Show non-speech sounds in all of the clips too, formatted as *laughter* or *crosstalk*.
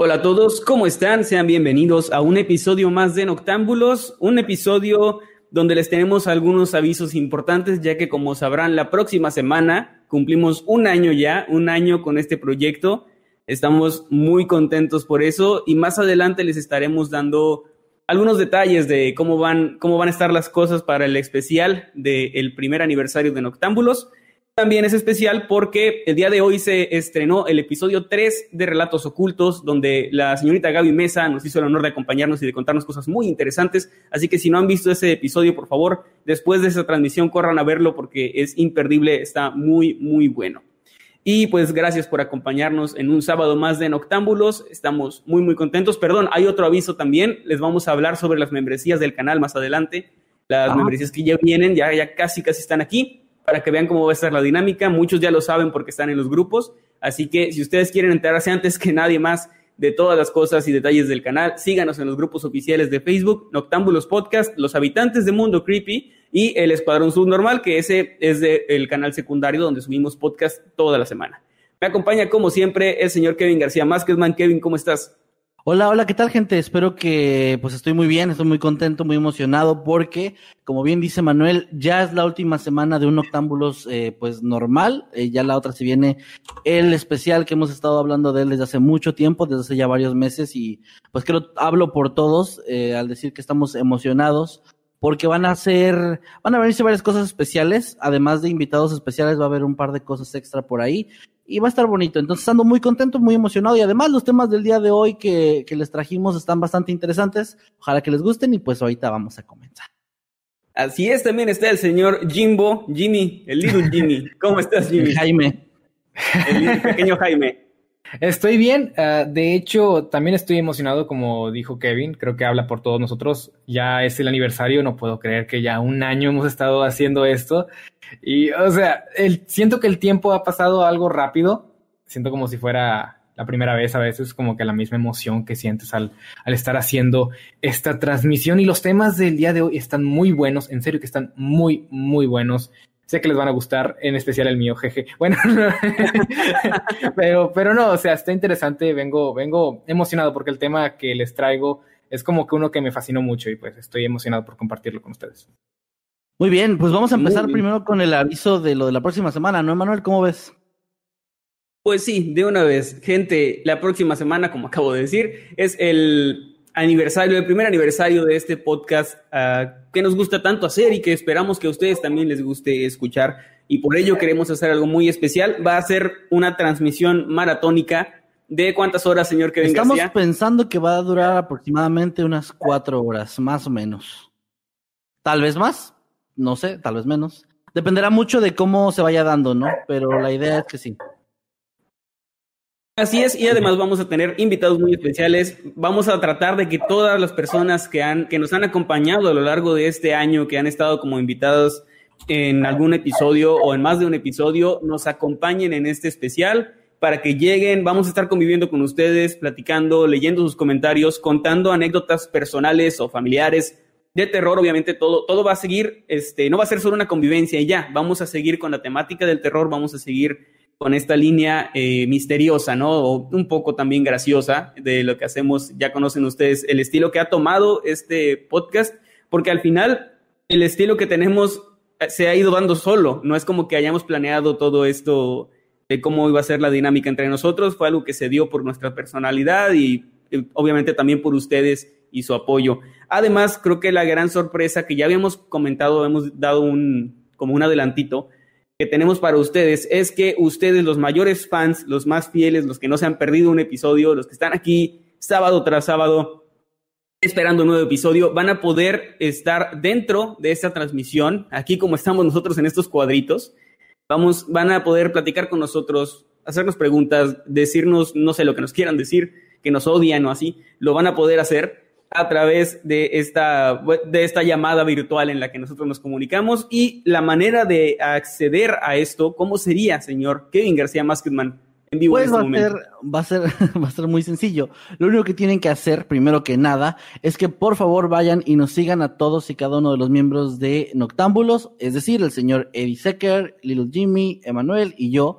Hola a todos, ¿cómo están? Sean bienvenidos a un episodio más de Noctámbulos, un episodio donde les tenemos algunos avisos importantes, ya que como sabrán, la próxima semana cumplimos un año ya, un año con este proyecto. Estamos muy contentos por eso y más adelante les estaremos dando algunos detalles de cómo van, cómo van a estar las cosas para el especial del primer aniversario de Noctámbulos. También es especial porque el día de hoy se estrenó el episodio 3 de Relatos Ocultos, donde la señorita Gaby Mesa nos hizo el honor de acompañarnos y de contarnos cosas muy interesantes. Así que si no han visto ese episodio, por favor, después de esa transmisión corran a verlo porque es imperdible, está muy, muy bueno. Y pues gracias por acompañarnos en un sábado más de Noctámbulos. Estamos muy, muy contentos. Perdón, hay otro aviso también. Les vamos a hablar sobre las membresías del canal más adelante. Las membresías que ya vienen, ya, ya casi, casi están aquí para que vean cómo va a estar la dinámica. Muchos ya lo saben porque están en los grupos. Así que si ustedes quieren enterarse antes que nadie más de todas las cosas y detalles del canal, síganos en los grupos oficiales de Facebook, Noctámbulos Podcast, Los Habitantes de Mundo Creepy y El Escuadrón Subnormal, que ese es del canal secundario donde subimos podcast toda la semana. Me acompaña, como siempre, el señor Kevin García Másquezman. Kevin, ¿cómo estás? Hola, hola, ¿qué tal gente? Espero que pues estoy muy bien, estoy muy contento, muy emocionado porque, como bien dice Manuel, ya es la última semana de un Octámbulos eh, pues normal, eh, ya la otra se viene el especial que hemos estado hablando de él desde hace mucho tiempo, desde hace ya varios meses y pues creo, hablo por todos eh, al decir que estamos emocionados porque van a ser, van a venirse varias cosas especiales, además de invitados especiales va a haber un par de cosas extra por ahí y va a estar bonito. Entonces ando muy contento, muy emocionado y además los temas del día de hoy que, que les trajimos están bastante interesantes. Ojalá que les gusten y pues ahorita vamos a comenzar. Así es, también está el señor Jimbo, Jimmy, el little Jimmy. ¿Cómo estás, Jimmy? Jaime. El pequeño Jaime. Estoy bien, ah, de hecho también estoy emocionado como dijo Kevin, creo que habla por todos nosotros, ya es el aniversario, no puedo creer que ya un año hemos estado haciendo esto y o sea, el, siento que el tiempo ha pasado algo rápido, siento como si fuera la primera vez a veces, como que la misma emoción que sientes al, al estar haciendo esta transmisión y los temas del día de hoy están muy buenos, en serio que están muy, muy buenos. Sé que les van a gustar, en especial el mío, jeje. Bueno, *laughs* pero, pero no, o sea, está interesante. Vengo, vengo emocionado porque el tema que les traigo es como que uno que me fascinó mucho y pues estoy emocionado por compartirlo con ustedes. Muy bien, pues vamos a empezar primero con el aviso de lo de la próxima semana, ¿no, Manuel? ¿Cómo ves? Pues sí, de una vez. Gente, la próxima semana, como acabo de decir, es el aniversario, el primer aniversario de este podcast ah, que nos gusta tanto hacer y que esperamos que a ustedes también les guste escuchar. Y por ello queremos hacer algo muy especial. Va a ser una transmisión maratónica de cuántas horas, señor Kevin Estamos García. pensando que va a durar aproximadamente unas cuatro horas, más o menos. Tal vez más, no sé, tal vez menos. Dependerá mucho de cómo se vaya dando, ¿no? Pero la idea es que sí. Así es, y además vamos a tener invitados muy especiales. Vamos a tratar de que todas las personas que, han, que nos han acompañado a lo largo de este año, que han estado como invitados en algún episodio o en más de un episodio, nos acompañen en este especial para que lleguen. Vamos a estar conviviendo con ustedes, platicando, leyendo sus comentarios, contando anécdotas personales o familiares de terror. Obviamente todo, todo va a seguir, este, no va a ser solo una convivencia y ya. Vamos a seguir con la temática del terror, vamos a seguir con esta línea eh, misteriosa, ¿no? Un poco también graciosa de lo que hacemos. Ya conocen ustedes el estilo que ha tomado este podcast, porque al final el estilo que tenemos eh, se ha ido dando solo. No es como que hayamos planeado todo esto de cómo iba a ser la dinámica entre nosotros. Fue algo que se dio por nuestra personalidad y obviamente también por ustedes y su apoyo. Además, creo que la gran sorpresa que ya habíamos comentado, hemos dado un, como un adelantito que tenemos para ustedes es que ustedes, los mayores fans, los más fieles, los que no se han perdido un episodio, los que están aquí sábado tras sábado esperando un nuevo episodio, van a poder estar dentro de esta transmisión, aquí como estamos nosotros en estos cuadritos. Vamos, van a poder platicar con nosotros, hacernos preguntas, decirnos, no sé, lo que nos quieran decir, que nos odian o así, lo van a poder hacer a través de esta, de esta llamada virtual en la que nosotros nos comunicamos y la manera de acceder a esto, ¿cómo sería, señor Kevin García Masketman? En vivo Pues en este va a, momento. ser, va, a ser, *laughs* va a ser muy sencillo. Lo único que tienen que hacer, primero que nada, es que por favor vayan y nos sigan a todos y cada uno de los miembros de Noctámbulos, es decir, el señor Eddie Secker, Little Jimmy, Emanuel y yo,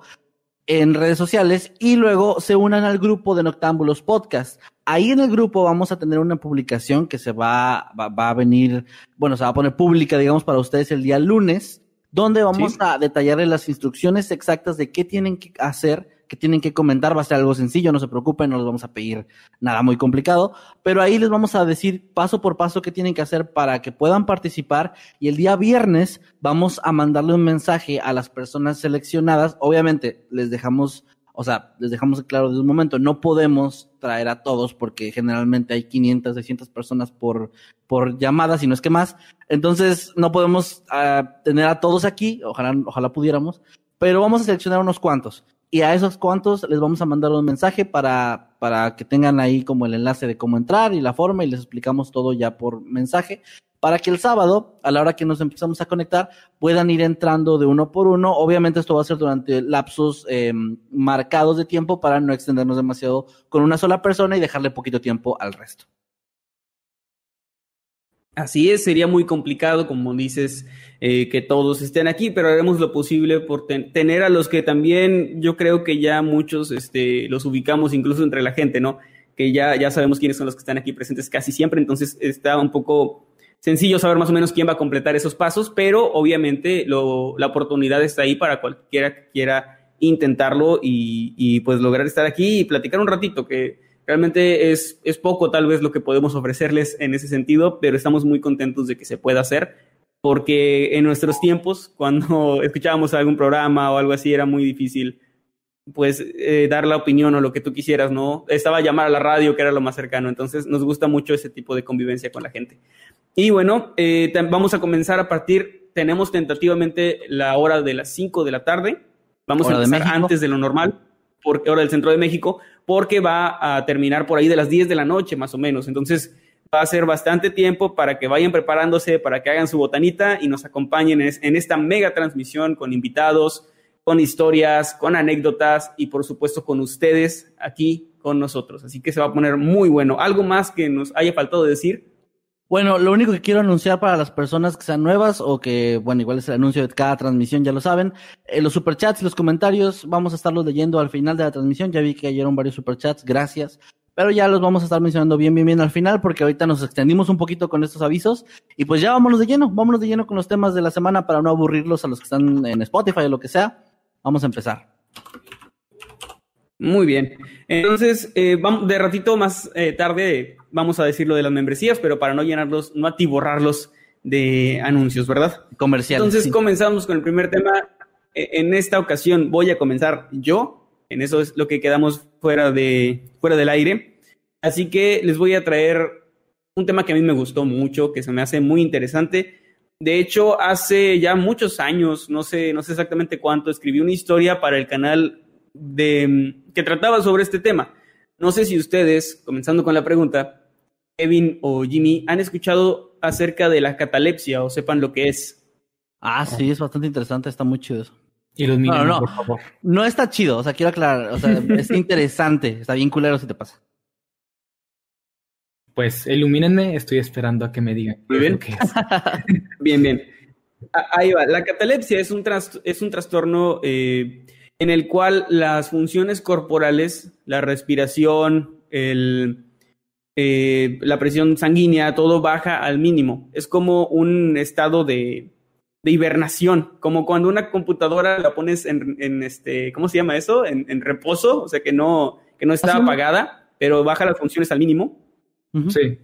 en redes sociales y luego se unan al grupo de Noctámbulos Podcast. Ahí en el grupo vamos a tener una publicación que se va, va, va a venir, bueno, se va a poner pública, digamos, para ustedes el día lunes, donde vamos Sí. a detallarles las instrucciones exactas de qué tienen que hacer, qué tienen que comentar. Va a ser algo sencillo, no se preocupen, no les vamos a pedir nada muy complicado, pero ahí les vamos a decir paso por paso qué tienen que hacer para que puedan participar y el día viernes vamos a mandarle un mensaje a las personas seleccionadas. Obviamente les dejamos, o sea, les dejamos claro desde un momento, no podemos traer a todos porque generalmente hay 500, 600 personas por, por llamada, si no es que más. Entonces no podemos ah, tener a todos aquí, ojalá, ojalá pudiéramos, pero vamos a seleccionar unos cuantos. Y a esos cuantos les vamos a mandar un mensaje para, para que tengan ahí como el enlace de cómo entrar y la forma y les explicamos todo ya por mensaje para que el sábado, a la hora que nos empezamos a conectar, puedan ir entrando de uno por uno. Obviamente esto va a ser durante lapsos eh, marcados de tiempo para no extendernos demasiado con una sola persona y dejarle poquito tiempo al resto. Así es, sería muy complicado, como dices, eh, que todos estén aquí, pero haremos lo posible por ten- tener a los que también yo creo que ya muchos este, los ubicamos incluso entre la gente, ¿no? Que ya, ya sabemos quiénes son los que están aquí presentes casi siempre, entonces está un poco sencillo saber más o menos quién va a completar esos pasos, pero obviamente la oportunidad está ahí para cualquiera que quiera intentarlo y, y pues lograr estar aquí y platicar un ratito, que realmente es, es poco tal vez lo que podemos ofrecerles en ese sentido, pero estamos muy contentos de que se pueda hacer, porque en nuestros tiempos, *laughs* cuando escuchábamos algún programa o algo así, era muy difícil pues eh, dar la opinión o lo que tú quisieras, ¿no? Estaba llamar a la radio, que era lo más cercano, entonces nos gusta mucho ese tipo de convivencia con la gente. Y bueno, eh, vamos a comenzar a partir, tenemos tentativamente la hora de las 5 de la tarde, vamos Hora a empezar antes de lo normal, porque hora del centro de México, porque va a terminar por ahí de las 10 de la noche más o menos, entonces va a ser bastante tiempo para que vayan preparándose, para que hagan su botanita y nos acompañen en es- en esta mega transmisión con invitados, con historias, con anécdotas y por supuesto con ustedes aquí con nosotros. Así que se va a poner muy bueno. ¿Algo más que nos haya faltado decir? Bueno, lo único que quiero anunciar para las personas que sean nuevas o que, bueno, igual es el anuncio de cada transmisión, ya lo saben, eh, los superchats y los comentarios vamos a estarlos leyendo al final de la transmisión. Ya vi que cayeron varios superchats, gracias. Pero ya los vamos a estar mencionando bien, bien, bien al final porque ahorita nos extendimos un poquito con estos avisos y pues ya vámonos de lleno, vámonos de lleno con los temas de la semana para no aburrirlos a los que están en Spotify o lo que sea. Vamos a empezar. Muy bien. Entonces, eh, vamos, de ratito más eh, tarde vamos a decir lo de las membresías, pero para no llenarlos, no atiborrarlos de anuncios, ¿verdad? Comerciales. Entonces sí. comenzamos con el primer tema. E- En esta ocasión voy a comenzar yo. En eso es lo que quedamos fuera, de, fuera del aire. Así que les voy a traer un tema que a mí me gustó mucho, que se me hace muy interesante. De hecho, hace ya muchos años, no sé, no sé exactamente cuánto, escribí una historia para el canal de, que trataba sobre este tema. No sé si ustedes, comenzando con la pregunta, Kevin o Jimmy, han escuchado acerca de la catalepsia o sepan lo que es. Ah, sí, es bastante interesante, está muy chido eso. Y los No, niños, no. por favor. No está chido, o sea, quiero aclarar, o sea, *laughs* es interesante, está bien culero si te pasa. Pues ilumínenme, estoy esperando a que me digan. Muy bien. lo que es. *laughs* Bien, bien. A- Ahí va. La catalepsia es un, tras- es un trastorno eh, en el cual las funciones corporales, la respiración, el, eh, la presión sanguínea, todo baja al mínimo. Es como un estado de, de hibernación, como cuando una computadora la pones en, en este, ¿cómo se llama eso? En, en reposo, o sea que no, que no está Así, ¿no? apagada, pero baja las funciones al mínimo. Sí.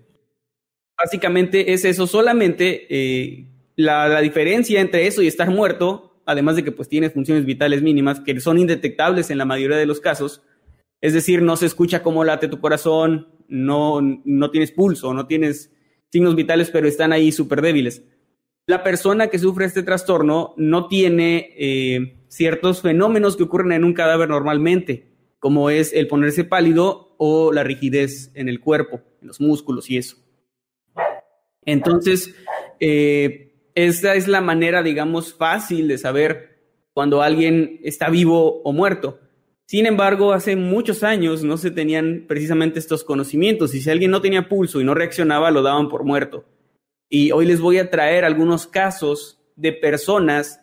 Básicamente es eso, solamente eh, la, la diferencia entre eso y estar muerto, además de que pues tienes funciones vitales mínimas que son indetectables en la mayoría de los casos, es decir, no se escucha cómo late tu corazón, no, no tienes pulso, no tienes signos vitales, pero están ahí súper débiles. La persona que sufre este trastorno no tiene eh, ciertos fenómenos que ocurren en un cadáver normalmente, como es el ponerse pálido o la rigidez en el cuerpo, en los músculos y eso. Entonces, eh, esta es la manera, digamos, fácil de saber cuando alguien está vivo o muerto. Sin embargo, hace muchos años no se tenían precisamente estos conocimientos y si alguien no tenía pulso y no reaccionaba, lo daban por muerto. Y hoy les voy a traer algunos casos de personas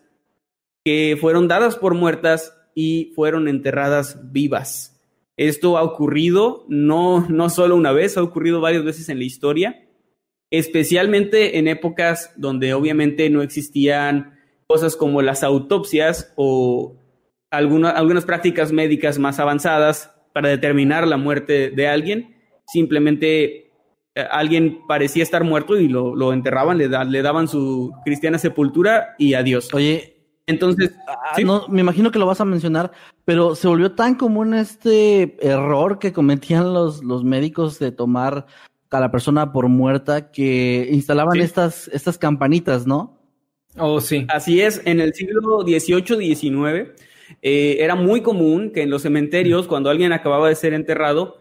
que fueron dadas por muertas y fueron enterradas vivas. Esto ha ocurrido no, no solo una vez, ha ocurrido varias veces en la historia, especialmente en épocas donde obviamente no existían cosas como las autopsias o algunas prácticas médicas más avanzadas para determinar la muerte de alguien. Simplemente eh, alguien parecía estar muerto y lo, lo enterraban, le, da, le, daban su cristiana sepultura y adiós. Oye, entonces, ah, ¿sí? no, me imagino que lo vas a mencionar, pero se volvió tan común este error que cometían los, los médicos de tomar a la persona por muerta que instalaban sí. estas, estas campanitas, ¿no? Oh, sí. Así es, en el siglo XVIII, XIX eh, era muy común que en los cementerios, cuando alguien acababa de ser enterrado,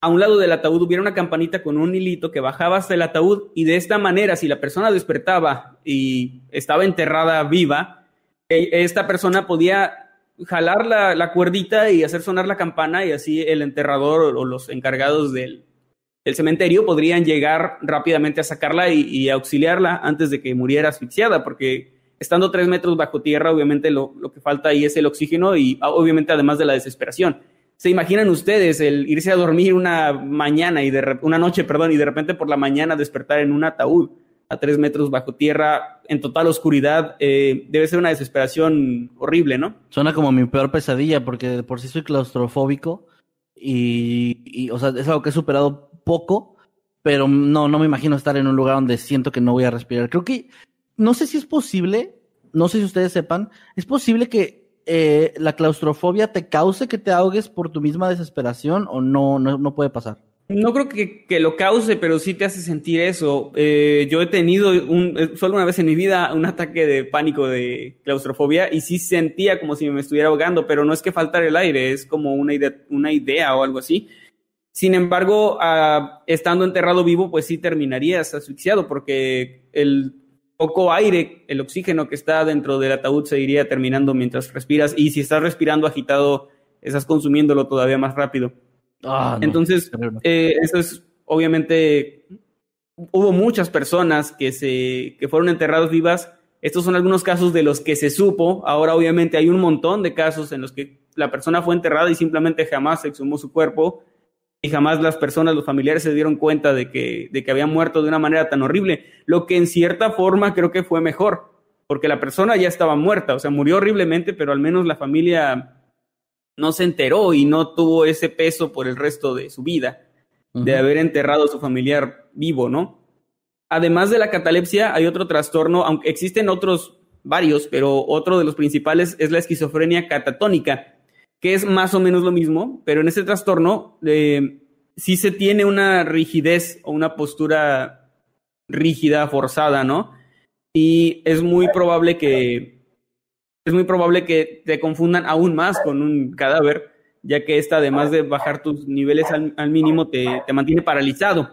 a un lado del ataúd hubiera una campanita con un hilito que bajaba hasta el ataúd y de esta manera, si la persona despertaba y estaba enterrada viva, e, esta persona podía jalar la, la, cuerdita y hacer sonar la campana y así el enterrador o los encargados del, del cementerio podrían llegar rápidamente a sacarla y, auxiliarla antes de que muriera asfixiada, porque estando tres metros bajo tierra, obviamente lo, que falta ahí es el oxígeno y obviamente además de la desesperación. ¿Se imaginan ustedes el irse a dormir una mañana y de una noche, perdón, y de repente por la mañana despertar en un ataúd a tres metros bajo tierra en total oscuridad? Eh, debe ser una desesperación horrible, ¿no? Suena como mi peor pesadilla porque de por sí soy claustrofóbico y, y o sea, es algo que he superado poco, pero no, no me imagino estar en un lugar donde siento que no voy a respirar. Creo que no sé si es posible, no sé si ustedes sepan, es posible que eh, la claustrofobia te cause que te ahogues por tu misma desesperación o no, no, puede pasar. No creo que, que, lo cause, pero sí te hace sentir eso. Eh, yo he tenido un, eh, solo una vez en mi vida un ataque de pánico de claustrofobia y sí sentía como si me estuviera ahogando, pero no es que faltar el aire, es como una idea, una idea o algo así. Sin embargo, uh, estando enterrado vivo, pues sí terminarías asfixiado porque el poco aire, el oxígeno que está dentro del ataúd se iría terminando mientras respiras y si estás respirando agitado, estás consumiéndolo todavía más rápido. Ah, no, Entonces, eh, eso es obviamente, hubo muchas personas que, se, que fueron enterradas vivas. Estos son algunos casos de los que se supo. Ahora obviamente hay un montón de casos en los que la persona fue enterrada y simplemente jamás se exhumó su cuerpo y jamás las personas, los familiares se dieron cuenta de que, de que había muerto de una manera tan horrible, lo que en cierta forma creo que fue mejor, porque la persona ya estaba muerta, o sea, murió horriblemente, pero al menos la familia no se enteró y no tuvo ese peso por el resto de su vida, uh -huh. de haber enterrado a su familiar vivo, ¿no? Además de la catalepsia, hay otro trastorno, aunque existen otros varios, pero otro de los principales es la esquizofrenia catatónica, que es más o menos lo mismo, pero en ese trastorno eh, sí se tiene una rigidez o una postura rígida, forzada, ¿no? Y es muy probable que es muy probable que te confundan aún más con un cadáver, ya que esta, además de bajar tus niveles al, al mínimo, te, te, mantiene paralizado.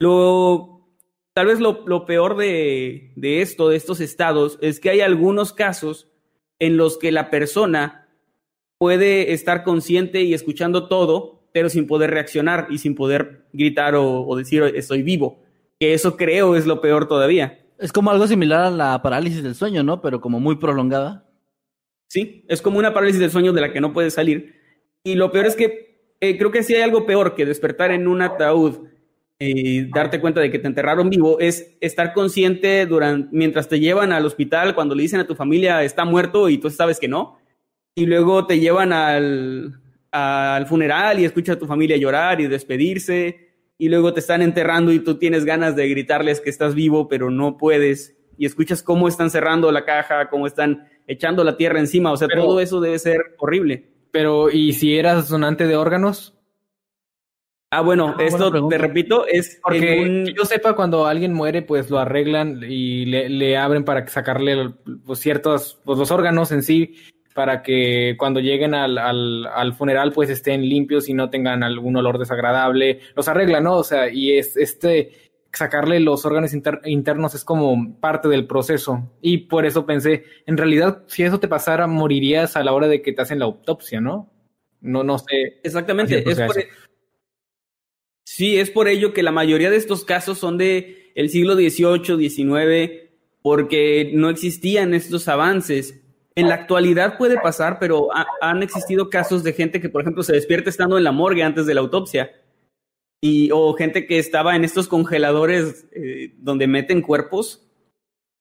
Lo, tal vez lo, lo peor de, de esto, de estos estados, es que hay algunos casos en los que la persona puede estar consciente y escuchando todo, pero sin poder reaccionar y sin poder gritar o, o, decir estoy vivo. Que eso creo es lo peor todavía. Es como algo similar a la parálisis del sueño, ¿no? Pero como muy prolongada. Sí, es como una parálisis del sueño de la que no puedes salir. Y lo peor es que eh, creo que sí hay algo peor que despertar en un ataúd y eh, darte cuenta de que te enterraron vivo, es estar consciente durante, mientras te llevan al hospital, cuando le dicen a tu familia está muerto y tú sabes que no y luego te llevan al, al funeral y escuchas a tu familia llorar y despedirse y luego te están enterrando y tú tienes ganas de gritarles que estás vivo, pero no puedes. Y escuchas cómo están cerrando la caja, cómo están echando la tierra encima. O sea, Pero- todo eso debe ser horrible. Pero, ¿y si eras donante de órganos? Ah, bueno, Ah, esto te repito, es Porque en un- que yo sepa, cuando alguien muere, pues lo arreglan y le, le abren para que sacarle pues, ciertos, pues los órganos en sí, para que cuando lleguen al, al, al funeral, pues estén limpios y no tengan algún olor desagradable. Los arreglan, ¿no? O sea, y es este sacarle los órganos inter- internos es como parte del proceso. Y por eso pensé, en realidad, si eso te pasara, morirías a la hora de que te hacen la autopsia, ¿no? No, no sé. Exactamente. Así es, es o sea, por- Sí, es por ello que la mayoría de estos casos son de el siglo XVIII, XIX, porque no existían estos avances. En la actualidad puede pasar, pero ha- han existido casos de gente que, por ejemplo, se despierta estando en la morgue antes de la autopsia. Y, o gente que estaba en estos congeladores eh, donde meten cuerpos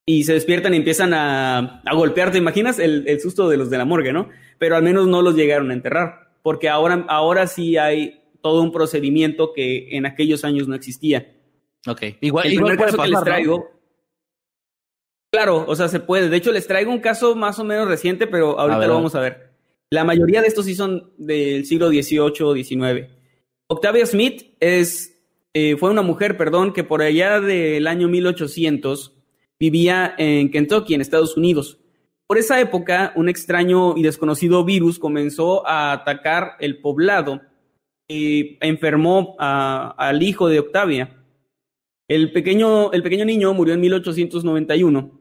y se despiertan y empiezan a, a golpear. ¿Te imaginas el, el susto de los de la morgue, no? Pero al menos no los llegaron a enterrar, porque ahora, ahora sí hay todo un procedimiento que en aquellos años no existía. Ok. Igual, el igual puede que les ¿no? Claro, o sea, se puede. De hecho, les traigo un caso más o menos reciente, pero ahorita lo vamos a ver. La mayoría de estos sí son del siglo XVIII o XIX. Octavia Smith es, eh, fue una mujer, perdón, que por allá del año 1800 vivía en Kentucky, en Estados Unidos. Por esa época, un extraño y desconocido virus comenzó a atacar el poblado y enfermó a- al hijo de Octavia. El pequeño, el pequeño niño murió en 1891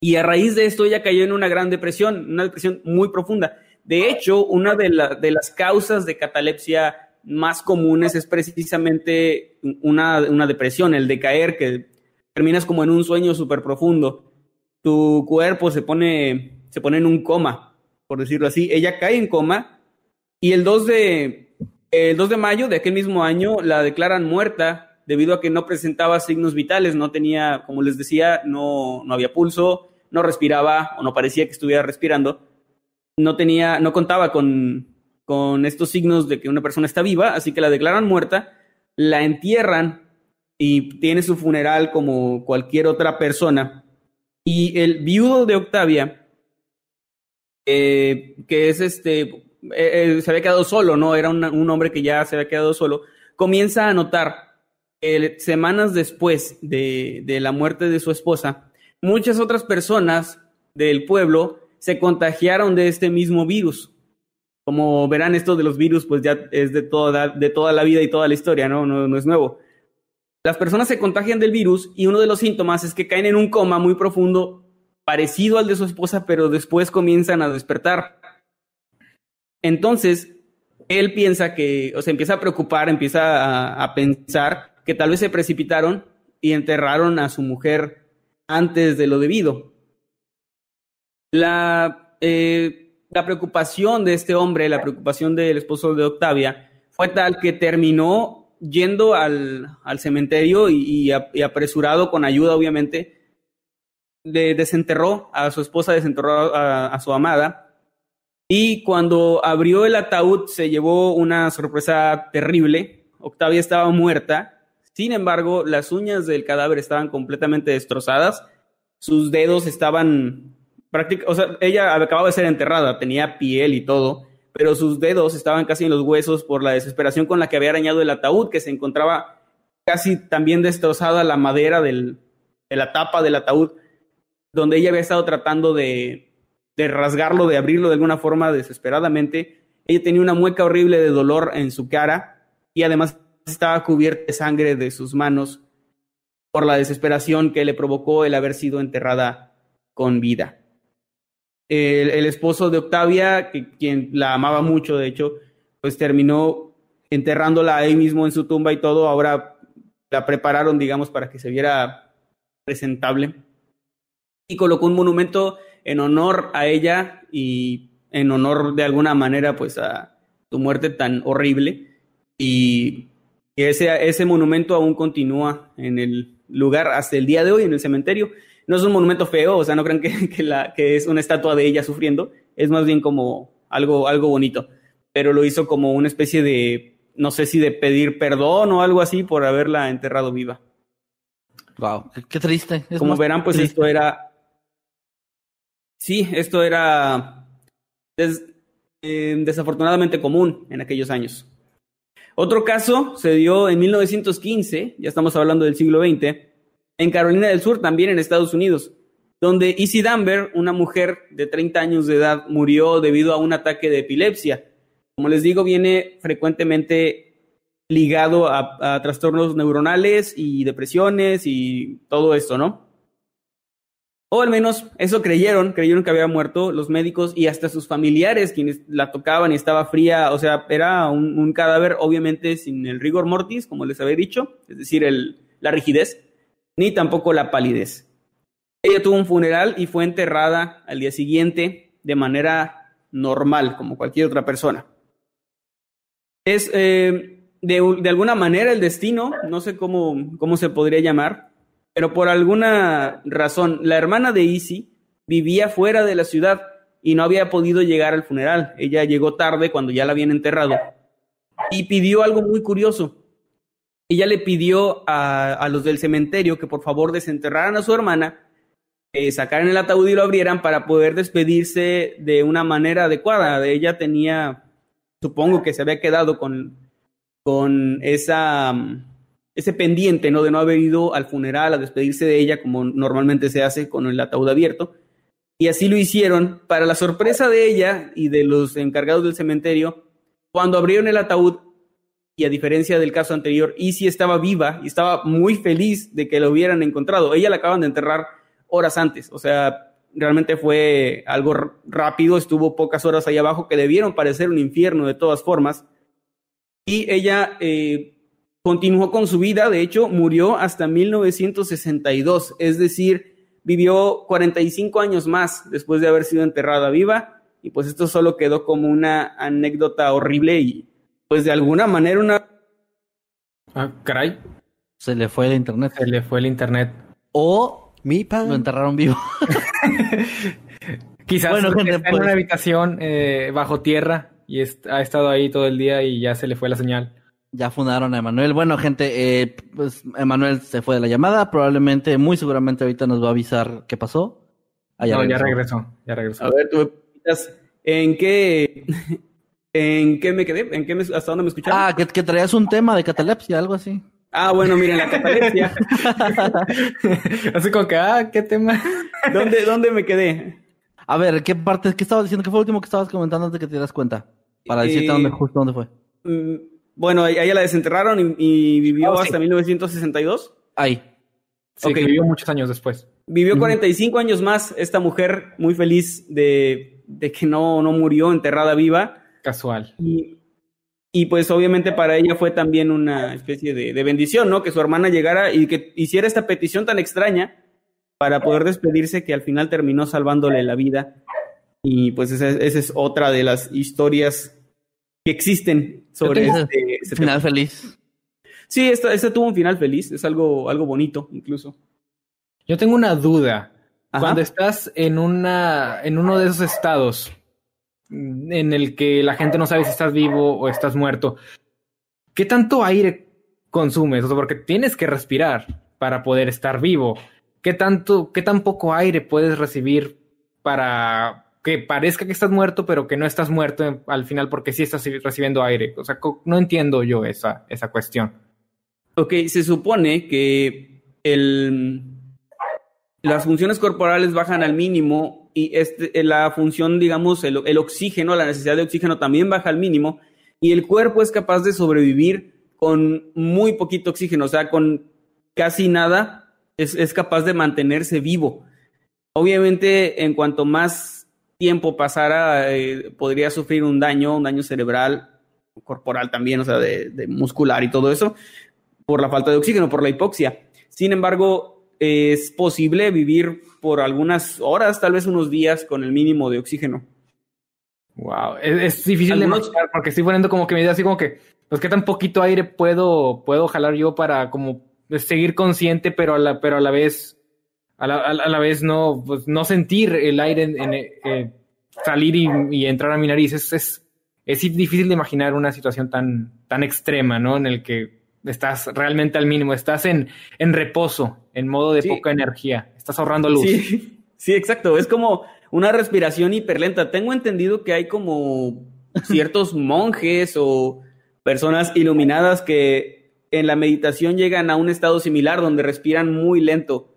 y a raíz de esto ella cayó en una gran depresión, una depresión muy profunda. De hecho, una de, la- de las causas de catalepsia más comunes es precisamente una, una depresión, el decaer, que terminas como en un sueño súper profundo. Tu cuerpo se pone, se pone en un coma, por decirlo así. Ella cae en coma y el 2 de, el 2 de mayo de aquel mismo año la declaran muerta debido a que no presentaba signos vitales, no tenía, como les decía, no, no había pulso, no respiraba o no parecía que estuviera respirando, no tenía, no contaba con, con estos signos de que una persona está viva, así que la declaran muerta, la entierran y tiene su funeral como cualquier otra persona. Y el viudo de Octavia, eh, que es este, eh, eh, se había quedado solo, ¿no? Era una- un hombre que ya se había quedado solo, comienza a notar semanas después de, la muerte de su esposa, muchas otras personas del pueblo se contagiaron de este mismo virus. Como verán, esto de los virus, pues ya es de toda, la vida y toda la historia, ¿no? No, es nuevo. Las personas se contagian del virus y uno de los síntomas es que caen en un coma muy profundo, parecido al de su esposa, pero después comienzan a despertar. Entonces, él piensa que, o sea, empieza a preocupar, empieza a pensar que tal vez se precipitaron y enterraron a su mujer antes de lo debido. La, eh, la preocupación de este hombre, la preocupación del esposo de Octavia, fue tal que terminó yendo al, al cementerio y, apresurado, con ayuda obviamente, de- desenterró a su esposa, desenterró a, a su amada. Y cuando abrió el ataúd se llevó una sorpresa terrible. Octavia estaba muerta. Sin embargo, las uñas del cadáver estaban completamente destrozadas. Sus dedos estaban prácticamente, o sea, ella acababa de ser enterrada, tenía piel y todo, pero sus dedos estaban casi en los huesos por la desesperación con la que había arañado el ataúd, que se encontraba casi también destrozada la madera del, de la tapa del ataúd, donde ella había estado tratando de, de rasgarlo, de abrirlo de alguna forma desesperadamente. Ella tenía una mueca horrible de dolor en su cara y además estaba cubierta de sangre de sus manos por la desesperación que le provocó el haber sido enterrada con vida. El, esposo de Octavia, que, quien la amaba mucho, de hecho, pues terminó enterrándola ahí mismo en su tumba y todo. Ahora la prepararon, digamos, para que se viera presentable. Y colocó un monumento en honor a ella y en honor de alguna manera, pues, a su muerte tan horrible. Y ese, ese monumento aún continúa en el lugar hasta el día de hoy, en el cementerio. No es un monumento feo, o sea, no crean que, *laughs* que, la, que es una estatua de ella sufriendo, es más bien como algo, algo bonito, pero lo hizo como una especie de no sé si de pedir perdón o algo así por haberla enterrado viva. Wow, qué, triste. Es Como verán, pues triste. esto era. Sí, esto era des- eh, desafortunadamente común en aquellos años. Otro caso se dio en 1915, ya estamos hablando del siglo XX, en Carolina del Sur, también en Estados Unidos, donde Izzy Danver, una mujer de 30 años de edad, murió debido a un ataque de epilepsia. Como les digo, viene frecuentemente ligado a, a trastornos neuronales y depresiones y todo esto, ¿no? O al menos eso creyeron, creyeron que había muerto los médicos y hasta sus familiares quienes la tocaban y estaba fría, o sea, era un, cadáver obviamente sin el rigor mortis, como les había dicho, es decir, la rigidez, ni tampoco la palidez. Ella tuvo un funeral y fue enterrada al día siguiente de manera normal, como cualquier otra persona. Es eh, de, de alguna manera el destino, no sé cómo, cómo se podría llamar, pero por alguna razón, la hermana de Izzy vivía fuera de la ciudad y no había podido llegar al funeral. Ella llegó tarde cuando ya la habían enterrado y pidió algo muy curioso. Ella le pidió a, los del cementerio que por favor desenterraran a su hermana, eh, sacaran el ataúd y lo abrieran para poder despedirse de una manera adecuada. Ella tenía, supongo que se había quedado con, con esa ese pendiente, ¿no? De no haber ido al funeral a despedirse de ella como normalmente se hace con el ataúd abierto. Y así lo hicieron. Para la sorpresa de ella y de los encargados del cementerio, cuando abrieron el ataúd, y a diferencia del caso anterior, Izzy estaba viva y estaba muy feliz de que la hubieran encontrado. Ella la acaban de enterrar horas antes, o sea, realmente fue algo rápido, estuvo pocas horas ahí abajo que debieron parecer un infierno de todas formas. Y ella eh, continuó con su vida, de hecho, murió hasta 1962, es decir, vivió 45 años más después de haber sido enterrada viva, y pues esto solo quedó como una anécdota horrible y pues de alguna manera una... Ah, caray, Se le fue el internet. se le fue el internet. O Mi lo pan. enterraron vivo. *laughs* Quizás Bueno, gente, está en pues- una habitación eh, bajo tierra y est- ha estado ahí todo el día y ya se le fue la señal. Ya fundaron a Emanuel. Bueno, gente, eh, pues Emanuel se fue de la llamada. Probablemente, muy seguramente ahorita nos va a avisar qué pasó. Ah, no, ya regresó. regresó, ya regresó. A ver, tú me preguntas, ¿en qué... *laughs* ¿En qué me quedé? ¿En qué me- ¿Hasta dónde me escucharon? Ah, que, que traías un tema de catalepsia, algo así. Ah, bueno, miren, la catalepsia. *laughs* Así como que, ah, qué tema. *laughs* ¿Dónde, ¿Dónde me quedé? A ver, ¿qué parte, qué estabas diciendo? ¿Qué fue lo último que estabas comentando antes de que te dieras cuenta? Para decirte Eh, dónde, justo dónde fue. Mm, Bueno, ella la desenterraron y, y vivió Oh, sí. hasta 1962. Ahí. Sí, que vivió muchos años después. Vivió 45 años más esta mujer, muy feliz de, de que no, no murió enterrada viva. Casual. Y, y pues obviamente para ella fue también una especie de, de bendición, ¿no? Que su hermana llegara y que hiciera esta petición tan extraña para poder despedirse que al final terminó salvándole la vida. Y pues esa, esa es otra de las historias que existen sobre este, este Final tema. feliz. Sí, esta, esta tuvo un final feliz, es algo, algo bonito incluso. Yo tengo una duda. Ajá. Cuando estás en una, en uno de esos estados mm, en el que la gente no sabe si estás vivo o estás muerto, ¿qué tanto aire consumes? O sea, porque tienes que respirar para poder estar vivo. ¿Qué tanto, qué tan poco aire puedes recibir para que parezca que estás muerto, pero que no estás muerto al final porque sí estás recibiendo aire? O sea, no entiendo yo esa, esa cuestión. Ok, se supone que el, las funciones corporales bajan al mínimo y este, la función, digamos, el, el oxígeno, la necesidad de oxígeno también baja al mínimo y el cuerpo es capaz de sobrevivir con muy poquito oxígeno, o sea, con casi nada, es, es capaz de mantenerse vivo. Obviamente, en cuanto más tiempo pasara, eh, podría sufrir un daño, un daño cerebral, corporal también, o sea, de, de muscular y todo eso, por la falta de oxígeno, por la hipoxia. Sin embargo, es posible vivir por algunas horas, tal vez unos días, con el mínimo de oxígeno. Wow, es, es difícil de imaginar porque estoy poniendo como que mi idea así como que, pues qué tan poquito aire puedo, puedo jalar yo para como seguir consciente, pero a la, pero a la vez, a la, a la- vez no, pues no sentir el aire en, en, eh, salir y, y entrar a mi nariz. Es, es, es difícil de imaginar una situación tan, tan extrema, ¿no? En el que estás realmente al mínimo, estás en, en reposo, en modo de Sí. poca energía, estás ahorrando luz. Sí, *laughs* sí, exacto. Es como una respiración hiperlenta. Tengo entendido que hay como ciertos *laughs* monjes o personas iluminadas que en la meditación llegan a un estado similar donde respiran muy lento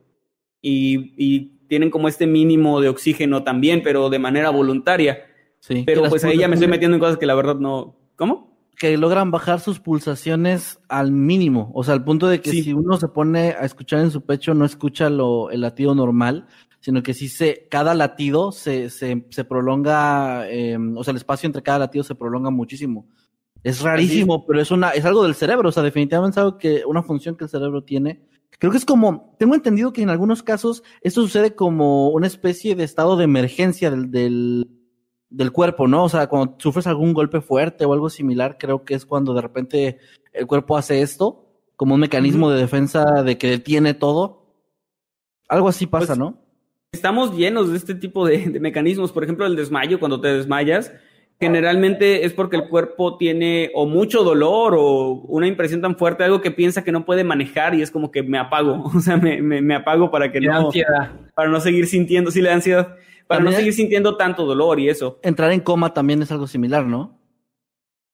y, y tienen como este mínimo de oxígeno también, pero de manera voluntaria. Sí, Pero pues ahí ya me estoy metiendo en cosas que la verdad no... ¿Cómo? que logran bajar sus pulsaciones al mínimo, o sea, al punto de que Sí. si uno se pone a escuchar en su pecho no escucha lo, el latido normal, sino que sí se, cada latido se, se, se prolonga, eh, o sea, el espacio entre cada latido se prolonga muchísimo. Es rarísimo, pero es una, es algo del cerebro, o sea, definitivamente es algo que, una función que el cerebro tiene. Creo que es como, tengo entendido que en algunos casos esto sucede como una especie de estado de emergencia del, del, del cuerpo, ¿no? O sea, cuando sufres algún golpe fuerte o algo similar, creo que es cuando de repente el cuerpo hace esto, como un mecanismo de defensa de que detiene todo. Algo así pasa, Pues, ¿no? Estamos llenos de este tipo de, de mecanismos. Por ejemplo, el desmayo, cuando te desmayas, generalmente es porque el cuerpo tiene o mucho dolor o una impresión tan fuerte, algo que piensa que no puede manejar y es como que me apago. *laughs* O sea, me, me- me apago para que no, ansiedad. para no seguir sintiendo, sí le da ansiedad, para no seguir sintiendo tanto dolor y eso. Entrar en coma también es algo similar, ¿no?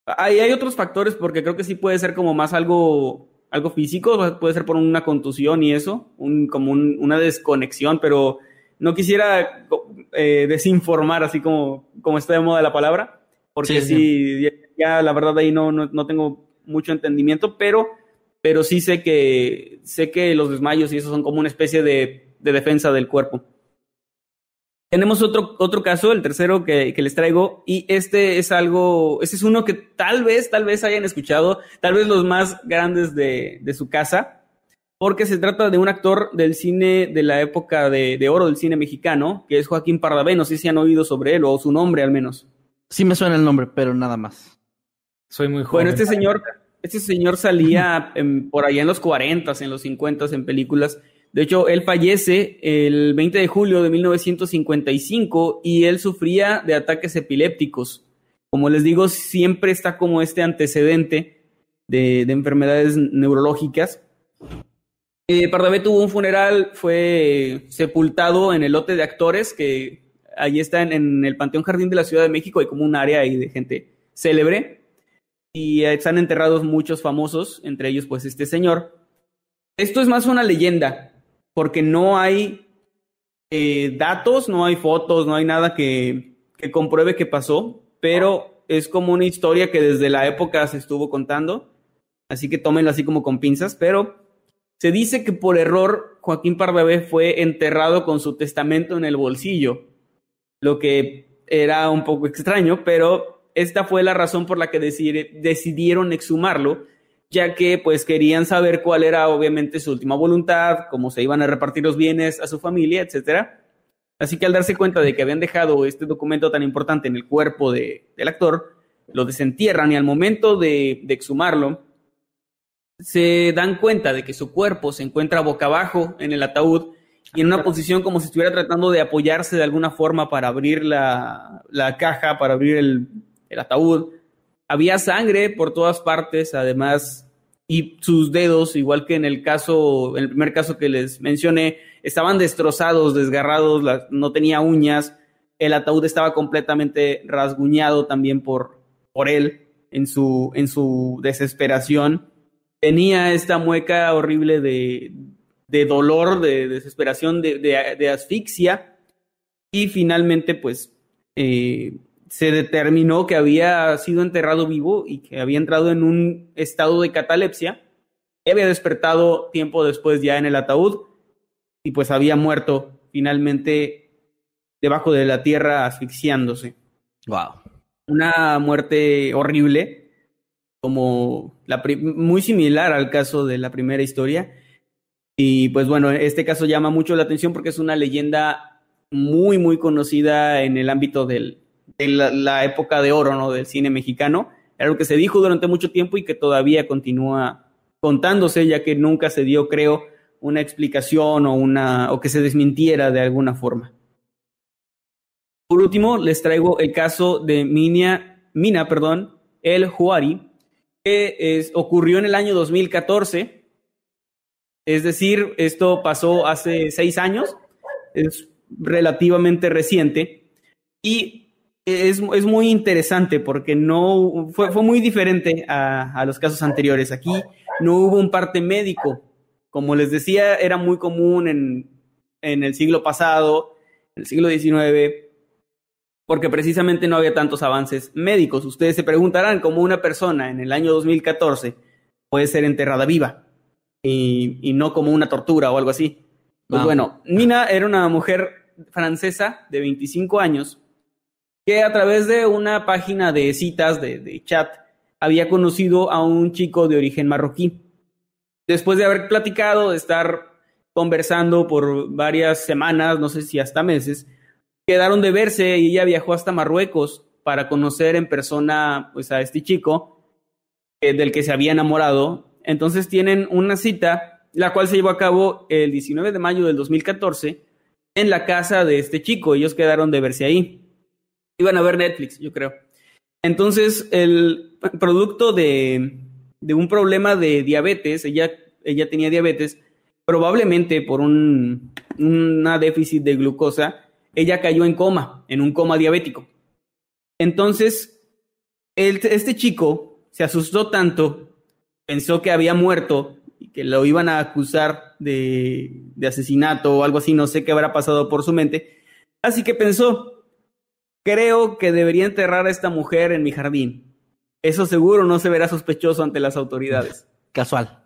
Hay, hay otros factores porque creo que sí puede ser como más algo, algo físico, puede ser por una contusión y eso, un, como un- una desconexión, pero no quisiera eh, desinformar así como, como está de moda la palabra, porque Sí, sí, ya, ya la verdad ahí no, no, no tengo mucho entendimiento, pero, pero sí sé que, sé que los desmayos y eso son como una especie de, de defensa del cuerpo. Tenemos otro, otro caso, el tercero que, que les traigo, y este es algo, este es uno que tal vez, tal vez hayan escuchado, tal vez los más grandes de, de su casa, porque se trata de un actor del cine de la época de, de oro del cine mexicano, que es Joaquín Pardavé, no sé si han oído sobre él, o su nombre al menos. Sí me suena el nombre, pero nada más. Soy muy joven. Bueno, este señor, este señor salía *laughs* en- por allá en los 40, en los 50 en películas. De hecho, él fallece el 20 de julio de 1955 y él sufría de ataques epilépticos. Como les digo, siempre está como este antecedente de, de enfermedades neurológicas. Eh, Pardavé tuvo un funeral, fue sepultado en el lote de actores, que allí está en, el Panteón Jardín de la Ciudad de México, hay como un área ahí de gente célebre. Y están enterrados muchos famosos, entre ellos pues este señor. Esto es más una leyenda, porque no hay eh, datos, no hay fotos, no hay nada que, que compruebe que pasó, pero es como una historia que desde la época se estuvo contando, así que tómenlo así como con pinzas, pero se dice que por error Joaquín Pardavé fue enterrado con su testamento en el bolsillo, lo que era un poco extraño, pero esta fue la razón por la que decidi- decidieron exhumarlo, ya que pues querían saber cuál era obviamente su última voluntad, cómo se iban a repartir los bienes a su familia, etcétera. Así que al darse cuenta de que habían dejado este documento tan importante en el cuerpo de- del actor, lo desentierran y al momento de, de exhumarlo, se dan cuenta de que su cuerpo se encuentra boca abajo en el ataúd y en una posición como si estuviera tratando de apoyarse de alguna forma para abrir la, la caja, para abrir el, el ataúd. Había sangre por todas partes, además, y sus dedos, igual que en el caso, en el primer caso que les mencioné, estaban destrozados, desgarrados, la- no tenía uñas. El ataúd estaba completamente rasguñado también por, por él en su, en su desesperación. Tenía esta mueca horrible de, de dolor, de desesperación, de, de- de asfixia. Y finalmente, pues, eh, se determinó que había sido enterrado vivo y que había entrado en un estado de catalepsia. Y había despertado tiempo después ya en el ataúd y pues había muerto finalmente debajo de la tierra asfixiándose Wow. una muerte horrible, como la muy similar al caso de la primera historia. Y pues bueno, este caso llama mucho la atención porque es una leyenda muy, muy conocida en el ámbito del, de la, época de oro, ¿no? Del cine mexicano. Era algo que se dijo durante mucho tiempo y que todavía continúa contándose, ya que nunca se dio, creo, una explicación o, una, o que se desmintiera de alguna forma. Por último, les traigo el caso de Minia Mina, perdón, el Juari, que ocurrió en el año 2014. Es decir, esto pasó hace seis años, es relativamente reciente y es, es muy interesante porque no fue, fue muy diferente a, a los casos anteriores. Aquí no hubo un parte médico. Como les decía, era muy común en, en el siglo pasado, en el siglo XIX, porque precisamente no había tantos avances médicos. Ustedes se preguntarán cómo una persona en el año 2014 puede ser enterrada viva y, y no como una tortura o algo así. Pues bueno, Nina era una mujer francesa de 25 años que a través de una página de citas de, de chat había conocido a un chico de origen marroquí. Después de haber platicado, de estar conversando por varias semanas, no sé si hasta meses, quedaron de verse y ella viajó hasta Marruecos para conocer en persona pues, a este chico eh, del que se había enamorado. Entonces tienen una cita, la cual se llevó a cabo el 19 de mayo del 2014 en la casa de este chico. Ellos quedaron de verse ahí. Iban a ver Netflix, yo creo. Entonces, el producto de, de un problema de diabetes, ella, ella tenía diabetes, probablemente por un déficit de glucosa, ella cayó en coma, en un coma diabético. Entonces, el- este chico se asustó tanto, pensó que había muerto y que lo iban a acusar de, de asesinato o algo así, no sé qué habrá pasado por su mente. Así que pensó, creo que debería enterrar a esta mujer en mi jardín. Eso seguro no se verá sospechoso ante las autoridades. Casual.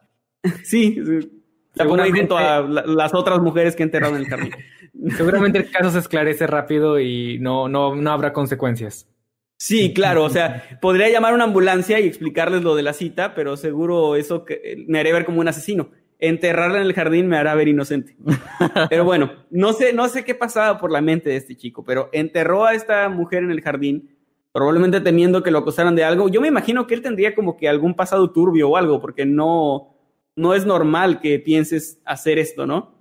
*laughs* Sí, sí. La pongo junto a la- las otras mujeres que enterraron en el jardín. *laughs* Seguramente el caso se esclarece rápido y no, no, no habrá consecuencias. Sí, claro, o sea, podría llamar a una ambulancia y explicarles lo de la cita, pero seguro eso que, me haría ver como un asesino. Enterrarla en el jardín me hará ver inocente. *laughs* Pero bueno, no sé, no sé qué pasaba por la mente de este chico, pero enterró a esta mujer en el jardín, probablemente temiendo que lo acusaran de algo. Yo me imagino que él tendría como que algún pasado turbio o algo, porque no, no es normal que pienses hacer esto, ¿no?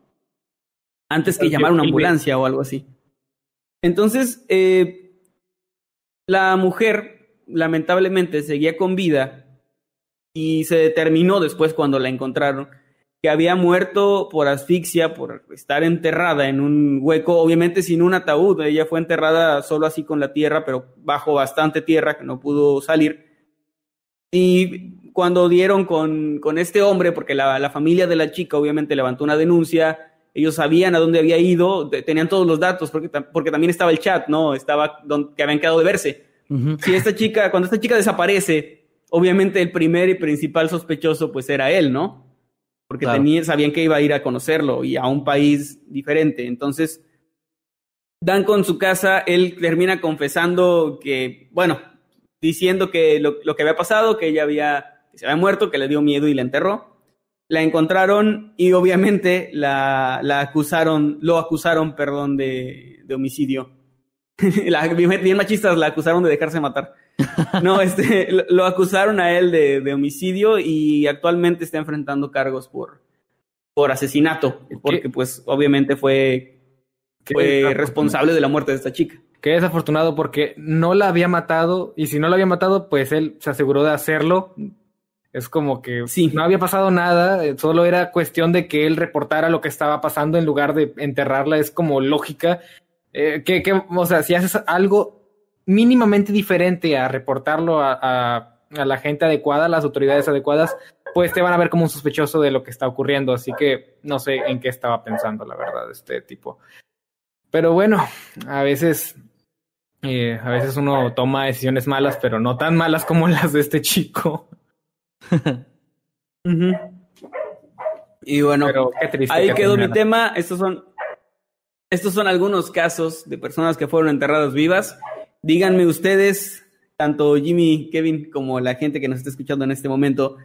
Antes que llamar a una ambulancia o algo así. Entonces, eh, la mujer lamentablemente seguía con vida y se determinó después cuando la encontraron que había muerto por asfixia, por estar enterrada en un hueco, obviamente sin un ataúd. Ella fue enterrada solo así con la tierra, pero bajo bastante tierra que no pudo salir. Y cuando dieron con, con este hombre, porque la, la familia de la chica obviamente levantó una denuncia, ellos sabían a dónde había ido, te- tenían todos los datos, porque, porque también estaba el chat, ¿no? Estaba donde, que habían quedado de verse. Si esta chica, cuando esta chica desaparece, obviamente el primer y principal sospechoso pues era él, ¿no? Porque Claro. tenía, sabían que iba a ir a conocerlo y a un país diferente. Entonces, dan con su casa, él termina confesando que, bueno, diciendo que lo, lo que había pasado, que ella había, que se había muerto, que le dio miedo y la enterró. La encontraron y obviamente la, la acusaron, lo acusaron, perdón, de, de homicidio. *laughs* la, bien, bien machistas, la acusaron de dejarse matar. No, *laughs* este, lo, acusaron a él de, de homicidio y actualmente está enfrentando cargos por, por asesinato, porque pues obviamente fue, fue responsable de la muerte de esta chica. Qué desafortunado porque no la había matado y si no la había matado, pues él se aseguró de hacerlo. Es como que Sí. no había pasado nada, eh, solo era cuestión de que él reportara lo que estaba pasando en lugar de enterrarla. Es como lógica. Eh, que, que, o sea, si haces algo mínimamente diferente a reportarlo a, a- a la gente adecuada, a las autoridades adecuadas, pues te van a ver como un sospechoso de lo que está ocurriendo. Así que no sé en qué estaba pensando, la verdad, este tipo. Pero bueno, a veces, eh, a veces uno toma decisiones malas, pero no tan malas como las de este chico. Y bueno, Pero qué triste. ahí que quedó mi tema. Estos son, estos son algunos casos de personas que fueron enterradas vivas. Díganme ustedes, tanto Jimmy, Kevin, como la gente que nos está escuchando en este momento,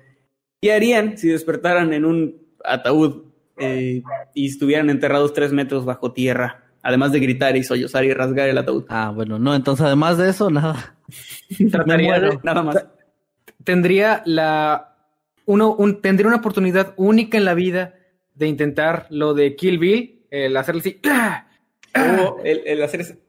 ¿qué harían si despertaran en un ataúd eh, y estuvieran enterrados tres metros bajo tierra? Además de gritar y sollozar y rasgar el ataúd. Ah, bueno, no, entonces además de eso, nada. *laughs* Trataría de- Nada más. Tendría la uno un- tendría una oportunidad única en la vida de intentar lo de Kill Bill, el hacerle así. ¡ah! *clears throat* O *clears throat* el, el hacer ese-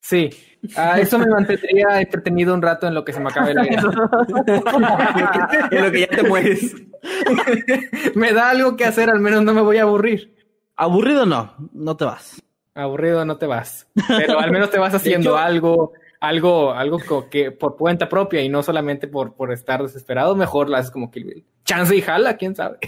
Sí, ah, eso me mantendría entretenido un rato en lo que se me acabe la vida. *laughs* en lo que ya te mueres. *laughs* me da algo que hacer, al menos no me voy a aburrir. Aburrido no, no te vas. Aburrido no te vas, pero al menos te vas haciendo hecho- algo, algo, algo que por cuenta propia y no solamente por, por estar desesperado, mejor lo haces como Kill Bill. Chance y jala, quién sabe.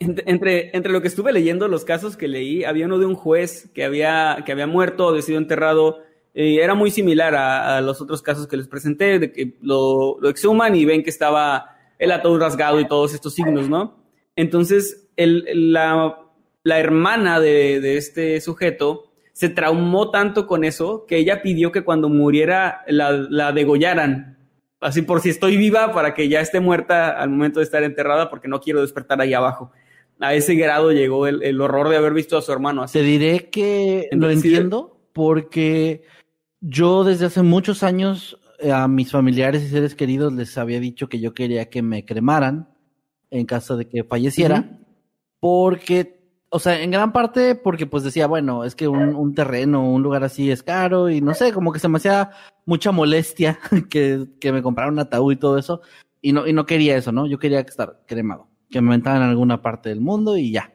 Ent- Entre, entre lo que estuve leyendo, los casos que leí, había uno de un juez que había, que había muerto, había sido enterrado. eh, era muy similar a, a los otros casos que les presenté, de que lo, lo exhuman y ven que estaba el ataúd rasgado y todos estos signos, ¿no? Entonces, el, la, la hermana de, de este sujeto se traumó tanto con eso que ella pidió que cuando muriera la, la degollaran. Así por si estoy viva para que ya esté muerta al momento de estar enterrada porque no quiero despertar ahí abajo. A ese grado llegó el, el horror de haber visto a su hermano así. Te diré que lo Entonces, entiendo porque yo desde hace muchos años eh, a mis familiares y seres queridos les había dicho que yo quería que me cremaran en caso de que falleciera, porque, o sea, en gran parte porque pues decía, bueno, es que un, un terreno, un lugar así es caro y no sé, como que se me hacía mucha molestia *laughs* que, que me compraran un ataúd y todo eso, y no, y no quería eso, ¿no? Yo quería estar cremado, que me aventaran en alguna parte del mundo y ya.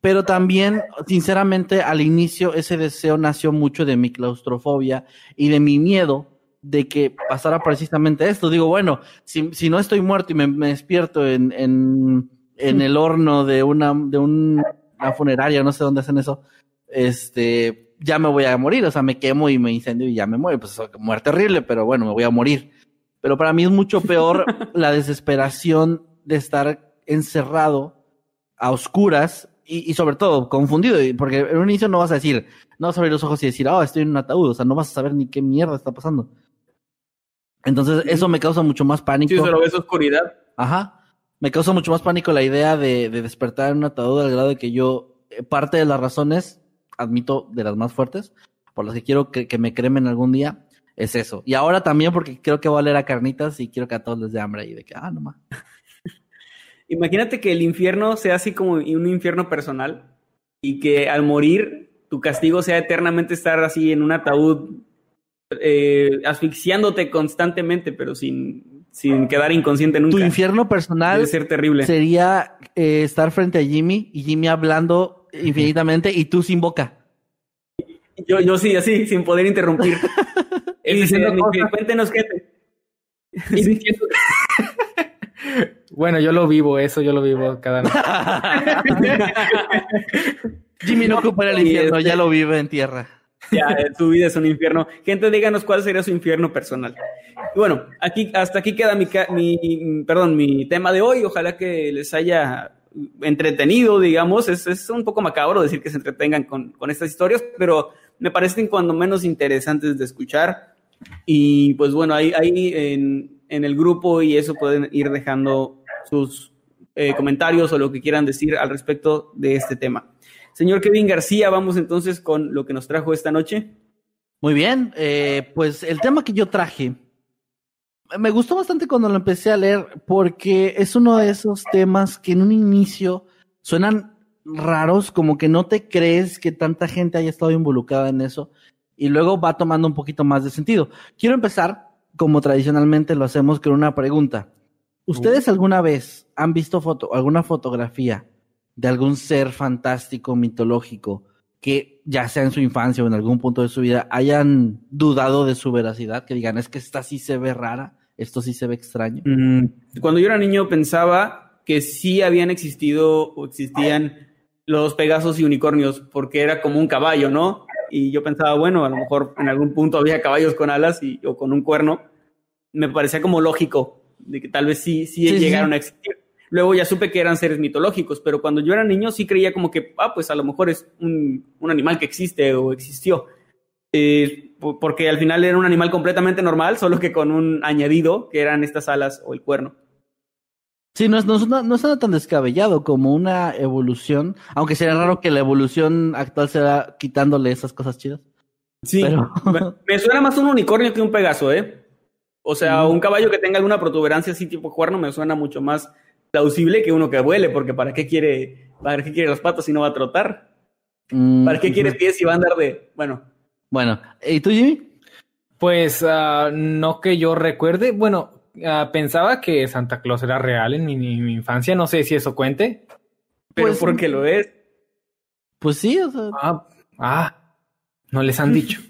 Pero también, sinceramente, al inicio ese deseo nació mucho de mi claustrofobia y de mi miedo de que pasara precisamente esto. Digo, bueno, si, si no estoy muerto y me, me despierto en, en, en el horno de una, de un- una funeraria, no sé dónde hacen eso, este, ya me voy a morir, o sea, me quemo y me incendio y ya me muero. Pues eso, muerte horrible, pero bueno, me voy a morir. Pero para mí es mucho peor *laughs* la desesperación de estar encerrado a oscuras y, y sobre todo confundido, porque en un inicio no vas a decir, no vas a abrir los ojos y decir, oh, estoy en un ataúd, o sea, no vas a saber ni qué mierda está pasando. Entonces, eso me causa mucho más pánico. Sí, solo ves oscuridad. Ajá. Me causa mucho más pánico la idea de, de despertar en un ataúd al grado de que yo, eh, parte de las razones, admito, de las más fuertes, por las que quiero que, me cremen algún día, es eso. Y ahora también porque creo que va a oler a carnitas y quiero que a todos les dé hambre y de que, ah, no más. *laughs* Imagínate que el infierno sea así como un infierno personal y que al morir tu castigo sea eternamente estar así en un ataúd eh, asfixiándote constantemente, pero sin, sin quedar inconsciente nunca. Tu infierno personal Debe ser terrible. sería eh, estar frente a Jimmy y Jimmy hablando infinitamente y tú sin boca. Yo, yo sí, así, sin poder interrumpir. *laughs* y dice, Diciendo cosas. cuéntenos qué. Y diciendo- bueno, yo lo vivo, eso yo lo vivo cada noche. *laughs* Jimmy no ocupa el infierno, este- ya lo vive en tierra. Ya, eh, tu vida es un infierno. Gente, díganos cuál sería su infierno personal. Y bueno, aquí, hasta aquí queda mi, mi, perdón, mi tema de hoy. Ojalá que les haya entretenido, digamos. Es, es un poco macabro decir que se entretengan con, con estas historias, pero me parecen cuando menos interesantes de escuchar. Y pues bueno, ahí, ahí en, en el grupo y eso pueden ir dejando sus eh, comentarios o lo que quieran decir al respecto de este tema. Señor Kevin García, vamos entonces con lo que nos trajo esta noche. Muy bien, eh, pues el tema que yo traje me gustó bastante cuando lo empecé a leer porque es uno de esos temas que en un inicio suenan raros, como que no te crees que tanta gente haya estado involucrada en eso y luego va tomando un poquito más de sentido. Quiero empezar, como tradicionalmente lo hacemos, con una pregunta. ¿Ustedes alguna vez han visto foto, alguna fotografía de algún ser fantástico, mitológico, que ya sea en su infancia o en algún punto de su vida hayan dudado de su veracidad? Que digan, es que esta sí se ve rara, esto sí se ve extraño. Mm, Cuando yo era niño pensaba que sí habían existido o existían los pegasos y unicornios, porque era como un caballo, ¿no? Y yo pensaba, bueno, a lo mejor en algún punto había caballos con alas y, o con un cuerno. Me parecía como lógico de que tal vez sí, sí, Sí, sí, llegaron sí. a existir. Luego ya supe que eran seres mitológicos, pero cuando yo era niño sí creía como que, ah, pues a lo mejor es un, un animal que existe o existió. Eh, po- porque al final era un animal completamente normal, solo que con un añadido, que eran estas alas o el cuerno. Sí, no es, no, es una- no suena tan descabellado como una evolución, aunque sería raro que la evolución actual sea quitándole esas cosas chidas. Sí, Pero- *laughs* me suena más un unicornio que un pegaso, ¿eh? O sea, Mm. un caballo que tenga alguna protuberancia así tipo cuerno me suena mucho más plausible que uno que vuele, porque ¿para qué quiere, para qué quiere las patas si no va a trotar? Mm, ¿Para qué quiere pies si va a andar de, bueno, Bueno, ¿y tú, Jimmy? Pues ah, no que yo recuerde. Bueno, ah, pensaba que Santa Claus era real en mi, mi infancia. No sé si eso cuente. Pero Pues- porque lo es. Pues sí, o sea, Ah, ah, no les han dicho.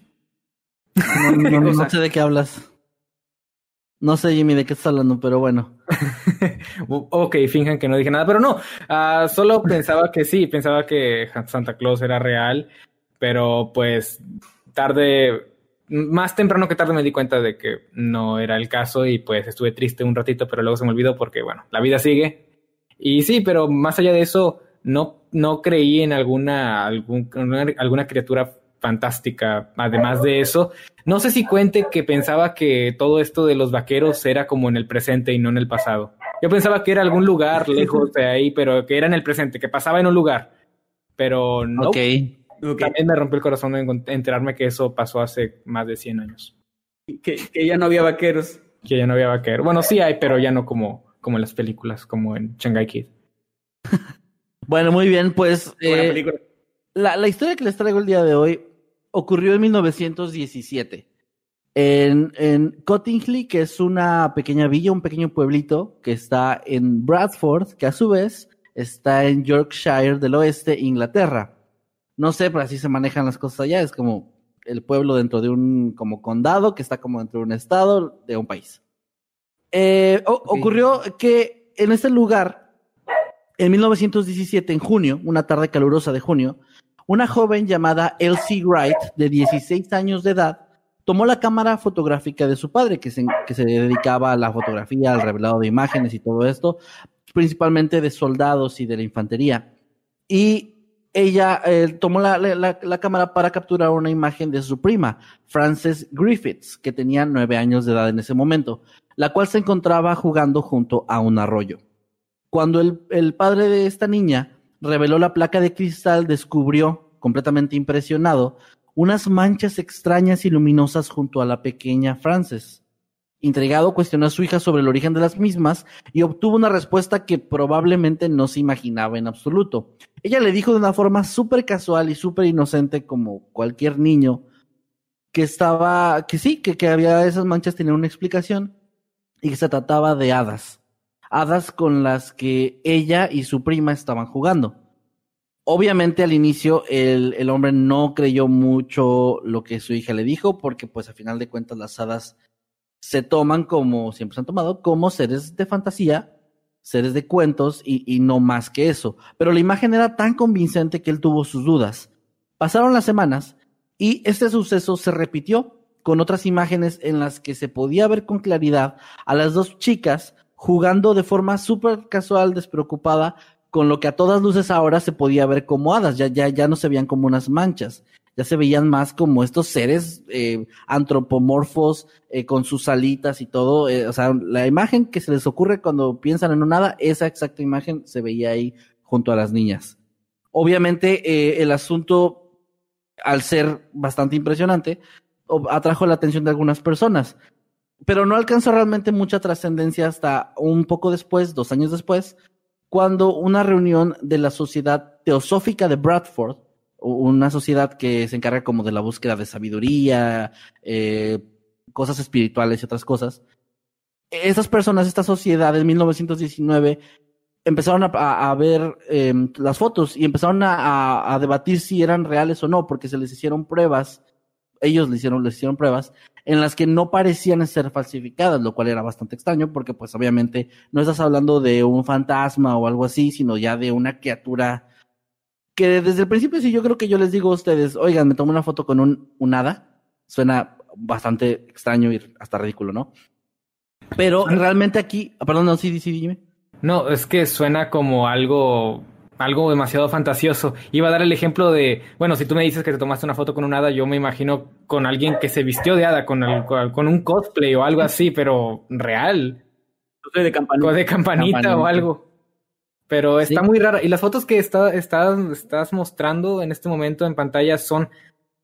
no, no- *laughs* sé de qué hablas. No sé, Jimmy, de qué estás hablando, pero bueno. *laughs* Ok, finjan que no dije nada, pero no, ah, solo *laughs* pensaba que sí, pensaba que Santa Claus era real, pero pues tarde, más temprano que tarde me di cuenta de que no era el caso y pues estuve triste un ratito, pero luego se me olvidó porque bueno, la vida sigue. Y sí, pero más allá de eso, no, no creí en alguna, algún- alguna criatura fantástica. Además de eso, no sé si cuente que pensaba que todo esto de los vaqueros era como en el presente y no en el pasado. Yo pensaba que era algún lugar *laughs* lejos de ahí, pero que era en el presente, que pasaba en un lugar. Pero no. Ok. Ok, También me rompió el corazón en- enterarme que eso pasó hace más de 100 años. Que, que ya no había vaqueros. Que ya no había vaquero. Bueno, sí hay, pero ya no como, como en las películas, como en Shanghai Kid. *laughs* Bueno, muy bien, pues Buena eh, película. la, la historia que les traigo el día de hoy ocurrió en 1917. En, en Cottingley, que es una pequeña villa, un pequeño pueblito que está en Bradford, que a su vez está en Yorkshire del Oeste, Inglaterra. No sé, pero así se manejan las cosas allá. Es como el pueblo dentro de un como condado que está como dentro de un estado de un país. Eh, o-. Ocurrió que en este lugar, en 1917, en junio, una tarde calurosa de junio, una joven llamada Elsie Wright, de 16 años de edad, tomó la cámara fotográfica de su padre, que se, dedicaba a la fotografía, al revelado de imágenes y todo esto, principalmente de soldados y de la infantería. Y ella eh, tomó la, cámara para capturar una imagen de su prima, Frances Griffiths, que tenía nueve años de edad en ese momento, la cual se encontraba jugando junto a un arroyo. Cuando el padre de esta niña reveló la placa de cristal, descubrió, completamente impresionado, unas manchas extrañas y luminosas junto a la pequeña Frances. Intrigado, cuestionó a su hija sobre el origen de las mismas y obtuvo una respuesta que probablemente no se imaginaba en absoluto. Ella le dijo de una forma súper casual y súper inocente como cualquier niño que estaba, que sí, que, que había esas manchas tenían una explicación y que se trataba de hadas. Hadas con las que ella y su prima estaban jugando. Obviamente al inicio el, el hombre no creyó mucho lo que su hija le dijo porque pues a final de cuentas las hadas se toman como siempre se han tomado como seres de fantasía, seres de cuentos y, y no más que eso. Pero la imagen era tan convincente que él tuvo sus dudas. Pasaron las semanas y este suceso se repitió con otras imágenes en las que se podía ver con claridad a las dos chicas jugando de forma súper casual, despreocupada, con lo que a todas luces ahora se podía ver como hadas, ya, ya, ya no se veían como unas manchas, ya se veían más como estos seres eh, antropomorfos eh, con sus alitas y todo, eh, o sea, la imagen que se les ocurre cuando piensan en un hada, esa exacta imagen se veía ahí junto a las niñas. Obviamente eh, el asunto, al ser bastante impresionante, atrajo la atención de algunas personas, pero no alcanzó realmente mucha trascendencia hasta un poco después, dos años después, cuando una reunión de la Sociedad Teosófica de Bradford, una sociedad que se encarga como de la búsqueda de sabiduría, eh, cosas espirituales y otras cosas, esas personas, esta sociedad en 1919 empezaron a, ver eh, las fotos y empezaron a debatir si eran reales o no, porque se les hicieron pruebas, ellos les hicieron, les hicieron pruebas en las que no parecían ser falsificadas, lo cual era bastante extraño, porque pues obviamente no estás hablando de un fantasma o algo así, sino ya de una criatura que desde el principio sí yo creo que yo les digo a ustedes, oigan, me tomo una foto con un, un hada, suena bastante extraño y hasta ridículo, ¿no? Pero realmente aquí, perdón, no, sí, sí, dime. No, es que suena como algo, algo demasiado fantasioso. Iba a dar el ejemplo de, bueno, si tú me dices que te tomaste una foto con un hada, yo me imagino con alguien que se vistió de hada, con, el- con un cosplay o algo así, pero real, Yo soy de o campanita. de campanita, Campanita. o algo. Pero está Sí. muy rara. Y las fotos que está, estás, estás mostrando en este momento en pantalla son,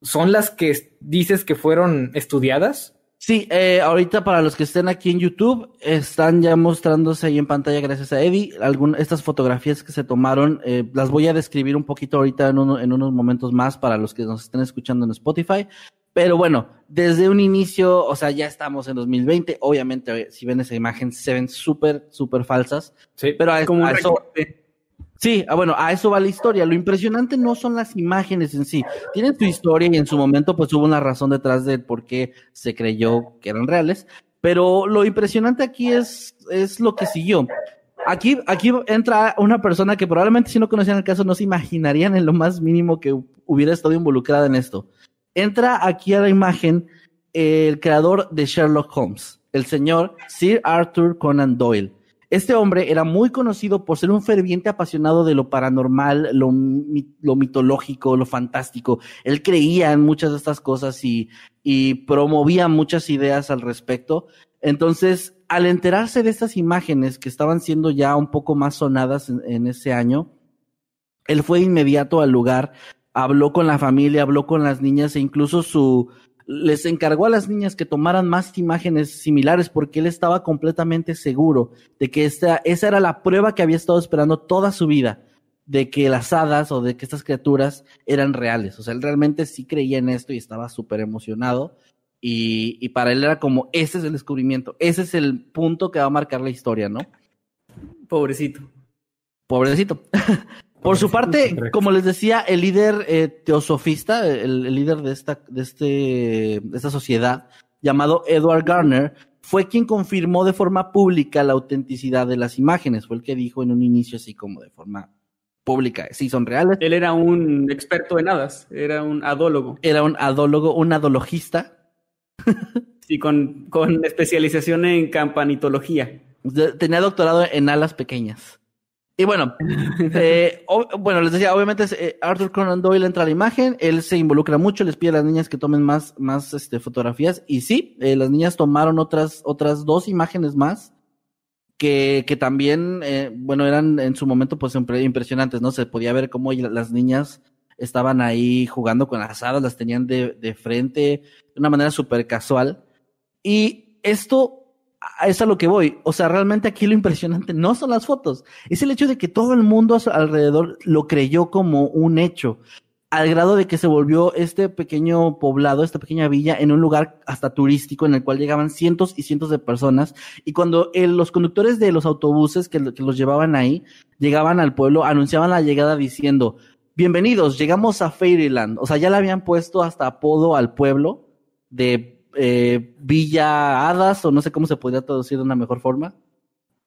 son las que dices que fueron estudiadas. Sí, eh, ahorita para los que estén aquí en YouTube, están ya mostrándose ahí en pantalla, gracias a Eddie, algún, estas fotografías que se tomaron, eh, las voy a describir un poquito ahorita en, uno- en unos momentos más para los que nos estén escuchando en Spotify, Pero bueno, desde un inicio, o sea, ya estamos en 2020. Obviamente, si ven esa imagen, se ven súper, súper falsas. Sí. Pero a, Como a eso. Sí, ah, bueno, a eso va la historia. Lo impresionante no son las imágenes en sí. Tienen su historia y en su momento pues hubo una razón detrás de por qué se creyó que eran reales. Pero lo impresionante aquí es, es lo que siguió. Aquí, aquí entra una persona que probablemente si no conocían el caso no se imaginarían en lo más mínimo que hubiera estado involucrada en esto. Entra aquí a la imagen el creador de Sherlock Holmes, el señor Sir Arthur Conan Doyle. Este hombre era muy conocido por ser un ferviente apasionado de lo paranormal, lo, mi- lo mitológico, lo fantástico. Él creía en muchas de estas cosas y, y promovía muchas ideas al respecto. Entonces, al enterarse de estas imágenes que estaban siendo ya un poco más sonadas en, en ese año, él fue inmediato al lugar, habló con la familia, habló con las niñas e incluso su, les encargó a las niñas que tomaran más imágenes similares porque él estaba completamente seguro de que esta, esa era la prueba que había estado esperando toda su vida de que las hadas o de que estas criaturas eran reales. O sea, él realmente sí creía en esto y estaba súper emocionado. Y, y para él era como, ese es el descubrimiento, ese es el punto que va a marcar la historia, ¿no? Pobrecito. Pobrecito. *laughs* Por su parte, como les decía, el líder eh, teosofista, el, el líder de esta, de, este, de esta sociedad, llamado Edward Garner, fue quien confirmó de forma pública la autenticidad de las imágenes. Fue el que dijo en un inicio así como de forma pública, sí son reales. Él era un experto en hadas, era un adólogo. Era un adólogo, un adologista. *laughs* Sí, con, con especialización en campanitología. Tenía doctorado en alas pequeñas. Y bueno, *laughs* eh, o- bueno, les decía, obviamente eh, Arthur Conan Doyle entra a la imagen, él se involucra mucho, les pide a las niñas que tomen más, más este, fotografías, y sí, eh, las niñas tomaron otras, otras dos imágenes más, que, que también, eh, bueno, eran en su momento pues impre- impresionantes, ¿no? Se podía ver cómo las niñas estaban ahí jugando con las hadas, las tenían de, de frente, de una manera súper casual. Y esto es a lo que voy. O sea, realmente aquí lo impresionante no son las fotos, es el hecho de que todo el mundo a su alrededor lo creyó como un hecho, al grado de que se volvió este pequeño poblado, esta pequeña villa, en un lugar hasta turístico en el cual llegaban cientos y cientos de personas. Y cuando los conductores de los autobuses que, que los llevaban ahí llegaban al pueblo, anunciaban la llegada diciendo, bienvenidos, llegamos a Fairyland. O sea, ya le habían puesto hasta apodo al pueblo de eh, Villa Hadas, o no sé cómo se podría traducir de una mejor forma.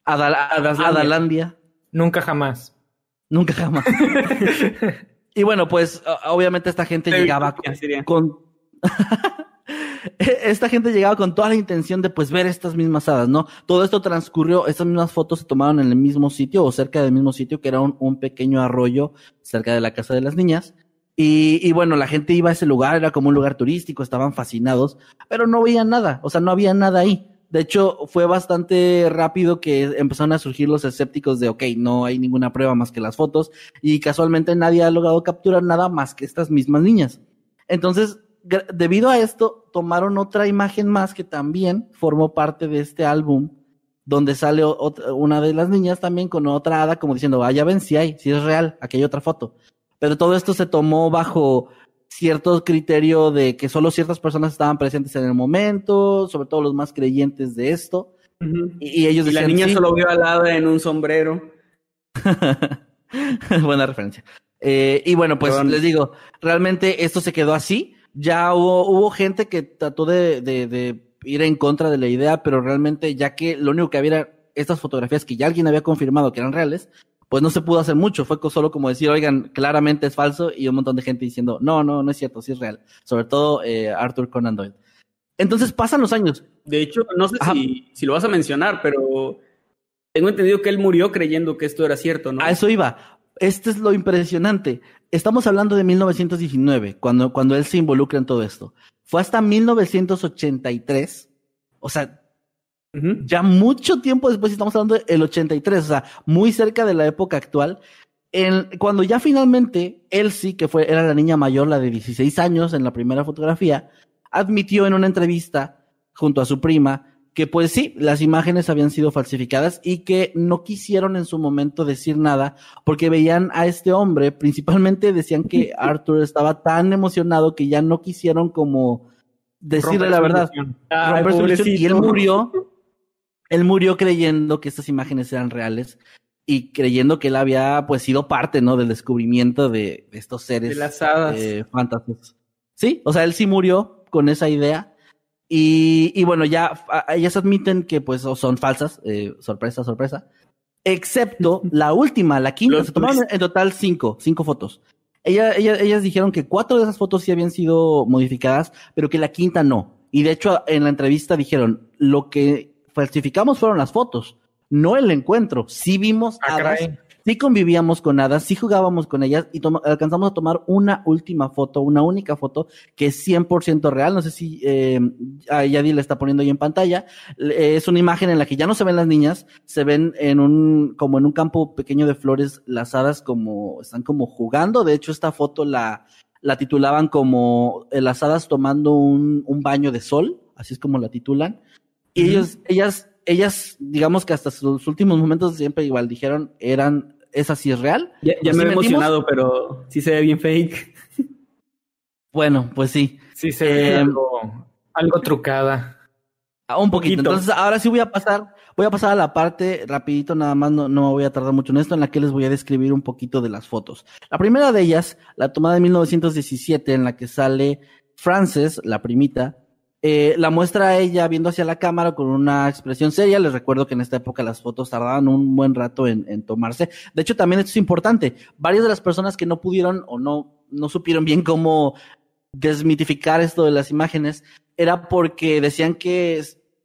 Adal-. Adalandia. Nunca jamás. Nunca jamás. *laughs* y bueno, pues obviamente esta gente llegaba con... *laughs* esta gente llegaba con toda la intención de pues ver estas mismas hadas, ¿no? Todo esto transcurrió, estas mismas fotos se tomaron en el mismo sitio o cerca del mismo sitio, que era un, un pequeño arroyo cerca de la casa de las niñas. Y, y bueno, la gente iba a ese lugar, era como un lugar turístico, estaban fascinados, pero no veían nada, o sea, no había nada ahí. De hecho, fue bastante rápido que empezaron a surgir los escépticos de, ok, no hay ninguna prueba más que las fotos, y casualmente nadie ha logrado capturar nada más que estas mismas niñas. Entonces, debido a esto, tomaron otra imagen más que también formó parte de este álbum, donde sale una de las niñas también con otra hada, como diciendo, ah, ya ven, si hay, si es real, aquí hay otra foto. Pero todo esto se tomó bajo cierto criterio de que solo ciertas personas estaban presentes en el momento, sobre todo los más creyentes de esto, Ujú. y, y ellos Y la niña "Sí". solo vio al en un sombrero. *laughs* Buena referencia. Eh, y bueno, pues Perdón. les digo, realmente esto se quedó así. Ya hubo, hubo gente que trató de, de- de ir en contra de la idea, pero realmente ya que lo único que había era estas fotografías que ya alguien había confirmado que eran reales, pues no se pudo hacer mucho. Fue solo como decir, oigan, claramente es falso y un montón de gente diciendo, no, no, no es cierto, sí es real. Sobre todo eh, Arthur Conan Doyle. Entonces pasan los años. De hecho, no sé si, si lo vas a mencionar, pero tengo entendido que él murió creyendo que esto era cierto, ¿no? A eso iba. Este es lo impresionante. Estamos hablando de 1919, cuando, cuando él se involucra en todo esto. Fue hasta 1983, o sea, Ya mucho tiempo después, estamos hablando del 83, o sea, muy cerca de la época actual, en, cuando ya finalmente Elsie, que fue, era la niña mayor, la de 16 años en la primera fotografía, admitió en una entrevista junto a su prima que pues sí, las imágenes habían sido falsificadas y que no quisieron en su momento decir nada porque veían a este hombre, principalmente decían que *laughs* Arthur estaba tan emocionado que ya no quisieron como decirle la verdad. Ay, y él murió, él murió creyendo que estas imágenes eran reales y creyendo que él había pues sido parte, ¿no? Del descubrimiento de estos seres De las hadas. eh. Sí, o sea, él sí murió con esa idea. Y, y bueno, ya a- ellas admiten que pues son falsas, eh, sorpresa, sorpresa. Excepto *laughs* la última, la quinta, se tomaron en total cinco, cinco fotos. Ella, ella- ellas dijeron que cuatro de esas fotos sí habían sido modificadas, pero que la quinta no. Y de hecho, en la entrevista dijeron, lo que falsificamos fueron las fotos, no el encuentro. Sí vimos Ah, hadas, caray. sí convivíamos con hadas, sí jugábamos con ellas y alcanzamos a tomar una última foto, una única foto que es 100% real. No sé si eh, Yadi le está poniendo ahí en pantalla. Es una imagen en la que ya no se ven las niñas, se ven en un, como en un campo pequeño de flores, las hadas como, están como jugando. De hecho, esta foto la, la titulaban como eh, las hadas tomando un, un baño de sol, así es como la titulan. Y ellos, ellas, ellas, digamos que hasta sus últimos momentos siempre igual dijeron, eran, esa sí es real. Ya, ya Pues me he metimos- emocionado, pero sí se ve bien fake. Bueno, pues sí. Sí, se ve Eh, algo, algo trucada. Ah, Un poquito. Poquito. Entonces, ahora sí voy a pasar, voy a pasar a la parte rapidito, nada más, no, no me voy a tardar mucho en esto, en la que les voy a describir un poquito de las fotos. La primera de ellas, la tomada de 1917, en la que sale Frances, la primita, eh, la muestra a ella viendo hacia la cámara con una expresión seria. Les recuerdo que en esta época las fotos tardaban un buen rato en, tomarse. De hecho, también esto es importante. Varias de las personas que no pudieron o no, no supieron bien cómo desmitificar esto de las imágenes era porque decían que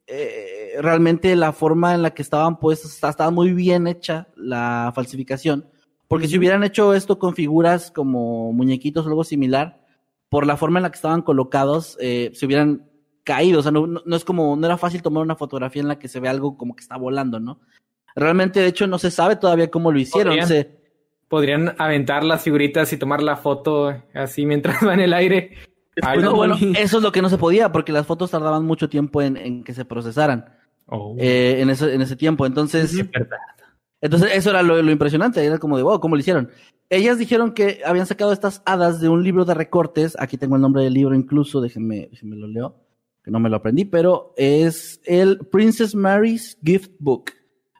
eh, realmente la forma en la que estaban puestas estaba muy bien hecha la falsificación. Porque si hubieran hecho esto con figuras como muñequitos o algo similar, por la forma en la que estaban colocados, eh, se hubieran caído. O sea, no, es como, no era fácil tomar una fotografía en la que se ve algo como que está volando, ¿no? Realmente, de hecho, no se sabe todavía cómo lo hicieron. Podrían. Se- Podrían aventar las figuritas y tomar la foto así mientras *laughs* va en el aire. Ay, Pues no, no, bueno, *laughs* eso es lo que no se podía, porque las fotos tardaban mucho tiempo en, en que se procesaran Oh, eh, en, ese, en ese tiempo. Entonces, es verdad. entonces eso era lo, lo impresionante, era como de, wow, ¿cómo lo hicieron? Ellas dijeron que habían sacado estas hadas de un libro de recortes, aquí tengo el nombre del libro incluso, déjenme, déjenme lo leo, que no me lo aprendí, pero es el Princess Mary's Gift Book,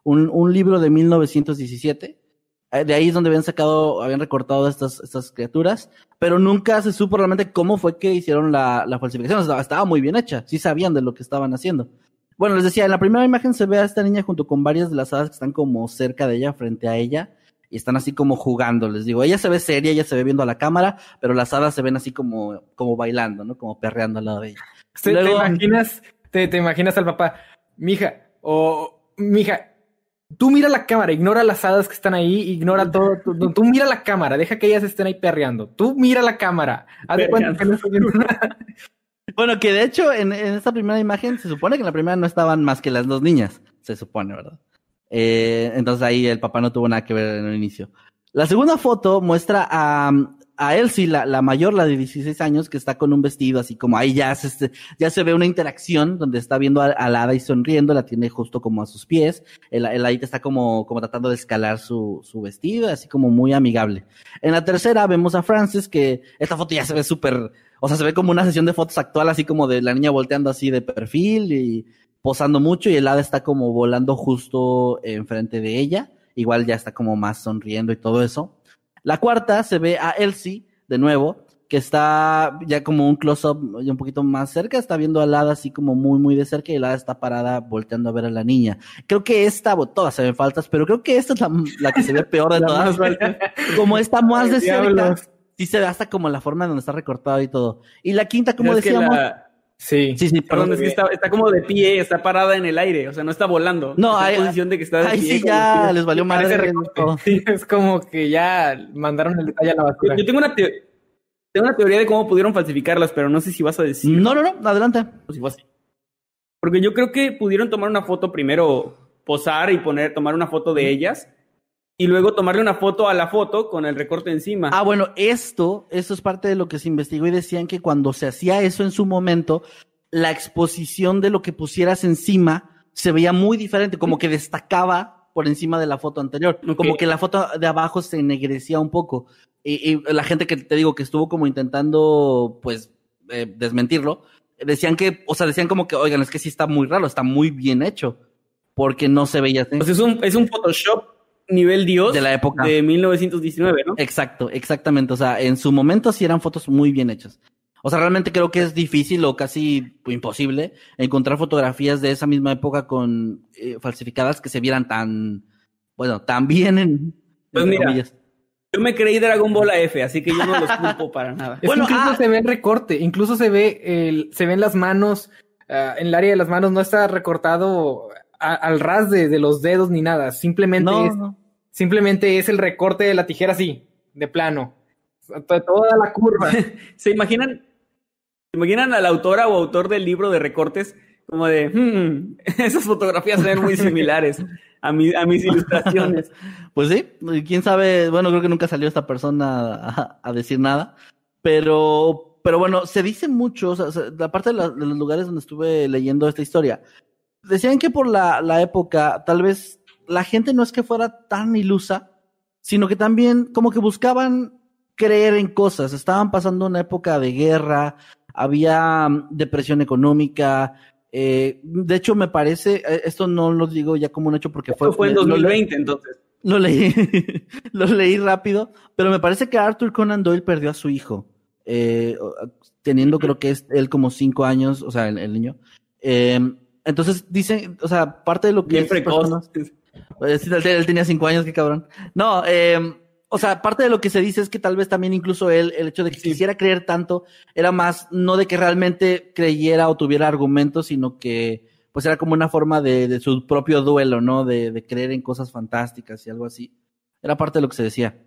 un, un libro de 1917. Eh, De ahí es donde habían sacado, habían recortado estas, estas criaturas, pero nunca se supo realmente cómo fue que hicieron la, la falsificación. Estaba, estaba muy bien hecha, sí sabían de lo que estaban haciendo. Bueno, les decía, en la primera imagen se ve a esta niña junto con varias de las hadas que están como cerca de ella, frente a ella, y están así como jugando, les digo. Ella se ve seria, ella se ve viendo a la cámara, pero las hadas se ven así como, como bailando, ¿no? Como perreando al lado de ella. ¿Te, te Luego- imaginas, te, te imaginas al papá, mija, o mija, tú mira la cámara, ignora las hadas que están ahí, ignora todo, tú, tú- tú mira la cámara, deja que ellas estén ahí perreando. Tú mira la cámara, haz de cuenta que no estoy viendo nada. *laughs* Bueno, que de hecho en, en esta primera imagen se supone que en la primera no estaban más que las dos niñas, se supone, ¿verdad? Eh, entonces ahí el papá no tuvo nada que ver en el inicio. La segunda foto muestra a, a Elsie, la, la mayor, la de 16 años, que está con un vestido así como ahí ya se, ya se ve una interacción donde está viendo a, a la hada y sonriendo, la tiene justo como a sus pies. El, el hadita está como, como tratando de escalar su, su vestido, así como muy amigable. En la tercera vemos a Frances, que esta foto ya se ve súper, o sea, se ve como una sesión de fotos actual, así como de la niña volteando así de perfil y posando mucho y el hada está como volando justo enfrente de ella. Igual ya está como más sonriendo y todo eso. La cuarta se ve a Elsie, de nuevo, que está ya como un close-up ya un poquito más cerca, está viendo al hada así como muy, muy de cerca y el hada está parada volteando a ver a la niña. Creo que esta, todas se ven faltas, pero creo que esta es la, la que se ve peor de *laughs* todas. como está más de cerca, sí se ve hasta como la forma en donde está recortado y todo. Y la quinta, como decíamos, la- Sí. sí, sí, Perdón, es que está, está como de pie, está parada en el aire, o sea, no está volando. No, ahí- posición de que está de Ahí pie, sí ya les valió madre. *laughs* Sí, es como que ya mandaron el detalle a la basura. Yo tengo una, te- tengo una teoría de cómo pudieron falsificarlas, pero no sé si vas a decir. No, no, no, adelante. Porque yo creo que pudieron tomar una foto primero, posar y poner, tomar una foto de ellas, y luego tomarle una foto a la foto con el recorte encima. Ah, bueno, esto, esto es parte de lo que se investigó y decían que cuando se hacía eso en su momento, la exposición de lo que pusieras encima se veía muy diferente, como que destacaba por encima de la foto anterior, como que la foto de abajo se ennegrecía un poco. Y, y la gente que te digo que estuvo como intentando, pues, eh, desmentirlo, decían que, o sea, decían como que, oigan, es que sí está muy raro, está muy bien hecho, porque no se veía así. Pues es un, es un Photoshop nivel Dios De la época. de 1919, ¿no? Exacto, exactamente. O sea, en su momento sí eran fotos muy bien hechas. O sea, realmente creo que es difícil o casi imposible encontrar fotografías de esa misma época con eh, falsificadas que se vieran tan, bueno, tan bien en. Pues mira, comillas. Yo me creí Dragon Ball F, así que yo no los culpo para *laughs* nada. Es Bueno, incluso ah. se ve el recorte, incluso se ve el, se ven las manos, ah, en el área de las manos no está recortado a- al ras de, de los dedos ni nada, simplemente No, es, no. Simplemente es el recorte de la tijera así, de plano, To- toda la curva. *laughs* ¿Se imaginan? ¿Se imaginan a la autora o autor del libro de recortes como de, "Hmm, *laughs* esas fotografías se ven muy similares a, mi- a mis ilustraciones? *laughs* Pues sí, quién sabe, bueno, creo que nunca salió esta persona a, a decir nada, pero, pero bueno, se dice mucho, o sea, se- la parte de, la- de los lugares donde estuve leyendo esta historia, decían que por la, la época, tal vez la gente no es que fuera tan ilusa, sino que también como que buscaban creer en cosas, estaban pasando una época de guerra, había mm, depresión económica, eh, de hecho me parece, eh, esto no lo digo ya como un hecho porque fue, Esto fue en lo- lo- 2020, entonces. lo leí, *laughs* lo leí rápido, pero me parece que Arthur Conan Doyle perdió a su hijo, eh, teniendo creo que es él como cinco años, o sea, el, el niño. Eh, entonces dicen, o sea, parte de lo que Bien precoz. personas- *laughs* él, él tenía cinco años, qué cabrón. No, eh, o sea, parte de lo que se dice es que tal vez también incluso él, el hecho de que quisiera creer tanto, era más no de que realmente creyera o tuviera argumentos, sino que pues era como una forma de, de su propio duelo, ¿no? De, de creer en cosas fantásticas y algo así. Era parte de lo que se decía.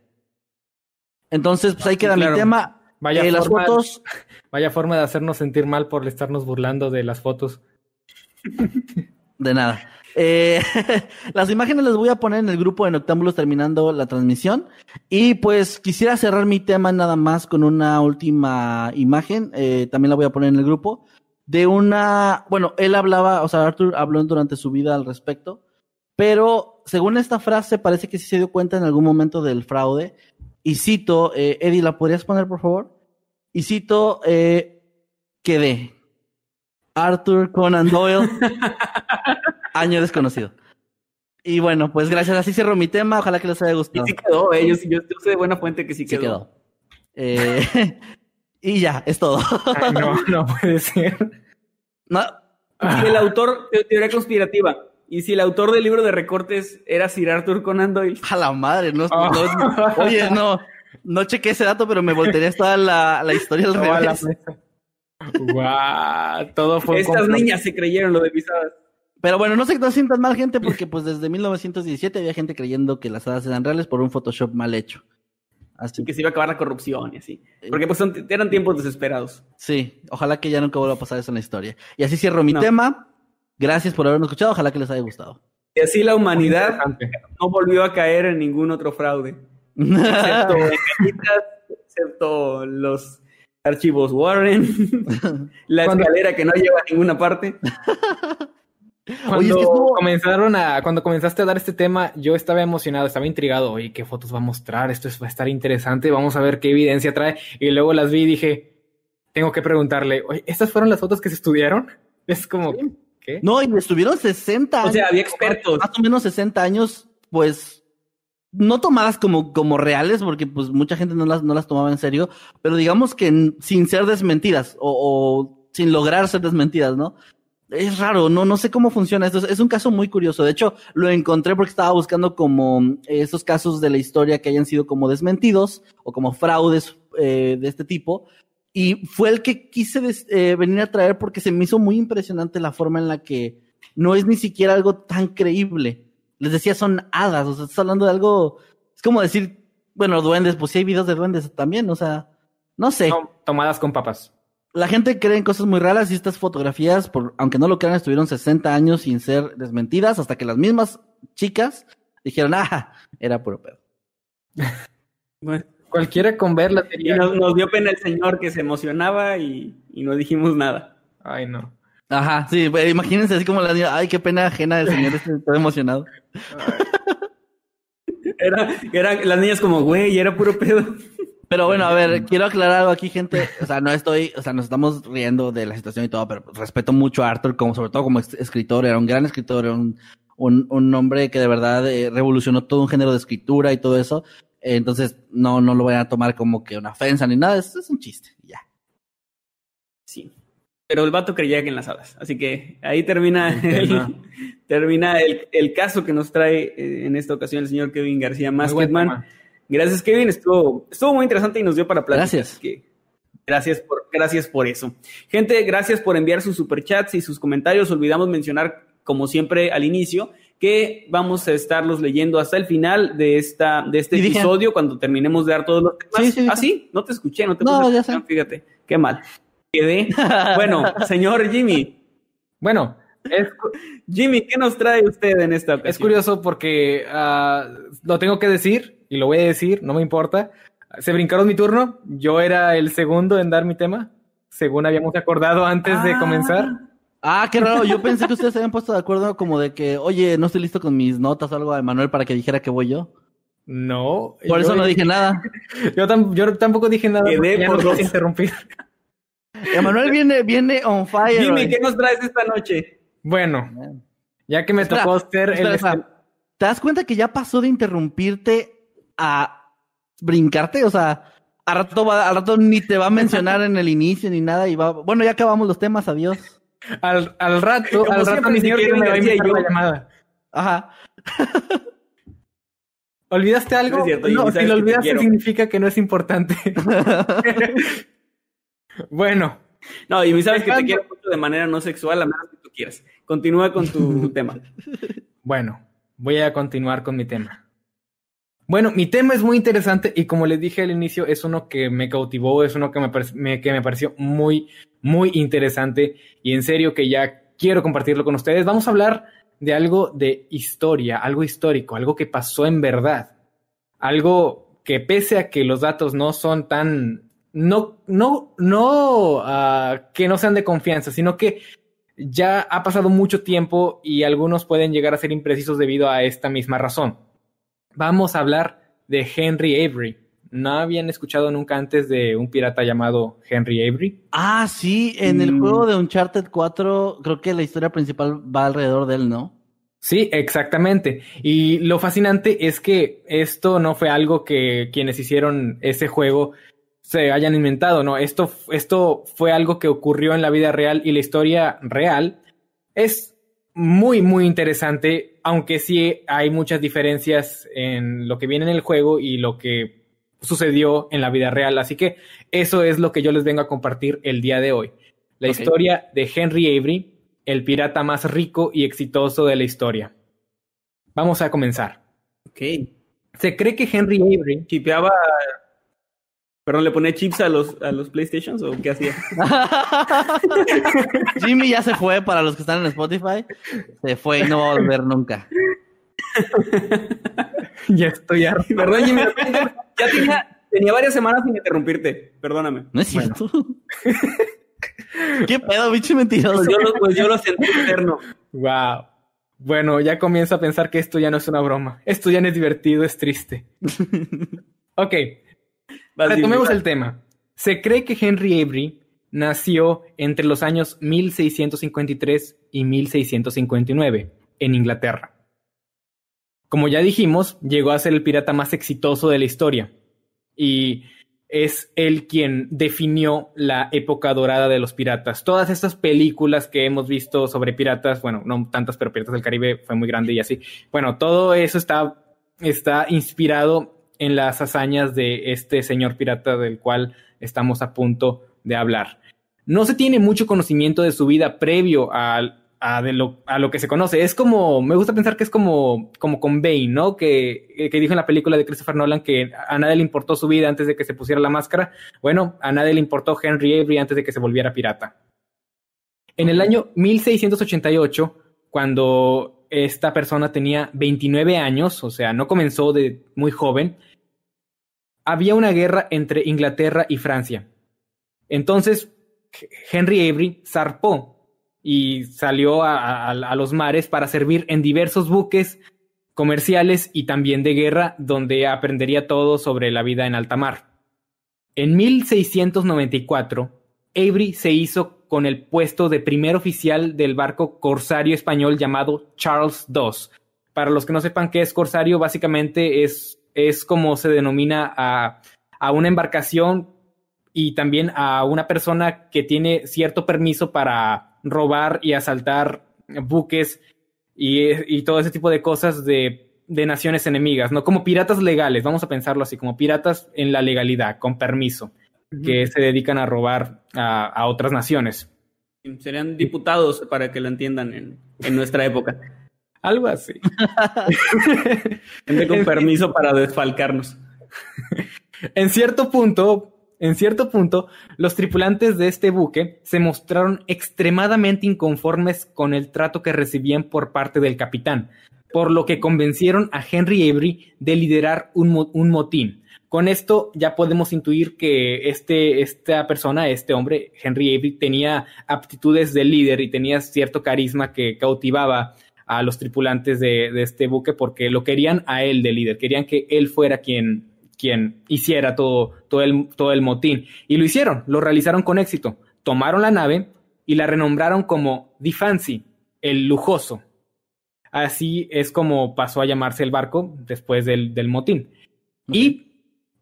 Entonces, pues ahí queda claro. mi tema. Vaya Eh, las fotos, *laughs* Vaya forma de hacernos sentir mal por estarnos burlando de las fotos. De nada. Eh, *laughs* las imágenes las voy a poner en el grupo de Noctámbulos terminando la transmisión. Y pues quisiera cerrar mi tema nada más con una última imagen. eh, también la voy a poner en el grupo. De una. Bueno, él hablaba, o sea, Arthur habló durante su vida al respecto. Pero según esta frase, parece que sí se dio cuenta en algún momento del fraude. Y cito, eh, Eddie, ¿la podrías poner, por favor? Y cito, quedé. Arthur Conan Doyle. *laughs* Año desconocido. Y bueno, pues gracias. Así cierro mi tema. Ojalá que les haya Y gustado. sí quedó, eh, yo, yo, yo sé de buena fuente que sí Sí quedó. quedó. Eh, *laughs* y ya, es todo. Ay, no, no puede ser. No, Si el autor, te- teoría conspirativa, y si el autor del libro de recortes era Sir Arthur Conan Doyle, a la madre. No, Oh. no- oye, no, no chequé ese dato, pero me voltearía toda la, la historia al la revés. mesa. Guau, todo fue estas niñas se creyeron lo de pisadas. Pero bueno, no se no sientan mal, gente, porque *laughs* pues desde 1917 había gente creyendo que las hadas eran reales por un Photoshop mal hecho. Así que se iba a acabar la corrupción y así. Porque pues son- eran tiempos desesperados. Sí, ojalá que ya nunca vuelva a pasar eso en la historia. Y así cierro mi No. tema. Gracias por habernos escuchado. Ojalá que les haya gustado. Y así la humanidad no volvió a caer en ningún otro fraude. Excepto *laughs* excepto los archivos Warren, *laughs* la escalera que no lleva a ninguna parte. Cuando Oye, es que estuvo- comenzaron a, cuando comenzaste a dar este tema, yo estaba emocionado, estaba intrigado. Oye, ¿qué fotos va a mostrar? Esto es- va a estar interesante. Vamos a ver qué evidencia trae. Y luego las vi y dije, tengo que preguntarle, oye, ¿estas fueron las fotos que se estudiaron? *laughs* Es como, ¿qué? No, y estuvieron 60 años. O sea, había expertos. Más o menos 60 años, pues, no tomadas como, como reales, porque pues mucha gente no las, no las tomaba en serio, pero digamos que sin ser desmentidas o, o sin lograr ser desmentidas, ¿no? Es raro, no, no sé cómo funciona esto. Es, un caso muy curioso. De hecho, lo encontré porque estaba buscando como eh, esos casos de la historia que hayan sido como desmentidos o como fraudes eh, de este tipo. Y fue el que quise eh, venir a traer porque se me hizo muy impresionante la forma en la que no es ni siquiera algo tan creíble. Les decía, son hadas, o sea, estás hablando de algo, es como decir, bueno, duendes, pues sí hay videos de duendes también, o sea, no sé. Tomadas con papas. La gente cree en cosas muy raras y estas fotografías, por, aunque no lo crean, estuvieron 60 años sin ser desmentidas hasta que las mismas chicas dijeron, ah, era puro pedo. *laughs* Bueno, Cualquiera con verla y sería. nos, nos dio pena el señor que se emocionaba y, y no dijimos nada. Ay, no. Ajá, sí, pues, imagínense así como la niña, ay, qué pena ajena del señor, este, todo emocionado. *laughs* Era, eran las niñas como, güey, era puro pedo. Pero bueno, a ver, quiero aclarar algo aquí, gente. O sea, no estoy, o sea, nos estamos riendo de la situación y todo, pero respeto mucho a Arthur, como sobre todo como es- escritor, era un gran escritor, era un, un, un hombre que de verdad eh, revolucionó todo un género de escritura y todo eso. Entonces, no, no lo vayan a tomar como que una ofensa ni nada, es, es un chiste, ya. Sí. Pero el vato creía que en las hadas. Así que ahí termina El termina el, el caso que nos trae eh, en esta ocasión el señor Kevin García tema. Gracias, Kevin. Estuvo, estuvo muy interesante y nos dio para platicar. Gracias. así que gracias por, gracias por eso. Gente, gracias por enviar sus superchats y sus comentarios. Olvidamos mencionar, como siempre al inicio, que vamos a estarlos leyendo hasta el final de esta de este dije. episodio cuando terminemos de dar todos los temas. Sí, sí, dije. ¿Ah, sí? No te escuché, no te No, puse ya sé. Fíjate, qué mal. Quedé. *laughs* Bueno, señor Jimmy, Bueno, es, Jimmy, ¿qué nos trae usted en esta ocasión? es curioso porque ah, lo tengo que decir y lo voy a decir, no me importa. Se brincaron mi turno, yo era el segundo en dar mi tema, según habíamos acordado antes de Ah. comenzar. Ah, qué raro, yo pensé que ustedes se habían puesto de acuerdo como de que, oye, no estoy listo con mis notas o algo a Manuel para que dijera que voy yo. No. Por eso yo- no dije nada. *laughs* Yo, tam- yo tampoco dije nada. Quedé por no dos. interrumpir. *laughs* Emanuel viene, viene on fire. Jimmy, hoy. ¿qué nos traes esta noche? Bueno, ya que me Espera, tocó ser espera, el... espera. ¿Te das cuenta que ya pasó de interrumpirte a brincarte? O sea, a rato, va, a rato ni te va a mencionar en el inicio ni nada y va. Bueno, ya acabamos los temas, adiós. Al, al rato, Como al rato siempre, mi señor señor Kevin me va a García y invitar yo. la llamada. Ajá. *laughs* ¿Olvidaste algo? No es cierto, no, Jimmy, si lo olvidaste significa que no es importante. *laughs* bueno, No, Jimmy, sabes que te quiero mucho de manera no sexual, a menos que tú quieras. Continúa con tu *laughs* tema. bueno, voy a continuar con mi tema. Bueno, mi tema es muy interesante y como les dije al inicio, es uno que me cautivó, es uno que me, que me pareció muy, muy interesante y en serio que ya quiero compartirlo con ustedes. Vamos a hablar de algo de historia, algo histórico, algo que pasó en verdad, algo que pese a que los datos no son tan, no, no, no, ah, que no sean de confianza, sino que ya ha pasado mucho tiempo y algunos pueden llegar a ser imprecisos debido a esta misma razón. Vamos a hablar de Henry Avery. ¿No habían escuchado nunca antes de un pirata llamado Henry Avery? Ah, sí, en el Mm. juego de Uncharted 4, creo que la historia principal va alrededor de él, ¿no? Sí, exactamente. Y lo fascinante es que esto no fue algo que quienes hicieron ese juego se hayan inventado, ¿no? Esto, esto fue algo que ocurrió en la vida real y la historia real es muy, muy interesante, aunque sí hay muchas diferencias en lo que viene en el juego y lo que sucedió en la vida real. Así que eso es lo que yo les vengo a compartir el día de hoy. La historia de Henry Avery, el pirata más rico y exitoso de la historia. Vamos a comenzar. Ok. Se cree que Henry Avery Chipeaba. Perdón, ¿le ponía chips a los, a los PlayStations o qué hacía? *laughs* Jimmy ya se fue para los que están en Spotify. Se fue y no va a volver nunca. *laughs* ya estoy harto. Perdón, Jimmy. Ya *laughs* tenía, tenía varias semanas sin interrumpirte. Perdóname. No es cierto. ¿Qué pedo, bicho mentiroso? Pues yo lo, pues yo lo sentí eterno. Wow. Bueno, ya comienzo a pensar que esto ya no es una broma. Esto ya no es divertido, es triste. ok, retomemos el tema. Se cree que Henry Avery nació entre los años 1653 y 1659 en Inglaterra. Como ya dijimos, llegó a ser el pirata más exitoso de la historia y es él quien definió la época dorada de los piratas. Todas estas películas que hemos visto sobre piratas, bueno, no tantas, pero Piratas del Caribe fue muy grande y así. Bueno, todo eso está, está inspirado en las hazañas de este señor pirata del cual estamos a punto de hablar. No se tiene mucho conocimiento de su vida previo a, de lo, a lo que se conoce. Es como, me gusta pensar que es como, como con Bane, ¿no? Que, que dijo en la película de Christopher Nolan que a nadie le importó su vida antes de que se pusiera la máscara. Bueno, a nadie le importó Henry Avery antes de que se volviera pirata. En el año 1688, cuando esta persona tenía 29 años, o sea, no comenzó de muy joven, había una guerra entre Inglaterra y Francia. Entonces, Henry Avery zarpó y salió a, los mares para servir en diversos buques comerciales y también de guerra, donde aprendería todo sobre la vida en alta mar. En 1694, Avery se hizo con el puesto de primer oficial del barco corsario español llamado Charles II. Para los que no sepan qué es corsario, básicamente es, es como se denomina a, a una embarcación y también a una persona que tiene cierto permiso para robar y asaltar buques y, y todo ese tipo de cosas de, de, naciones enemigas, ¿no? Como piratas legales, vamos a pensarlo así, como piratas en la legalidad, con permiso, uh -huh. que se dedican a robar a, a, otras naciones. Serían diputados para que lo entiendan en, en nuestra época. *laughs* Algo así. *laughs* Gente con permiso para desfalcarnos. *laughs* en cierto punto, en cierto punto, los tripulantes de este buque se mostraron extremadamente inconformes con el trato que recibían por parte del capitán, por lo que convencieron a Henry Avery de liderar un, un motín. Con esto ya podemos intuir que este, esta persona, este hombre, Henry Avery, tenía aptitudes de líder y tenía cierto carisma que cautivaba a los tripulantes de, de este buque porque lo querían a él de líder, querían que él fuera quien, quien hiciera todo, todo, el, todo el motín. Y lo hicieron, lo realizaron con éxito. Tomaron la nave y la renombraron como The Fancy, el lujoso. Así es como pasó a llamarse el barco después del, del motín. Okay. Y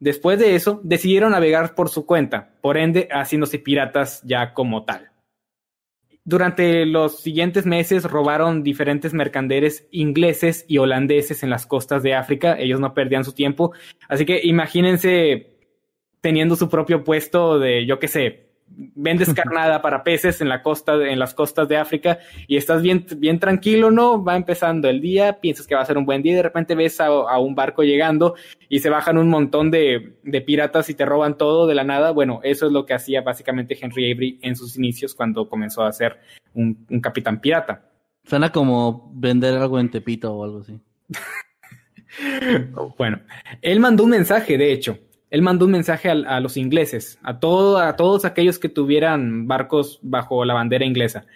después de eso decidieron navegar por su cuenta, por ende haciéndose piratas ya como tal. Durante los siguientes meses robaron diferentes mercaderes ingleses y holandeses en las costas de África. Ellos no perdían su tiempo. Así que imagínense teniendo su propio puesto de, yo qué sé, vendes *laughs* carnada para peces en la costa, en las costas de África y estás bien, bien tranquilo, ¿no? Va empezando el día, piensas que va a ser un buen día y de repente ves a, a un barco llegando y se bajan un montón de, de, piratas y te roban todo de la nada. Bueno, eso es lo que hacía básicamente Henry Avery en sus inicios cuando comenzó a ser un, un capitán pirata. Suena como vender algo en Tepito o algo así. *laughs* bueno, él mandó un mensaje, de hecho, él mandó un mensaje a, los ingleses, a, todo, a todos aquellos que tuvieran barcos bajo la bandera inglesa,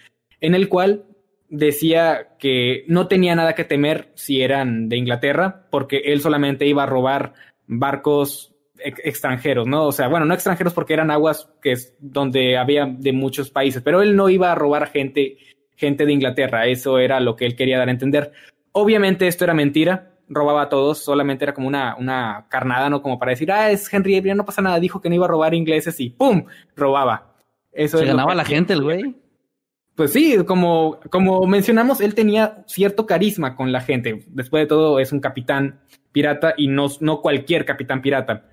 en el cual decía que no tenía nada que temer si eran de Inglaterra, porque él solamente iba a robar barcos ex extranjeros, ¿no? O sea, bueno, no extranjeros porque eran aguas que es donde había de muchos países, pero él no iba a robar gente, gente de Inglaterra, eso era lo que él quería dar a entender. Obviamente esto era mentira, robaba a todos, solamente era como una, una carnada, ¿no? Como para decir, ah, es Henry Avery, no pasa nada, dijo que no iba a robar ingleses y ¡pum! robaba. Eso Se ganaba la gente el güey. Pues sí, como, como mencionamos, él tenía cierto carisma con la gente. Después de todo, es un capitán pirata y no, no cualquier capitán pirata.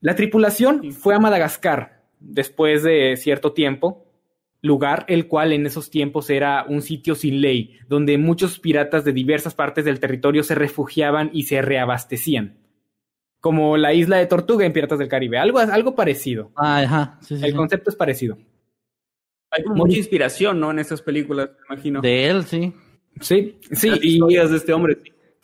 La tripulación fue a Madagascar después de cierto tiempo, lugar el cual en esos tiempos era un sitio sin ley, donde muchos piratas de diversas partes del territorio se refugiaban y se reabastecían. Como la isla de Tortuga en Piratas del Caribe, algo, algo parecido. Ah, ajá. Sí, sí, el sí. concepto es parecido. Hay como mucha inspiración, ¿no? En esas películas, me imagino. De él, sí. Sí, sí. Las historias de este hombre.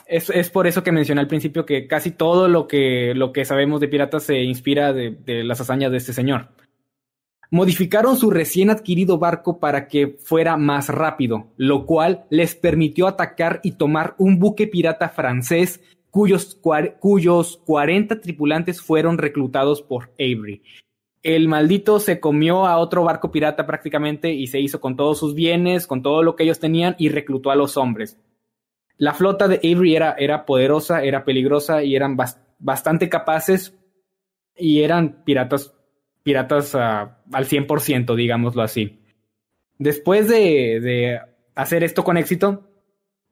Es, es, por eso que mencioné al principio que casi todo lo que, lo que sabemos de piratas se inspira de, de las hazañas de este señor. Modificaron su recién adquirido barco para que fuera más rápido, lo cual les permitió atacar y tomar un buque pirata francés cuyos, cuyos 40 tripulantes fueron reclutados por Avery. El maldito se comió a otro barco pirata prácticamente y se hizo con todos sus bienes, con todo lo que ellos tenían y reclutó a los hombres. La flota de Avery era, era poderosa, era peligrosa y eran bast bastante capaces y eran piratas piratas uh, al 100%, digámoslo así. Después de, de hacer esto con éxito,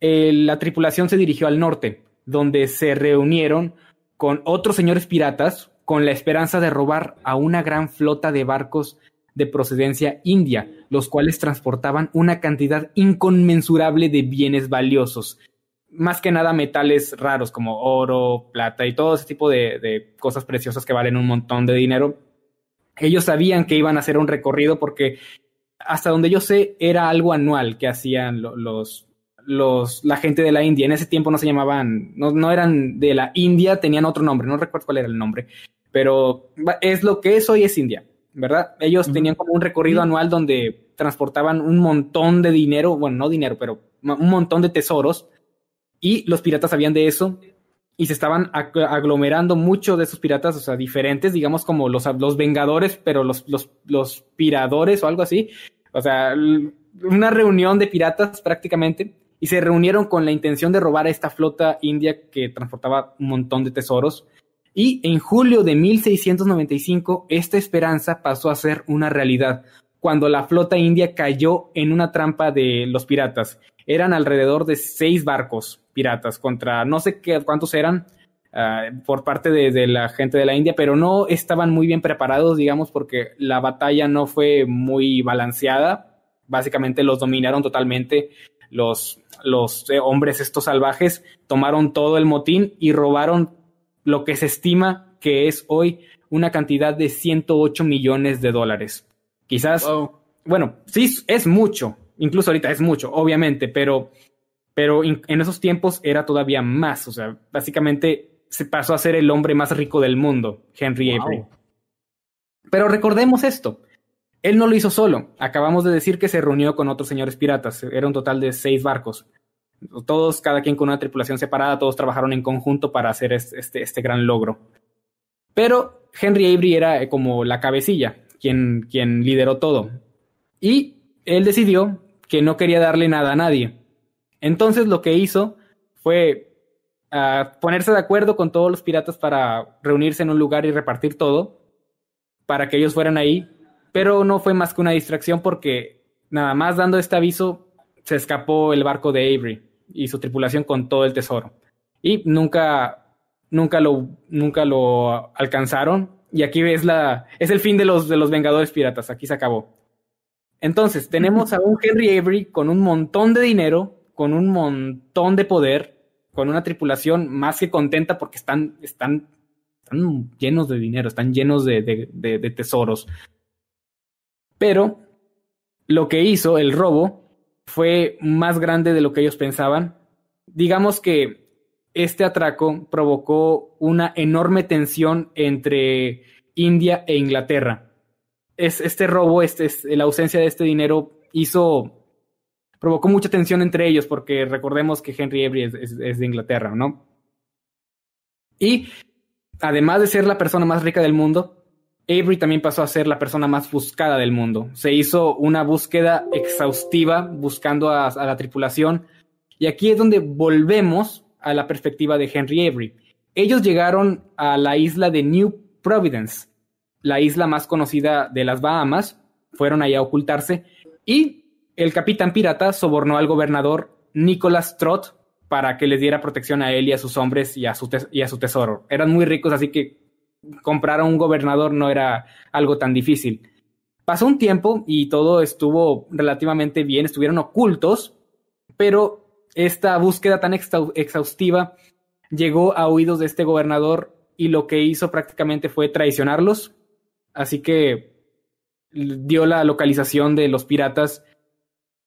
eh, la tripulación se dirigió al norte, donde se reunieron con otros señores piratas con la esperanza de robar a una gran flota de barcos de procedencia india, los cuales transportaban una cantidad inconmensurable de bienes valiosos, más que nada metales raros como oro, plata y todo ese tipo de, de cosas preciosas que valen un montón de dinero ellos sabían que iban a hacer un recorrido porque hasta donde yo sé era algo anual que hacían los, los, la gente de la India. En ese tiempo no se llamaban, no, no eran de la India, tenían otro nombre, no recuerdo cuál era el nombre, pero es lo que es hoy es India, ¿verdad? Ellos uh -huh. tenían como un recorrido anual donde transportaban un montón de dinero, bueno, no dinero, pero un montón de tesoros y los piratas sabían de eso y se estaban ag- aglomerando muchos de esos piratas, o sea, diferentes, digamos como los, los Vengadores, pero los, los, los Piradores o algo así. O sea, una reunión de piratas prácticamente, y se reunieron con la intención de robar a esta flota india que transportaba un montón de tesoros. Y en julio de 1695, esta esperanza pasó a ser una realidad, cuando la flota india cayó en una trampa de los piratas. Eran alrededor de seis barcos piratas contra no sé qué, cuántos eran ah, por parte de, la gente de la India, pero no estaban muy bien preparados, digamos, porque la batalla no fue muy balanceada. Básicamente los dominaron totalmente los, los eh, hombres estos salvajes, tomaron todo el motín y robaron lo que se estima que es hoy una cantidad de 108 millones de dólares. Quizás, bueno, sí es mucho, incluso ahorita es mucho, obviamente, pero, pero in- en esos tiempos era todavía más, o sea, básicamente se pasó a ser el hombre más rico del mundo, Henry Wow. Avery. Pero recordemos esto, él no lo hizo solo, acabamos de decir que se reunió con otros señores piratas, era un total de seis barcos. Todos, cada quien con una tripulación separada, todos trabajaron en conjunto para hacer es- este, este gran logro. Pero Henry Avery era eh, como la cabecilla, quien, lideró todo. Y él decidió que no quería darle nada a nadie. Entonces lo que hizo fue ah, ponerse de acuerdo con todos los piratas para reunirse en un lugar y repartir todo, para que ellos fueran ahí. Pero no fue más que una distracción porque nada más dando este aviso se escapó el barco de Avery y su tripulación con todo el tesoro. Y nunca, nunca lo, nunca lo alcanzaron. Y aquí ves la, es el fin de los, de los Vengadores Piratas. Aquí se acabó. Entonces, tenemos a un Henry Avery con un montón de dinero, con un montón de poder, con una tripulación más que contenta porque están, están, están llenos de dinero, están llenos de, de, de, de tesoros. Pero lo que hizo el robo fue más grande de lo que ellos pensaban. Digamos que este atraco provocó una enorme tensión entre India e Inglaterra. Es, este robo, este, es- la ausencia de este dinero hizo, provocó mucha tensión entre ellos porque recordemos que Henry es- es de Inglaterra, ¿no? Y además de ser la persona más rica del mundo, Avery también pasó a ser la persona más buscada del mundo. Se hizo una búsqueda exhaustiva buscando a, a la tripulación. Y aquí es donde volvemos a la perspectiva de Henry Avery. Ellos llegaron a la isla de New Providence, la isla más conocida de las Bahamas. Fueron allá a ocultarse. Y el capitán pirata sobornó al gobernador Nicholas Trott para que les diera protección a él y a sus hombres y a su, tes- y a su tesoro. Eran muy ricos, así que comprar a un gobernador no era algo tan difícil. Pasó un tiempo y todo estuvo relativamente bien, estuvieron ocultos, pero esta búsqueda tan exhau- exhaustiva llegó a oídos de este gobernador y lo que hizo prácticamente fue traicionarlos. Así que dio la localización de los piratas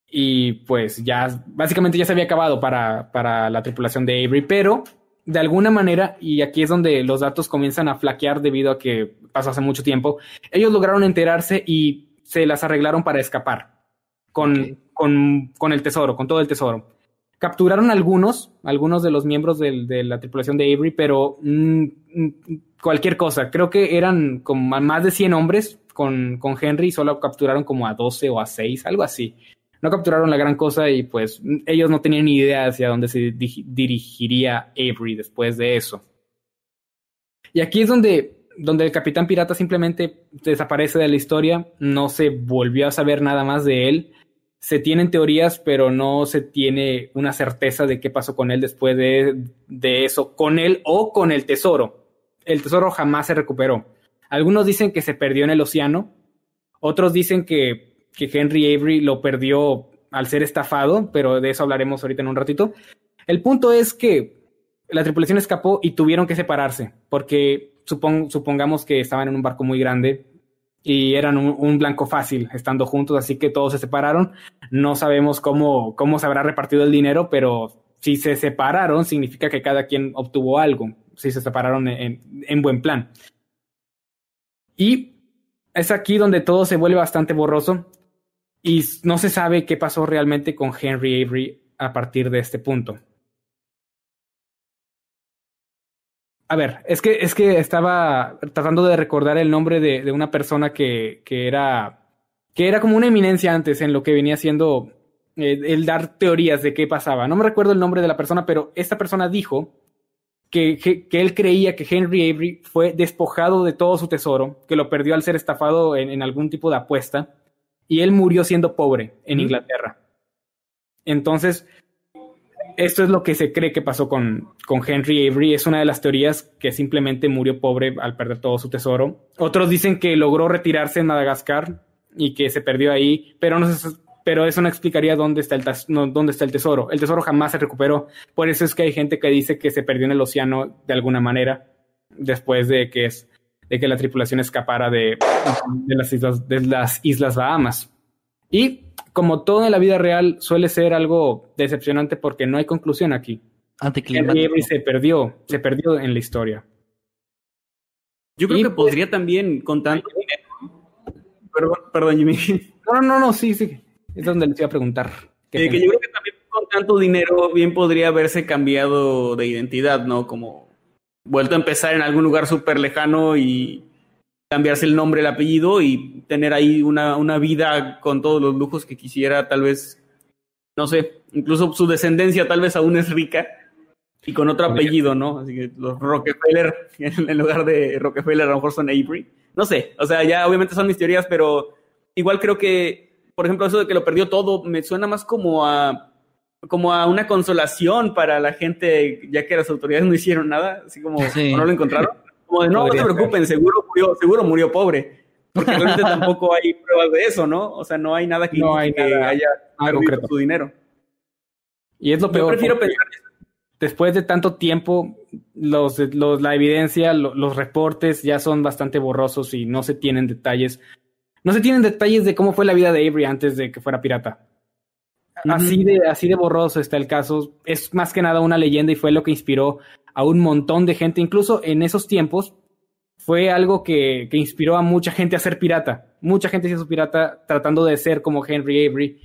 y pues ya básicamente ya se había acabado para, para la tripulación de Avery, pero de alguna manera, y aquí es donde los datos comienzan a flaquear debido a que pasó hace mucho tiempo, ellos lograron enterarse y se las arreglaron para escapar con, con, con el tesoro, con todo el tesoro. Capturaron algunos, algunos de los miembros de la tripulación de Avery, pero mm, mm, cualquier cosa. Creo que eran como más de 100 hombres con, con Henry y solo capturaron como a 12 o a 6, algo así. No capturaron la gran cosa y pues ellos no tenían ni idea hacia dónde se di- dirigiría Avery después de eso. Y aquí es donde, donde el capitán pirata simplemente desaparece de la historia, no se volvió a saber nada más de él. Se tienen teorías, pero no se tiene una certeza de qué pasó con él después de, de eso, con él o con el tesoro. El tesoro jamás se recuperó. Algunos dicen que se perdió en el océano, otros dicen que, que Henry Avery lo perdió al ser estafado, pero de eso hablaremos ahorita en un ratito. El punto es que la tripulación escapó y tuvieron que separarse, porque supon- supongamos que estaban en un barco muy grande y eran un, blanco fácil estando juntos, así que todos se separaron. No sabemos cómo, cómo se habrá repartido el dinero, pero si se separaron, significa que cada quien obtuvo algo, si se separaron en buen plan. Y es aquí donde todo se vuelve bastante borroso y no se sabe qué pasó realmente con Henry Avery a partir de este punto. A ver, es que, es que estaba tratando de recordar el nombre de, de una persona que, que era que era como una eminencia antes en lo que venía siendo eh, el dar teorías de qué pasaba. No me recuerdo el nombre de la persona, pero esta persona dijo que, que, que él creía que Henry Avery fue despojado de todo su tesoro, que lo perdió al ser estafado en, en algún tipo de apuesta, y él murió siendo pobre en. Inglaterra. Entonces, esto es lo que se cree que pasó con, con Henry Avery. Es una de las teorías que simplemente murió pobre al perder todo su tesoro. Otros dicen que logró retirarse en Madagascar y que se perdió ahí, pero, no se- pero eso no explicaría dónde está, el no, dónde está el tesoro. El tesoro jamás se recuperó. Por eso es que hay gente que dice que se perdió en el océano de alguna manera después de que, es, de que la tripulación escapara de, de, las islas, de las Islas Bahamas. Y como todo en la vida real suele ser algo decepcionante porque no hay conclusión aquí. Henry se perdió, se perdió en la historia. Yo creo Y que pues- podría también con tanto dinero. Perdón, perdón, Jimmy. No, no, no, sí, sí. Es donde les iba a preguntar. ¿Qué Eh, que yo creo que también con tanto dinero bien podría haberse cambiado de identidad, ¿no? Como vuelto a empezar en algún lugar súper lejano y cambiarse el nombre, el apellido y tener ahí una, una vida con todos los lujos que quisiera, tal vez, no sé, incluso su descendencia tal vez aún es rica y con otro apellido, ¿no? Así que los Rockefeller, *laughs* en lugar de Rockefeller, a lo mejor son Avery. No sé, o sea, ya obviamente son mis teorías, pero igual creo que, por ejemplo, eso de que lo perdió todo, me suena más como a como a una consolación para la gente, ya que las autoridades no hicieron nada, así como Sí. no lo encontraron. Como de, no, no se ser. preocupen, seguro murió, seguro murió pobre. Porque *laughs* realmente tampoco hay pruebas de eso, ¿no? O sea, no hay nada que, No hay que nada- haya nada concreto. su dinero. Y es lo Yo peor. prefiero porque pensar Después de tanto tiempo, los, los, la evidencia, lo- los reportes ya son bastante borrosos y no se tienen detalles. No se tienen detalles de cómo fue la vida de Avery antes de que fuera pirata. Así de, así de borroso está el caso. Es más que nada una leyenda y fue lo que inspiró a un montón de gente. Incluso en esos tiempos fue algo que, que inspiró a mucha gente a ser pirata. Mucha gente se hizo pirata tratando de ser como Henry Avery.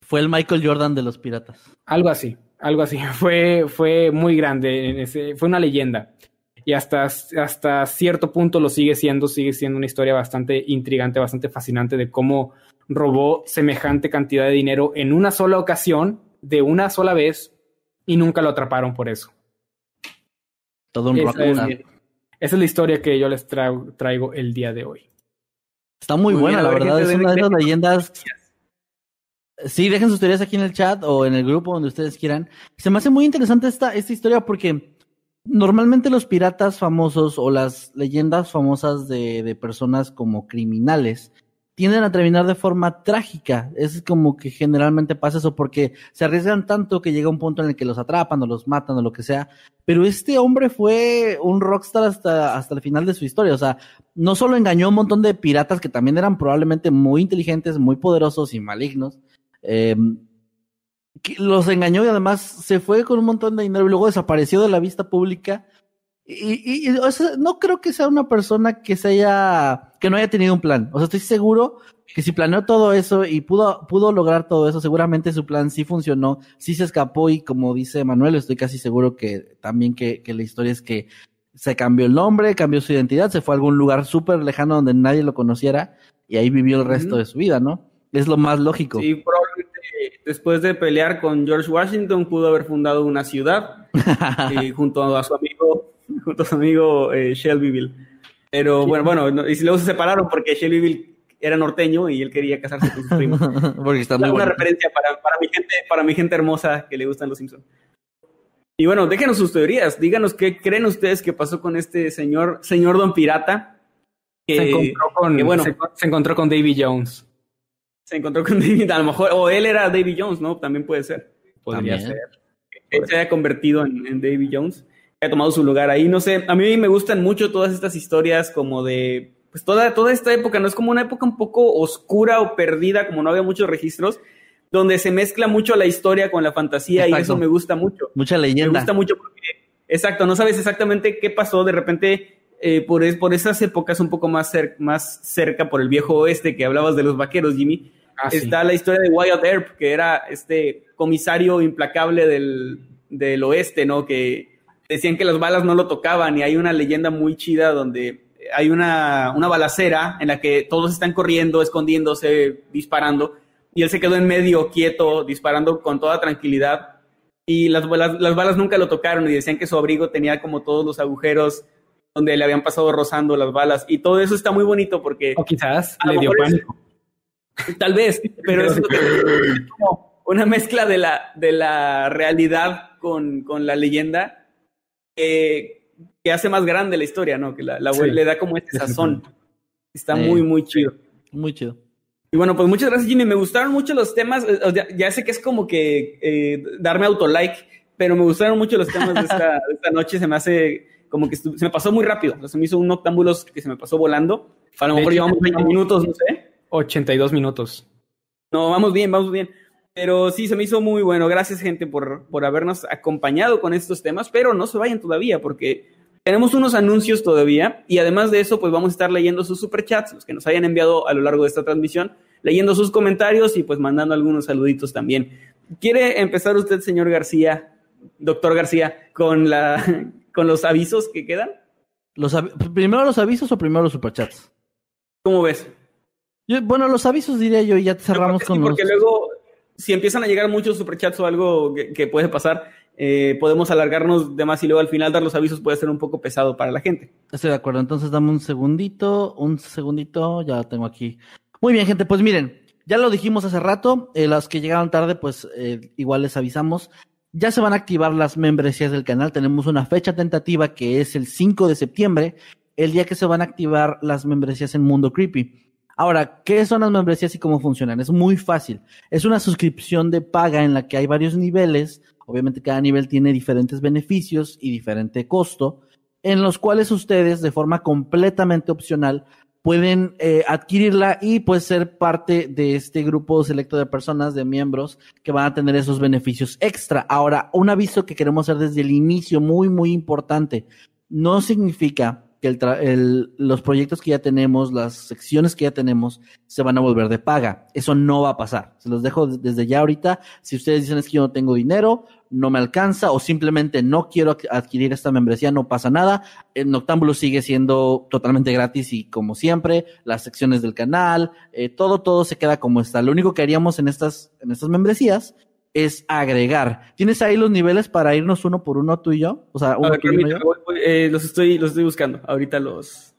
Fue el Michael Jordan de los piratas. Algo así, algo así. *laughs* Fue, fue muy grande, en ese- fue una leyenda. Y hasta, hasta cierto punto lo sigue siendo, sigue siendo una historia bastante intrigante, bastante fascinante de cómo robó semejante cantidad de dinero en una sola ocasión, de una sola vez, y nunca lo atraparon por eso. Todo un Esa es, rockstar. esa es la historia que yo les traigo, traigo el día de hoy. Está muy, Muy buena, bien, la verdad. Es una de esas leyendas. Sí, dejen sus teorías aquí en el chat o en el grupo donde ustedes quieran. Se me hace muy interesante esta, esta historia porque normalmente los piratas famosos o las leyendas famosas de, de personas como criminales tienden a terminar de forma trágica. Es como que generalmente pasa eso porque se arriesgan tanto que llega un punto en el que los atrapan o los matan o lo que sea. Pero este hombre fue un rockstar hasta, hasta el final de su historia. O sea, no solo engañó a un montón de piratas que también eran probablemente muy inteligentes, muy poderosos y malignos. que los engañó y además se fue con un montón de dinero y luego desapareció de la vista pública. Y, y- y, o sea, no creo que sea una persona que se haya, que no haya tenido un plan. O sea, estoy seguro que si planeó todo eso y pudo, pudo lograr todo eso, seguramente su plan sí funcionó, sí se escapó y como dice Manuel, estoy casi seguro que también que, que la historia es que se cambió el nombre, cambió su identidad, se fue a algún lugar súper lejano donde nadie lo conociera y ahí vivió el resto de su vida, ¿no? Es lo más lógico. Sí, probablemente después de pelear con George Washington pudo haber fundado una ciudad *laughs* eh, junto a su amigo, *laughs* junto a su amigo eh, Shelbyville. Pero bueno, bueno, no- y luego se separaron porque Shelbyville era norteño y él quería casarse con sus primos. *laughs* Porque está muy una bueno. referencia para, para mi gente, para mi gente hermosa que le gustan los Simpsons. Y bueno, déjenos sus teorías, díganos qué creen ustedes que pasó con este señor, señor Don Pirata. Que se, encontró con, que bueno. se, se encontró con Davy Jones. se encontró con David, a lo mejor, o él era Davy Jones, ¿no? También puede ser. Podría También. ser. Él se haya convertido en, en Davy Jones, haya tomado su lugar ahí. No sé, a mí me gustan mucho todas estas historias como de, pues toda, toda esta época, ¿no? Es como una época un poco oscura o perdida, como no había muchos registros, donde se mezcla mucho la historia con la fantasía y Exacto. eso me gusta mucho. Mucha Me leyenda. gusta mucho porque, exacto, no sabes exactamente qué pasó, de repente, eh, por, es- por esas épocas un poco más, cer- más cerca, por el viejo oeste que hablabas de los vaqueros, Jimmy, Ah, sí. está la historia de Wyatt Earp, que era este comisario implacable del, del oeste, ¿no? Que decían que las balas no lo tocaban y hay una leyenda muy chida donde hay una, una balacera en la que todos están corriendo, escondiéndose, disparando y él se quedó en medio, quieto, disparando con toda tranquilidad y las, balas- las balas nunca lo tocaron y decían que su abrigo tenía como todos los agujeros donde le habían pasado rozando las balas y todo eso está muy bonito porque O quizás le dio es- pánico. Tal vez, pero es, *laughs* una mezcla de la, de la realidad con, con la leyenda que, que hace más grande la historia, ¿no? Que la, la Sí. le da como este sazón. Está Sí. muy, muy chido. Muy chido. Y bueno, pues muchas gracias, Jimmy. Me gustaron mucho los temas. eh, ya sé que es como que eh, darme autolike, pero me gustaron mucho los temas de esta, de esta noche. Se me hace como que se me pasó muy rápido. O sea, se me hizo un octámbulos que se me pasó volando. A lo mejor llevamos 20 minutos, no sé. 82 minutos. No, vamos bien, vamos bien. Pero sí, se me hizo muy bueno. Gracias, gente, por, por habernos acompañado con estos temas. Pero no se vayan todavía, porque tenemos unos anuncios todavía. Y además de eso, pues vamos a estar leyendo sus superchats, los que nos hayan enviado a lo largo de esta transmisión, leyendo sus comentarios y pues mandando algunos saluditos también. ¿Quiere empezar usted, señor García, doctor García, con, la, *laughs* con los avisos que quedan? Los ¿Primero los avisos o primero los superchats? ¿Cómo ves? Yo- bueno, los avisos diría yo y ya cerramos con sí, los... porque luego, si empiezan a llegar muchos superchats o algo que, puede pasar, eh, podemos alargarnos de más y luego al final dar los avisos puede ser un poco pesado para la gente. Estoy de acuerdo. Entonces dame un segundito, un segundito, ya tengo aquí. Muy bien, gente, pues miren, ya lo dijimos hace rato, eh, las que llegaron tarde, pues eh, igual les avisamos. Ya se van a activar las membresías del canal. Tenemos una fecha tentativa que es el 5 de septiembre, el día que se van a activar las membresías en Mundo Creepy. Ahora, ¿qué son las membresías y cómo funcionan? Es muy fácil. Es una suscripción de paga en la que hay varios niveles. Obviamente cada nivel tiene diferentes beneficios y diferente costo, en los cuales ustedes de forma completamente opcional pueden eh, adquirirla y pues ser parte de este grupo selecto de personas, de miembros que van a tener esos beneficios extra. Ahora, un aviso que queremos hacer desde el inicio, muy, muy importante. No significa que el el- los proyectos que ya tenemos, las secciones que ya tenemos, se van a volver de paga. Eso no va a pasar. Se los dejo de- desde ya ahorita. Si ustedes dicen es que yo no tengo dinero, no me alcanza o simplemente no quiero adqu- adquirir esta membresía, no pasa nada. El Noctámbulo sigue siendo totalmente gratis y como siempre, las secciones del canal, eh, todo, todo se queda como está. Lo único que haríamos en estas, en estas membresías es agregar. ¿Tienes ahí los niveles para irnos uno por uno tú y yo? O sea, uno ver, tú y uno permítame, yo. voy- voy, eh, los, estoy, los estoy buscando. Ahorita los...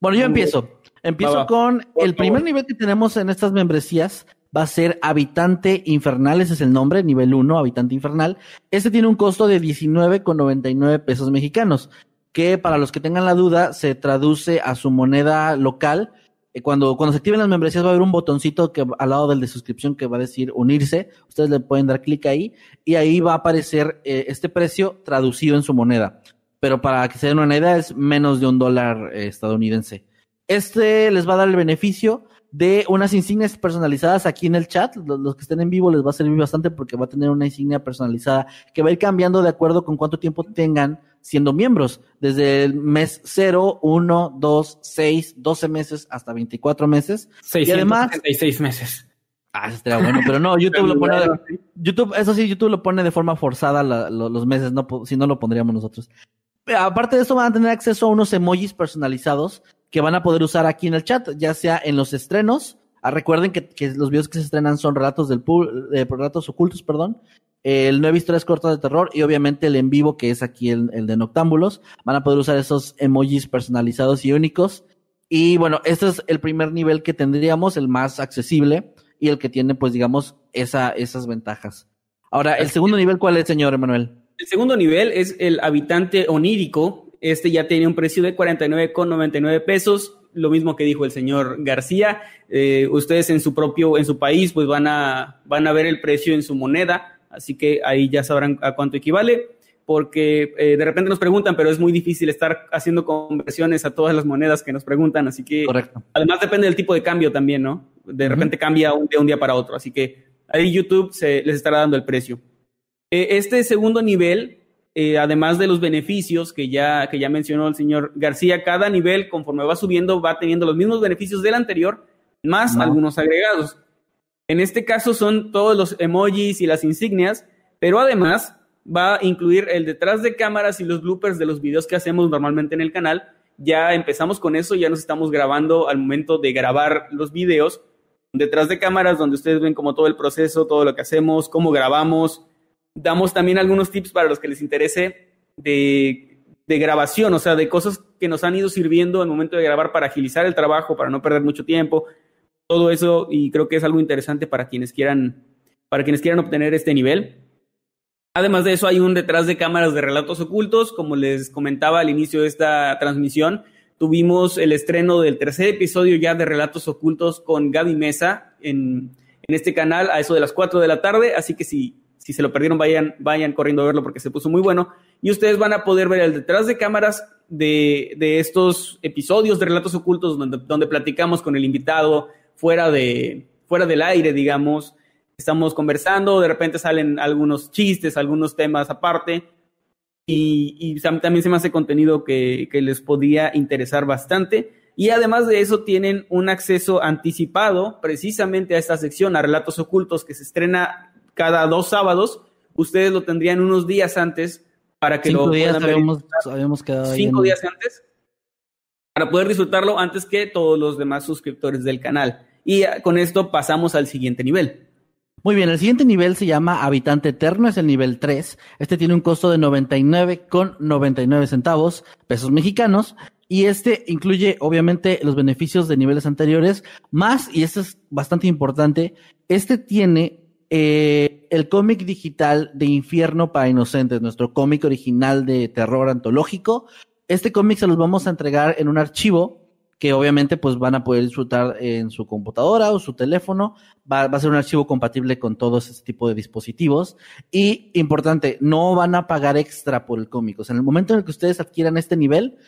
Bueno, yo empiezo. Empiezo va. con el primer nivel que tenemos en estas membresías. Va a ser Habitante Infernal, ese es el nombre, nivel 1, Habitante Infernal. Este tiene un costo de 19,99 pesos mexicanos, que para los que tengan la duda se traduce a su moneda local. Eh, Cuando, cuando se activen las membresías va a haber un botoncito que al lado del de suscripción que va a decir unirse. Ustedes le pueden dar clic ahí y ahí va a aparecer eh, este precio traducido en su moneda. Pero para que se den una idea es menos de un dólar eh, estadounidense. Este les va a dar el beneficio de unas insignias personalizadas aquí en el chat. Los, los que estén en vivo les va a servir bastante porque va a tener una insignia personalizada que va a ir cambiando de acuerdo con cuánto tiempo tengan siendo miembros. Desde el mes 0, 1, 2, 6, 12 meses hasta 24 meses. Y además- 666 meses. Ah, eso estaría bueno, pero no, *laughs* YouTube lo pone de, YouTube, eso sí, YouTube lo pone de forma forzada la- lo- los meses, no, si no lo pondríamos nosotros. Aparte de eso, van a tener acceso a unos emojis personalizados que van a poder usar aquí en el chat, ya sea en los estrenos. Ah, recuerden que, que los videos que se estrenan son relatos del eh, relatos ocultos, perdón. El nueve historias cortas de terror y obviamente el en vivo, que es aquí el, el de Noctámbulos. Van a poder usar esos emojis personalizados y únicos. Y bueno, este es el primer nivel que tendríamos, el más accesible y el que tiene, pues digamos, esa, esas ventajas. Ahora, ¿el segundo nivel cuál es, señor Emanuel? El segundo nivel es el habitante onírico. Este ya tiene un precio de 49,99 pesos. Lo mismo que dijo el señor García. Eh, ustedes en su propio, en su país, pues van a, van a ver el precio en su moneda. Así que ahí ya sabrán a cuánto equivale. Porque eh, de repente nos preguntan, pero es muy difícil estar haciendo conversiones a todas las monedas que nos preguntan. Así que Correcto. Además depende del tipo de cambio también, ¿no? De repente cambia un- de un día para otro, así que ahí YouTube se, les estará dando el precio. Eh, este segundo nivel, eh, además de los beneficios que ya, que ya mencionó el señor García, cada nivel conforme va subiendo va teniendo los mismos beneficios del anterior, más algunos agregados. En este caso son todos los emojis y las insignias, pero además va a incluir el detrás de cámaras y los bloopers de los videos que hacemos normalmente en el canal. Ya empezamos con eso, ya nos estamos grabando al momento de grabar los videos detrás de cámaras donde ustedes ven como todo el proceso, todo lo que hacemos, cómo grabamos. Damos también algunos tips para los que les interese de, grabación, o sea, de cosas que nos han ido sirviendo al momento de grabar para agilizar el trabajo, para no perder mucho tiempo, todo eso y creo que es algo interesante para quienes quieran para quienes quieran obtener este nivel. Además de eso, hay un detrás de cámaras de relatos ocultos. Como les comentaba al inicio de esta transmisión, tuvimos el estreno del tercer episodio ya de Relatos Ocultos con Gaby Mesa en, en este canal a eso de las 4 de la tarde. Así que si, si se lo perdieron, vayan, vayan corriendo a verlo porque se puso muy bueno. Y ustedes van a poder ver el detrás de cámaras de, de estos episodios de Relatos Ocultos donde, donde platicamos con el invitado fuera, de, fuera del aire, digamos estamos conversando, de repente salen algunos chistes, algunos temas aparte, y, y también se me hace contenido que, que, les podía interesar bastante. Y además de eso, tienen un acceso anticipado precisamente a esta sección, a Relatos Ocultos, que se estrena cada dos sábados. Ustedes lo tendrían unos días antes para que Cinco lo días puedan habíamos, habíamos quedado Cinco días antes para poder disfrutarlo antes que todos los demás suscriptores del canal. Y con esto pasamos al siguiente nivel. Muy bien, el siguiente nivel se llama Habitante Eterno, es el nivel 3. Este tiene un costo de 99 con 99 centavos, pesos mexicanos. Y este incluye, obviamente, los beneficios de niveles anteriores, más, y esto es bastante importante, este tiene eh, el cómic digital de Infierno para Inocentes, nuestro cómic original de terror antológico. Este cómic se los vamos a entregar en un archivo que obviamente pues van a poder disfrutar en su computadora o su teléfono. Va, a ser un archivo compatible con todos este tipo de dispositivos. Y importante, no van a pagar extra por el cómic. O sea, en el momento en el que ustedes adquieran este nivel,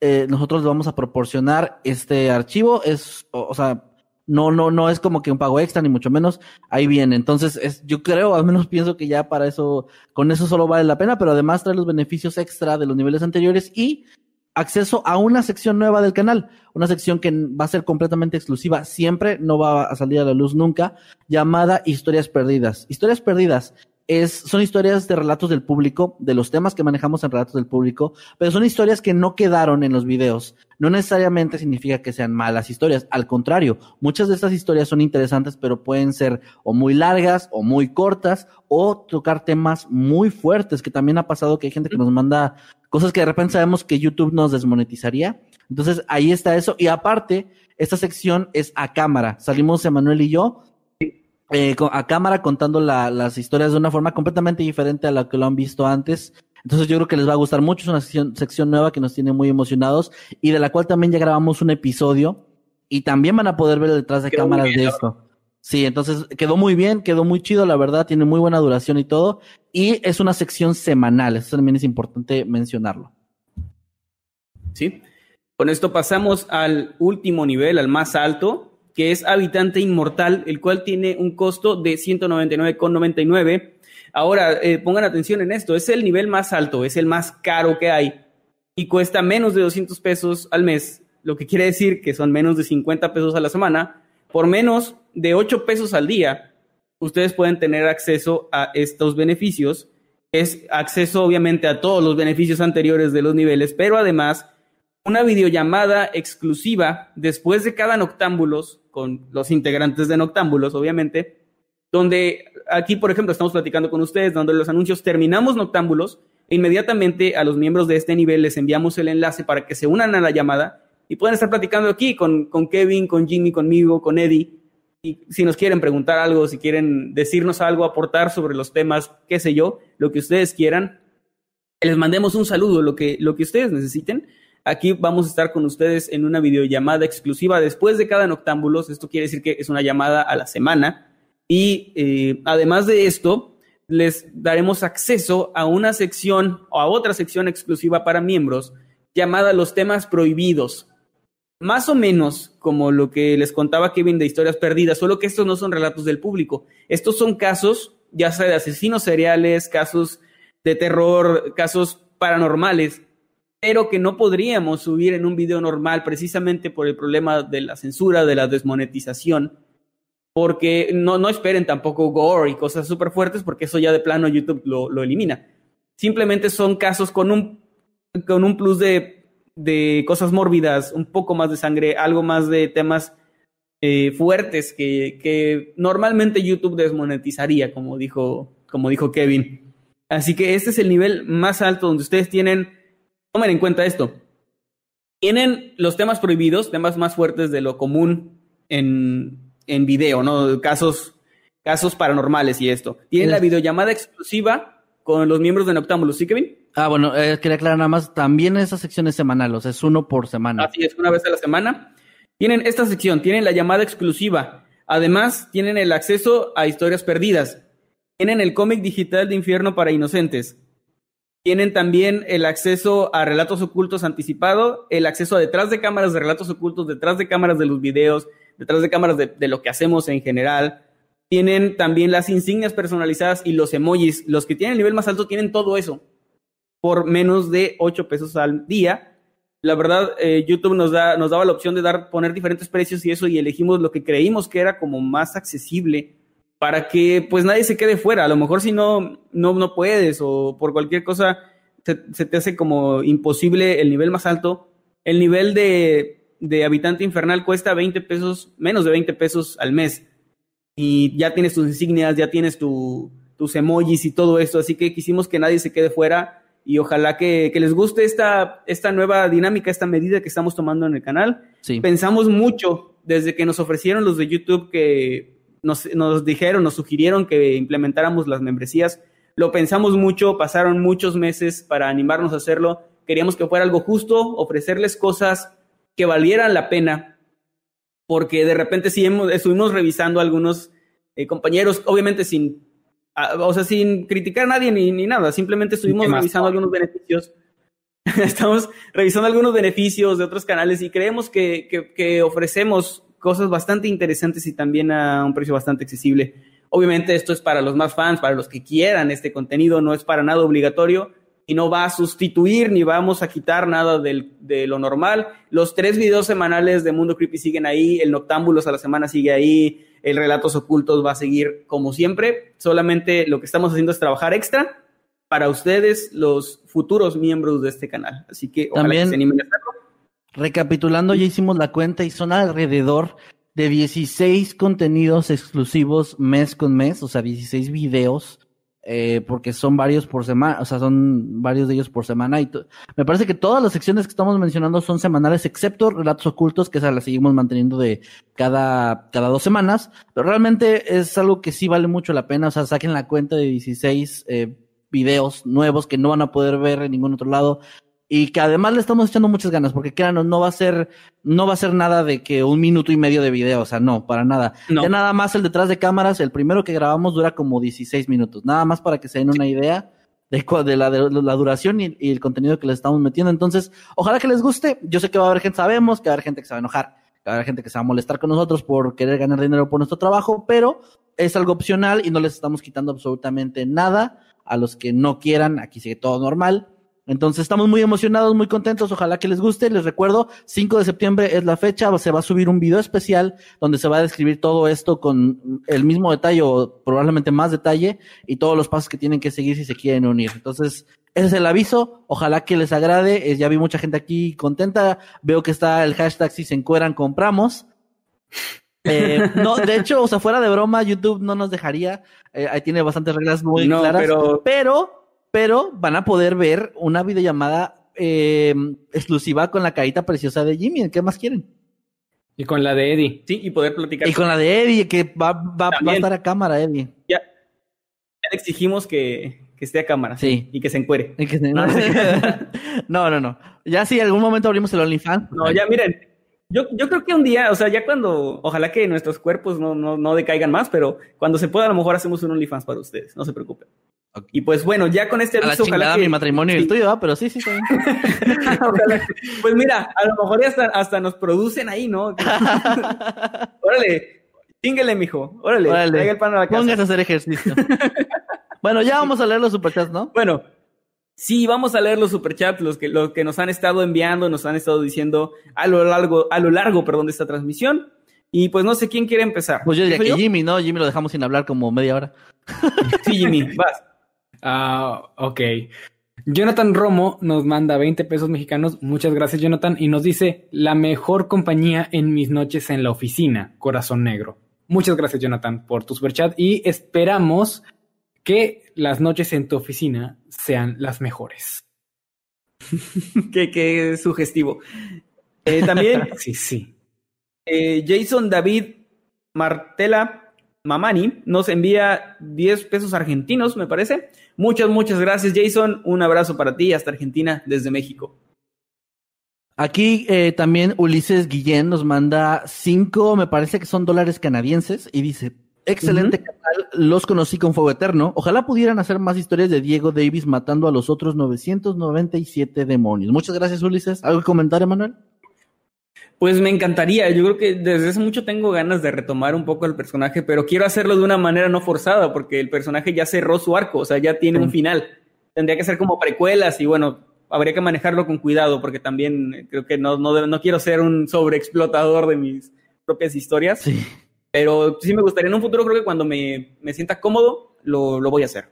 eh, nosotros les vamos a proporcionar este archivo. Es, o sea, no, no, no es como que un pago extra, ni mucho menos. Ahí viene. Entonces, es, yo creo, al menos pienso que ya para eso, con eso solo vale la pena, pero además trae los beneficios extra de los niveles anteriores y acceso a una sección nueva del canal, una sección que va a ser completamente exclusiva, siempre no va a salir a la luz nunca, llamada Historias Perdidas. Historias Perdidas es, son historias de relatos del público, de los temas que manejamos en relatos del público, pero son historias que no quedaron en los videos. No necesariamente significa que sean malas historias, al contrario, muchas de estas historias son interesantes, pero pueden ser o muy largas o muy cortas o tocar temas muy fuertes, que también ha pasado que hay gente que nos manda cosas que de repente sabemos que YouTube nos desmonetizaría. Entonces ahí está eso. Y aparte, esta sección es a cámara. Salimos Emanuel y yo eh, a cámara contando la- las historias de una forma completamente diferente a la que lo han visto antes. Entonces yo creo que les va a gustar mucho. Es una sección, sección nueva que nos tiene muy emocionados y de la cual también ya grabamos un episodio y también van a poder ver detrás de Quedó cámaras bien, de esto. Sí, entonces quedó muy bien, quedó muy chido, la verdad, tiene muy buena duración y todo. Y es una sección semanal, eso también es importante mencionarlo. ¿sí? Con esto pasamos al último nivel, al más alto, que es Habitante Inmortal, el cual tiene un costo de 199,99. Ahora, eh, pongan atención en esto, es el nivel más alto, es el más caro que hay y cuesta menos de 200 pesos al mes, lo que quiere decir que son menos de 50 pesos a la semana. Por menos de 8 pesos al día, ustedes pueden tener acceso a estos beneficios. Es acceso obviamente a todos los beneficios anteriores de los niveles, pero además una videollamada exclusiva después de cada Noctámbulos, con los integrantes de Noctámbulos, obviamente, donde aquí, por ejemplo, estamos platicando con ustedes, donde los anuncios terminamos Noctámbulos, e inmediatamente a los miembros de este nivel les enviamos el enlace para que se unan a la llamada y puedan estar platicando aquí con, con Kevin, con Jimmy, conmigo, con Eddie. Y si nos quieren preguntar algo, si quieren decirnos algo, aportar sobre los temas, qué sé yo, lo que ustedes quieran, les mandemos un saludo, lo que, lo que ustedes necesiten. Aquí vamos a estar con ustedes en una videollamada exclusiva después de cada Noctámbulos. Esto quiere decir que es una llamada a la semana. Y eh, además de esto, les daremos acceso a una sección o a otra sección exclusiva para miembros llamada Los temas prohibidos. Más o menos como lo que les contaba Kevin de historias perdidas, solo que estos no son relatos del público. Estos son casos, ya sea de asesinos seriales, casos de terror, casos paranormales, pero que no podríamos subir en un video normal precisamente por el problema de la censura, de la desmonetización. porque no, no esperen tampoco gore y cosas súper fuertes, porque eso ya de plano YouTube lo, lo elimina. Simplemente son casos con un, con un plus de, de cosas mórbidas, un poco más de sangre, algo más de temas eh, fuertes que, que normalmente YouTube desmonetizaría, como dijo, como dijo Kevin. Así que este es el nivel más alto donde ustedes tienen, tomen en cuenta esto, tienen los temas prohibidos, temas más fuertes de lo común en, en video, ¿no? Casos, casos paranormales y esto. Tienen la videollamada exclusiva con los miembros de Noctámbulos, ¿sí, Kevin? Ah, bueno, eh, quería aclarar nada más, también esa sección es semanal, o sea, es uno por semana. Así es, una vez a la semana. Tienen esta sección, tienen la llamada exclusiva. Además, tienen el acceso a historias perdidas. Tienen el cómic digital de Infierno para Inocentes. Tienen también el acceso a relatos ocultos anticipado, el acceso a detrás de cámaras de relatos ocultos, detrás de cámaras de los videos, detrás de cámaras de, lo que hacemos en general. Tienen también las insignias personalizadas y los emojis. Los que tienen el nivel más alto tienen todo eso por menos de 8 pesos al día. La verdad, eh, YouTube nos, da, nos daba la opción de dar, poner diferentes precios y eso, y elegimos lo que creímos que era como más accesible para que pues nadie se quede fuera. A lo mejor si no, no, no puedes o por cualquier cosa se, se te hace como imposible el nivel más alto. El nivel de, de habitante infernal cuesta 20 pesos, menos de 20 pesos al mes. Y ya tienes tus insignias, ya tienes tu, tus emojis y todo esto. Así que quisimos que nadie se quede fuera y ojalá que, que, les guste esta, esta nueva dinámica, esta medida que estamos tomando en el canal. Sí. Pensamos mucho desde que nos ofrecieron los de YouTube que nos, nos dijeron, nos sugirieron que implementáramos las membresías. Lo pensamos mucho, pasaron muchos meses para animarnos a hacerlo. Queríamos que fuera algo justo, ofrecerles cosas que valieran la pena, porque de repente sí hemos, estuvimos revisando a algunos eh, compañeros, obviamente sin Ah, o sea, sin criticar a nadie ni, ni nada, simplemente estuvimos revisando algunos beneficios. *laughs* Estamos revisando algunos beneficios de otros canales y creemos que, que, que, ofrecemos cosas bastante interesantes y también a un precio bastante accesible. Obviamente esto es para los más fans, para los que quieran este contenido, no es para nada obligatorio y no va a sustituir ni vamos a quitar nada del, de lo normal. Los tres videos semanales de Mundo Creepy siguen ahí, el Noctámbulos a la semana sigue ahí, el Relatos Ocultos va a seguir como siempre. Solamente lo que estamos haciendo es trabajar extra para ustedes, los futuros miembros de este canal. Así que ojalá También, que se animen a hacerlo. Recapitulando, ya hicimos la cuenta y son alrededor de 16 contenidos exclusivos mes con mes, o sea, 16 videos eh, porque son varios por semana, o sea, son varios de ellos por semana. Y me parece que todas las secciones que estamos mencionando son semanales, excepto relatos ocultos, que esa la seguimos manteniendo de cada, cada dos semanas. Pero realmente es algo que sí vale mucho la pena. O sea, saquen la cuenta de 16 eh, videos nuevos que no van a poder ver en ningún otro lado y que además le estamos echando muchas ganas, porque créanos, no va a ser, no va a ser nada de que un minuto y medio de video, o sea, no, para nada. No. Ya nada más el detrás de cámaras, el primero que grabamos dura como 16 minutos, nada más para que se den una idea de, de, la, de la duración y, y, el contenido que les estamos metiendo. Entonces, ojalá que les guste. Yo sé que va a haber gente, sabemos que va a haber gente que se va a enojar, que va a haber gente que se va a molestar con nosotros por querer ganar dinero por nuestro trabajo, pero es algo opcional y no les estamos quitando absolutamente nada a los que no quieran. Aquí sigue todo normal. Entonces estamos muy emocionados, muy contentos, ojalá que les guste. Les recuerdo, 5 de septiembre es la fecha, se va a subir un video especial donde se va a describir todo esto con el mismo detalle o probablemente más detalle y todos los pasos que tienen que seguir si se quieren unir. Entonces, ese es el aviso, ojalá que les agrade. Eh, ya vi mucha gente aquí contenta, veo que está el hashtag si se encueran compramos. Eh, no, de hecho, o sea, fuera de broma, YouTube no nos dejaría. Eh, ahí tiene bastantes reglas muy no, claras. Pero, pero, pero van a poder ver una videollamada eh, exclusiva con la carita preciosa de Jimmy. ¿Qué más quieren? Y con la de Eddie. Sí, y poder platicar. Y con la de Eddie, que va, va, va a estar a cámara, Eddie. Ya, ya le exigimos que, que esté a cámara. Sí. Y que se encuere. Y que se... no, no, *laughs* no. Ya si sí, algún momento abrimos el OnlyFans. No, ya miren. Yo, yo creo que un día, o sea, ya cuando, ojalá que nuestros cuerpos no, no, no decaigan más, pero cuando se pueda, a lo mejor hacemos un OnlyFans para ustedes, no se preocupen. Okay. Y pues bueno, ya con este aviso, ojalá que... mi matrimonio y el tuyo, ¿va? pero sí, sí, sí. *laughs* ojalá, pues mira, a lo mejor ya hasta, hasta nos producen ahí, ¿no? *laughs* Órale, chínguele, mijo. Órale, Órale. el pan a la casa. Póngase a hacer ejercicio. bueno, ya vamos a leer los superchats, ¿no? Bueno, Sí, vamos a leer los superchats, los que, los que nos han estado enviando, nos han estado diciendo a lo largo, a lo largo, perdón, de esta transmisión. Y pues no sé quién quiere empezar. Pues yo diría ¿Soy que Jimmy, ¿no? Jimmy lo dejamos sin hablar como media hora. Sí, Jimmy, vas. Ah, ok. Jonathan Romo nos manda 20 pesos mexicanos. Muchas gracias, Jonathan. Y nos dice, la mejor compañía en mis noches en la oficina, Corazón Negro. Muchas gracias, Jonathan, por tu superchat. Y esperamos que las noches en tu oficina sean las mejores. *laughs* qué, qué sugestivo. Eh, también *laughs* Sí, sí. eh, Jason David Martela Mamani nos envía 10 pesos argentinos, me parece. Muchas, muchas gracias, Jason. Un abrazo para ti hasta Argentina desde México. Aquí eh, también Ulises Guillén nos manda cinco, me parece que son dólares canadienses, y dice, excelente canal, los conocí con Fuego Eterno. Ojalá pudieran hacer más historias de Diego Davis matando a los otros 997 demonios. Muchas gracias, Ulises. ¿Algo que comentar, Emanuel? Pues me encantaría. Yo creo que desde hace mucho tengo ganas de retomar un poco el personaje, pero quiero hacerlo de una manera no forzada, porque el personaje ya cerró su arco, o sea, ya tiene un final. Tendría que ser como precuelas y bueno, habría que manejarlo con cuidado, porque también creo que no, no, debe- no quiero ser un sobreexplotador de mis propias historias. Sí. Pero sí me gustaría en un futuro, creo que cuando me, me sienta cómodo, lo, lo voy a hacer.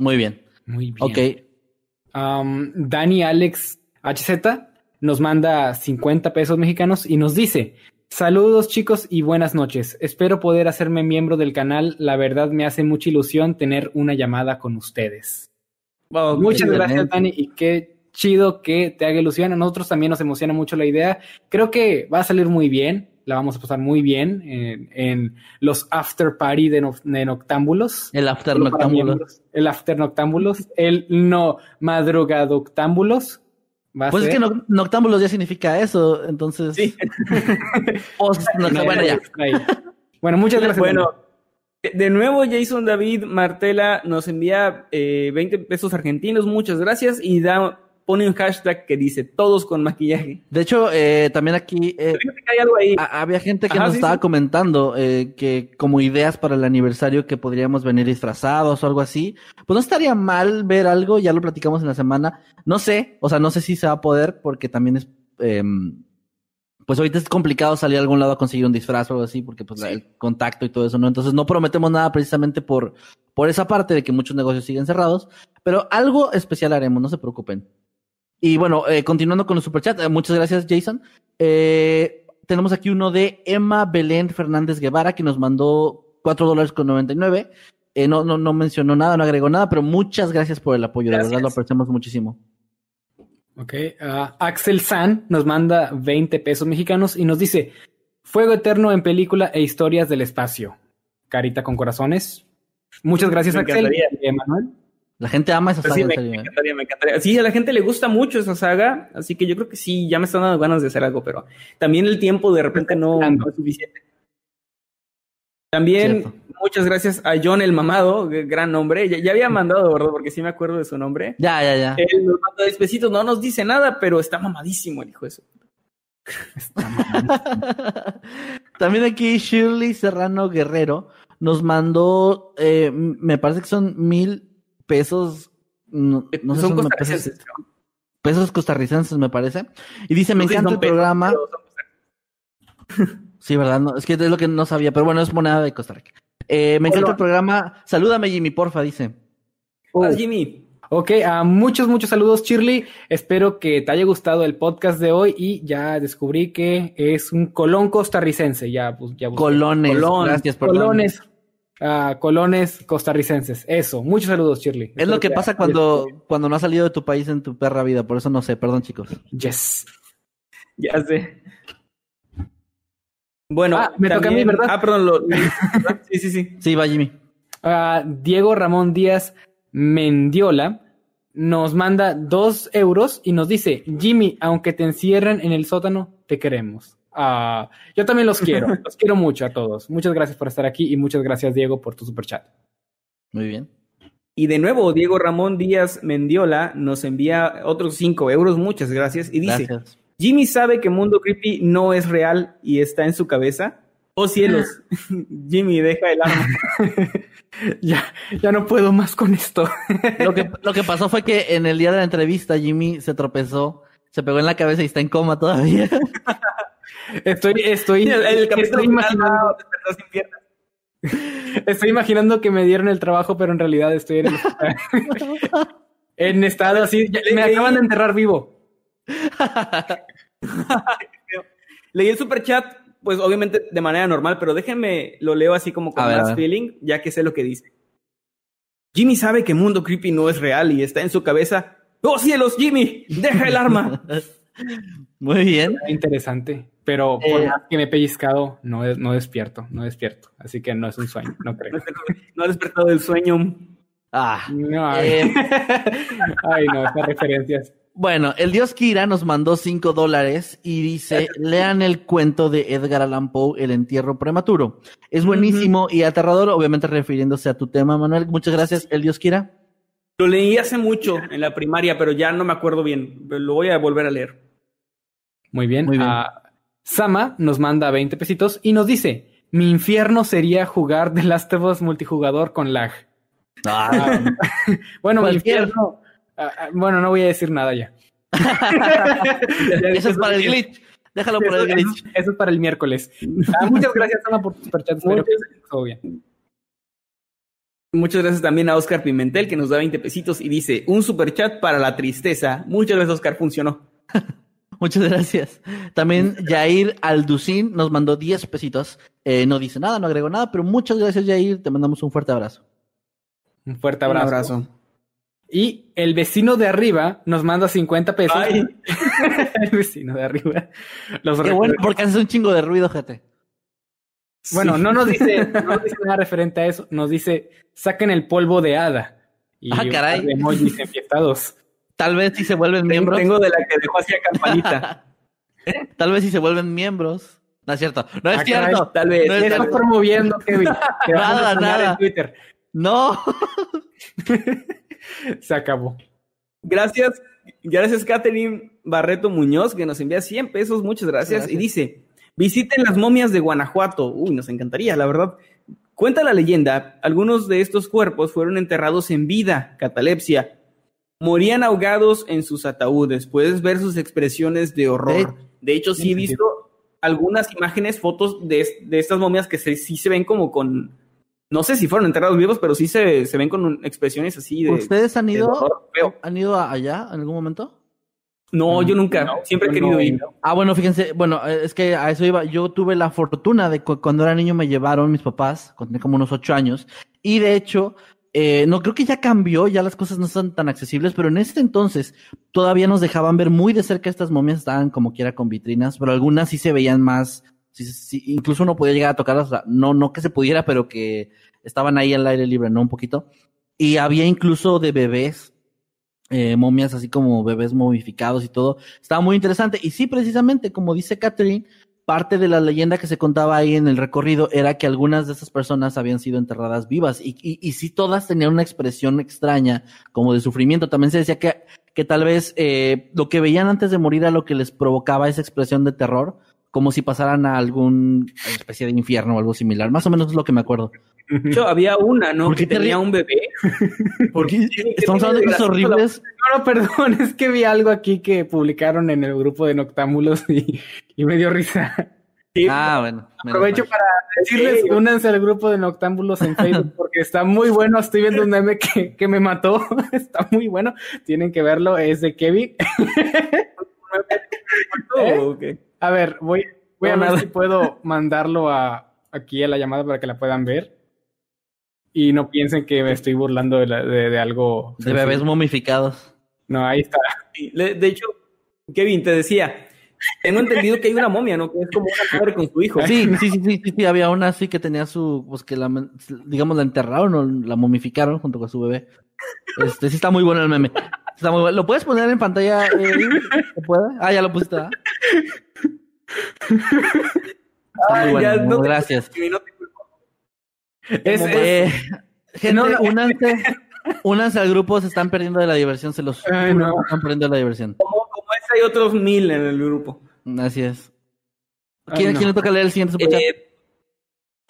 Muy bien. Muy bien. Ok. Um, Dani Alex HZ nos manda 50 pesos mexicanos y nos dice: Saludos chicos y buenas noches. Espero poder hacerme miembro del canal. La verdad me hace mucha ilusión tener una llamada con ustedes. Muchas excelente. gracias, Dani, y qué chido que te haga ilusión. A nosotros también nos emociona mucho la idea. Creo que va a salir muy bien. La vamos a pasar muy bien en, en los after party de, no- de Noctámbulos. El After Solo para Noctámbulo. miembros. El after Noctámbulos. El no madrugadoctámbulos. Va a Pues es ser- que no- Noctámbulos ya significa eso, entonces. Sí. *laughs* Post- *laughs* no, Nadie bueno, ya. Bueno, muchas gracias. Bueno, de- de nuevo Jason David Martela nos envía eh, 20 pesos argentinos, muchas gracias, y da, pone un hashtag que dice todos con maquillaje. De hecho, eh, también aquí eh, hay algo ahí. había gente que Ajá, nos sí, estaba sí. comentando eh, que como ideas para el aniversario que podríamos venir disfrazados o algo así. Pues no estaría mal ver algo, ya lo platicamos en la semana. No sé, o sea, no sé si se va a poder porque también es... em, pues ahorita es complicado salir a algún lado a conseguir un disfraz o algo así, porque pues el contacto y todo eso, ¿no? Entonces no prometemos nada precisamente por, por esa parte de que muchos negocios siguen cerrados, pero algo especial haremos, no se preocupen. Y bueno, eh, continuando con el superchat, eh, muchas gracias Jason. Eh, tenemos aquí uno de Emma Belén Fernández Guevara que nos mandó cuatro dólares con 99. Eh, no, no, no mencionó nada, no agregó nada, pero muchas gracias por el apoyo, de verdad lo apreciamos muchísimo. Ok, ah, Axel San nos manda 20 pesos mexicanos y nos dice: Fuego eterno en película e historias del espacio. Carita con corazones. Muchas gracias, Me Axel. encantaría. La gente ama esa Pues saga, sí, me, en serio, me ¿eh? encantaría, me encantaría. Sí, a la gente le gusta mucho esa saga, así que yo creo que sí, ya me están dando ganas de hacer algo, pero también el tiempo de repente no, es suficiente. También Cierto. muchas gracias a John el Mamado, gran nombre. Ya, ya había mandado, ¿verdad? Porque sí me acuerdo de su nombre. Ya, ya, ya. Él nos manda despecitos, no nos dice nada, pero está mamadísimo el hijo de *laughs* eso. También aquí Shirley Serrano Guerrero nos mandó, eh, me parece que son mil pesos, no, no sé, son costarricenses. pesos costarricenses, me parece. Y dice, me encanta son el pesos, programa. Sí, ¿verdad? No, es que es lo que no sabía, pero bueno, es moneda de Costa Rica. Eh, me encanta Hola. el programa. Salúdame, Jimmy, porfa, dice. Vas, Jimmy. Ok, a muchos, muchos saludos, Shirley. Espero que te haya gustado el podcast de hoy y ya descubrí que es un colón costarricense. Ya, pues, ya busqué. Colones. Colón, Gracias, perdón. Colones, colones costarricenses. Eso, muchos saludos, Shirley. Es lo que pasa cuando, cuando no has salido de tu país en tu perra vida, por eso no sé, perdón, chicos. Yes. Ya sé. Bueno, Ah, me toca a mí, ¿verdad? Ah, perdón. lo- *laughs* sí, sí, sí. Sí, va, Jimmy. Ah, Diego Ramón Díaz Mendiola nos manda dos euros y nos dice, Jimmy, aunque te encierren en el sótano, te queremos. Ah, yo también los quiero, *laughs* los quiero mucho a todos. Muchas gracias por estar aquí y muchas gracias, Diego, por tu superchat. Muy bien. Y de nuevo, Diego Ramón Díaz Mendiola nos envía otros 5 euros. Muchas gracias. Y dice: Gracias. Jimmy sabe que Mundo Creepy no es real y está en su cabeza. Oh cielos, *laughs* *laughs* Jimmy, deja el arma. ya, ya no puedo más con esto. Lo que, lo que pasó fue que en el día de la entrevista Jimmy se tropezó, se pegó en la cabeza y está en coma todavía. Estoy, estoy, El, el estoy imaginando, *laughs* estoy imaginando que me dieron el trabajo, pero en realidad estoy en el hospital. *laughs* en estado así, me acaban de enterrar vivo. *laughs* Leí el super chat, pues obviamente de manera normal, pero déjenme lo leo así como con más feeling, ya que sé lo que dice. Jimmy sabe que Mundo Creepy no es real y está en su cabeza. ¡Oh cielos, Jimmy! ¡Deja el arma! Muy bien. Interesante, pero por Eh. más que me he pellizcado, no, no despierto, no despierto. Así que no es un sueño, no creo. *laughs* No ha despertado del sueño. Ah. No, ay, Eh, *laughs* ay, no, estas referencias. bueno, el dios Kira nos mandó 5 dólares y dice, lean el cuento de Edgar Allan Poe, El entierro prematuro. Es buenísimo y aterrador, obviamente refiriéndose a tu tema, Manuel. Muchas gracias, el dios Kira. Lo leí hace mucho en la primaria, pero ya no me acuerdo bien. Lo voy a volver a leer. Muy bien. Muy bien. Ah, Sama nos manda 20 pesitos y nos dice: Mi infierno sería jugar The Last of Us multijugador con lag. Ah, *laughs* bueno, mi infierno. ah, ah, bueno, no voy a decir nada ya. *laughs* Eso es para el glitch. Déjalo por el glitch. eso- eso es para el miércoles. Ah, muchas gracias, Sama, por tu superchat. Espero que esté todo bien. Muchas gracias también a Oscar Pimentel, que nos da 20 pesitos y dice, un super chat para la tristeza. Muchas gracias, Oscar, funcionó. *laughs* Muchas gracias. También Jair Alducin nos mandó 10 pesitos. Eh, no dice nada, no agregó nada, pero muchas gracias, Jair. Te mandamos un fuerte abrazo. Un fuerte Un abrazo. Y el vecino de arriba nos manda 50 pesos. Ay. *laughs* el vecino de arriba. Los Qué bueno, porque haces un chingo de ruido, gente. Bueno, no nos dice, *laughs* no nos dice nada referente a eso. Nos dice, saquen el polvo de hada. Y Ah, caray. emojis *laughs* enfiestados. Tal vez si se vuelven miembros. Tengo de la que dejó así a campanita. *laughs* Tal vez si se vuelven miembros. No es cierto. No es Ah, cierto. tal vez, No ¿Qué es estás promoviendo, Kevin? *laughs* Te vamos Nada, nada. en Twitter. No. *laughs* Se acabó. Gracias, gracias Catherine Barreto Muñoz, que nos envía 100 pesos, muchas gracias. Gracias. Y dice, visiten las momias de Guanajuato. Uy, nos encantaría, la verdad. Cuenta la leyenda, algunos de estos cuerpos fueron enterrados en vida, catalepsia. Morían ahogados en sus ataúdes. Puedes ver sus expresiones de horror. De hecho, sí he visto algunas imágenes, fotos de, de estas momias que se- sí se ven como con... No sé si fueron enterrados vivos, pero sí se, se ven con un- expresiones así de... ¿Ustedes han ido, han ido a- allá en algún momento? No, yo nunca. No, Siempre he querido no ir. Ah, bueno, fíjense, bueno, es que a eso iba. Yo tuve la fortuna de cu- cuando era niño me llevaron mis papás, cuando tenía como unos ocho años, y de hecho, eh, no creo que ya cambió, ya las cosas no son tan accesibles, pero en ese entonces todavía nos dejaban ver muy de cerca estas momias, estaban como quiera con vitrinas, pero algunas sí se veían más, incluso uno podía llegar a tocarlas, no, no que se pudiera, pero que estaban ahí al aire libre, ¿no? Un poquito. Y había incluso de bebés, eh, momias así como bebés momificados y todo. Estaba muy interesante. Y sí, precisamente, como dice Catherine, parte de la leyenda que se contaba ahí en el recorrido era que algunas de esas personas habían sido enterradas vivas y, y, y sí todas tenían una expresión extraña como de sufrimiento. También se decía que, que tal vez eh, lo que veían antes de morir era lo que les provocaba esa expresión de terror, como si pasaran a algún especie de infierno o algo similar. Más o menos es lo que me acuerdo. De hecho, había una, ¿no? ¿Por qué Que te tenía un bebé. *laughs* Porque ¿Qué estamos hablando de cosas la- horribles. No, no, perdón, *laughs* es que vi algo aquí que publicaron en el grupo de Noctámbulos y, y me dio risa. Sí, Ah, bueno. Aprovecho para decirles, únanse al grupo de Noctámbulos en *laughs* Facebook porque está muy bueno. Estoy viendo un meme que, que me mató. Está muy bueno. Tienen que verlo. Es de Kevin. ¿Eh? Oh. A ver, voy, voy a ver si puedo *laughs* mandarlo a, aquí a la llamada para que la puedan ver. Y no piensen que me estoy burlando de, la- de- de algo. De bebés momificados. No, ahí está. De hecho, Kevin, te decía, tengo entendido que hay una momia, ¿no? Que es como una madre con su hijo. Sí, *laughs* sí, sí, sí, sí, sí, había una así que tenía su, pues que la, digamos, la enterraron o la momificaron junto con su bebé. Este, sí está muy bueno el meme. Está muy bueno. ¿Lo puedes poner en pantalla, eh, ¿Se puede? Ah, ya lo pusiste, ¿ah? Ay, bueno, ya, no gracias. No te culpo. Es, Eh, gente, No, únanse, únanse al grupo, se están perdiendo de la diversión, se los Ay, no. están perdiendo de la diversión. Como, como ese hay otros mil en el grupo. Así es. Ay, ¿Quién, no. quién le toca leer el siguiente superchat? Eh,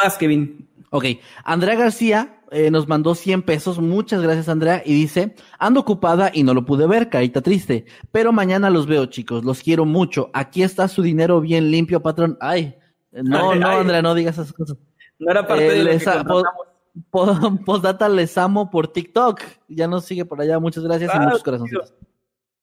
más, Kevin. Ok, Andrea García eh, nos mandó 100 pesos. Muchas gracias, Andrea. Y dice, ando ocupada y no lo pude ver, carita triste. Pero mañana los veo, chicos. Los quiero mucho. Aquí está su dinero bien limpio, patrón. Ay, no, Ay, no, ay. Andrea, no digas esas cosas. No era parte Eh, de lo les *laughs* Postdata, les amo por TikTok. Ya nos sigue por allá. Muchas gracias y muchos corazoncitos.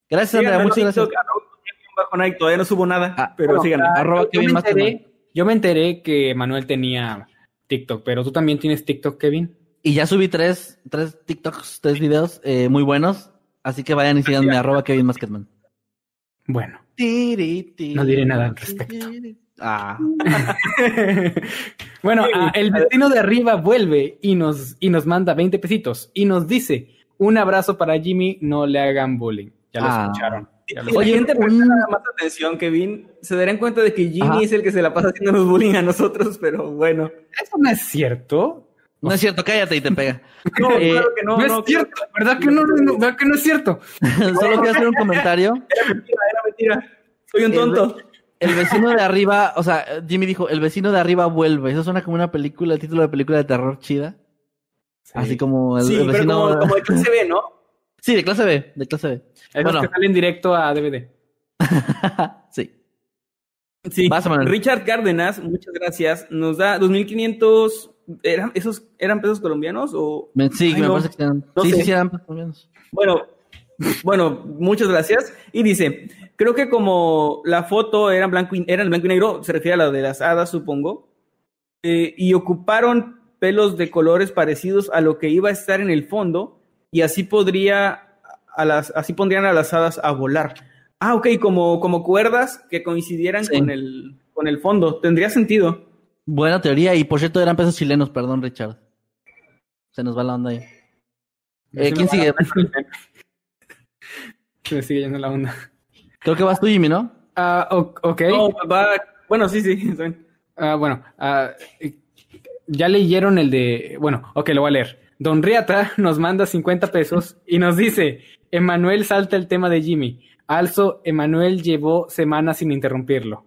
Gracias, Andrea. Síganme Muchas gracias. TikTok, Todavía no subo nada, Ah, pero Bueno, síganme. ah, Arroba yo, Kevin me enteré, yo me enteré que Manuel tenía TikTok, pero tú también tienes TikTok, Kevin. Y ya subí tres, tres TikToks, tres videos eh, muy buenos. Así que vayan y síganme, arroba Kevin Masketman. Bueno, No diré nada al respecto. Ah, *laughs* bueno, Sí. ah, el vecino de arriba vuelve y nos, y nos manda 20 pesitos y nos dice, un abrazo para Jimmy, no le hagan bullying. Ya lo Ah. escucharon. ya lo Oye, gente presta más atención, Kevin, se darán cuenta de que Jimmy Ajá. es el que se la pasa haciendo los bullying a nosotros, pero bueno. Eso no es cierto. No es cierto, cállate y te pega. *laughs* No, Eh, claro que no, No, no, es cierto, ¿verdad que no, no, ¿verdad que no es cierto? *laughs* Solo quiero hacer un comentario. Era mentira, era mentira. Soy un tonto. El vecino de *laughs* arriba, o sea, Jimmy dijo, el vecino de arriba vuelve. Eso suena como una película, el título de película de terror chida. Así como el, Sí, el pero vecino. como, como de que se ve, ¿no? Sí, de clase B, de clase B. Esos Bueno. que salen directo a DVD. sí. Sí. Vas. Richard Cárdenas, muchas gracias. Nos da 2.500. ¿Eran, ¿Esos eran pesos colombianos o...? Sí, Ay, me no. parece que eran. No sí, sé. sí, eran colombianos. Bueno, bueno, muchas gracias. Y dice, creo que como la foto era en blanco y, era en blanco y negro, se refiere a la de las hadas, supongo, eh, y ocuparon pelos de colores parecidos a lo que iba a estar en el fondo, y así podría, a las, así pondrían a las hadas a volar. Ah, ok, como, como cuerdas que coincidieran Sí. con, el, con el fondo. Tendría sentido. Buena teoría, y por cierto eran pesos chilenos, perdón, Richard. Se nos va la onda ahí. Eh, ¿Quién sigue? Se *laughs* me sigue yendo la onda. Creo que vas tú, Jimmy, ¿no? Ah, ok. No, va- bueno, sí, sí. Ah, bueno, eh, ya leyeron el de. Bueno, ok, lo voy a leer. Don Riata nos manda 50 pesos y nos dice: Emanuel salta el tema de Jimmy. Also, Emanuel llevó semanas sin interrumpirlo.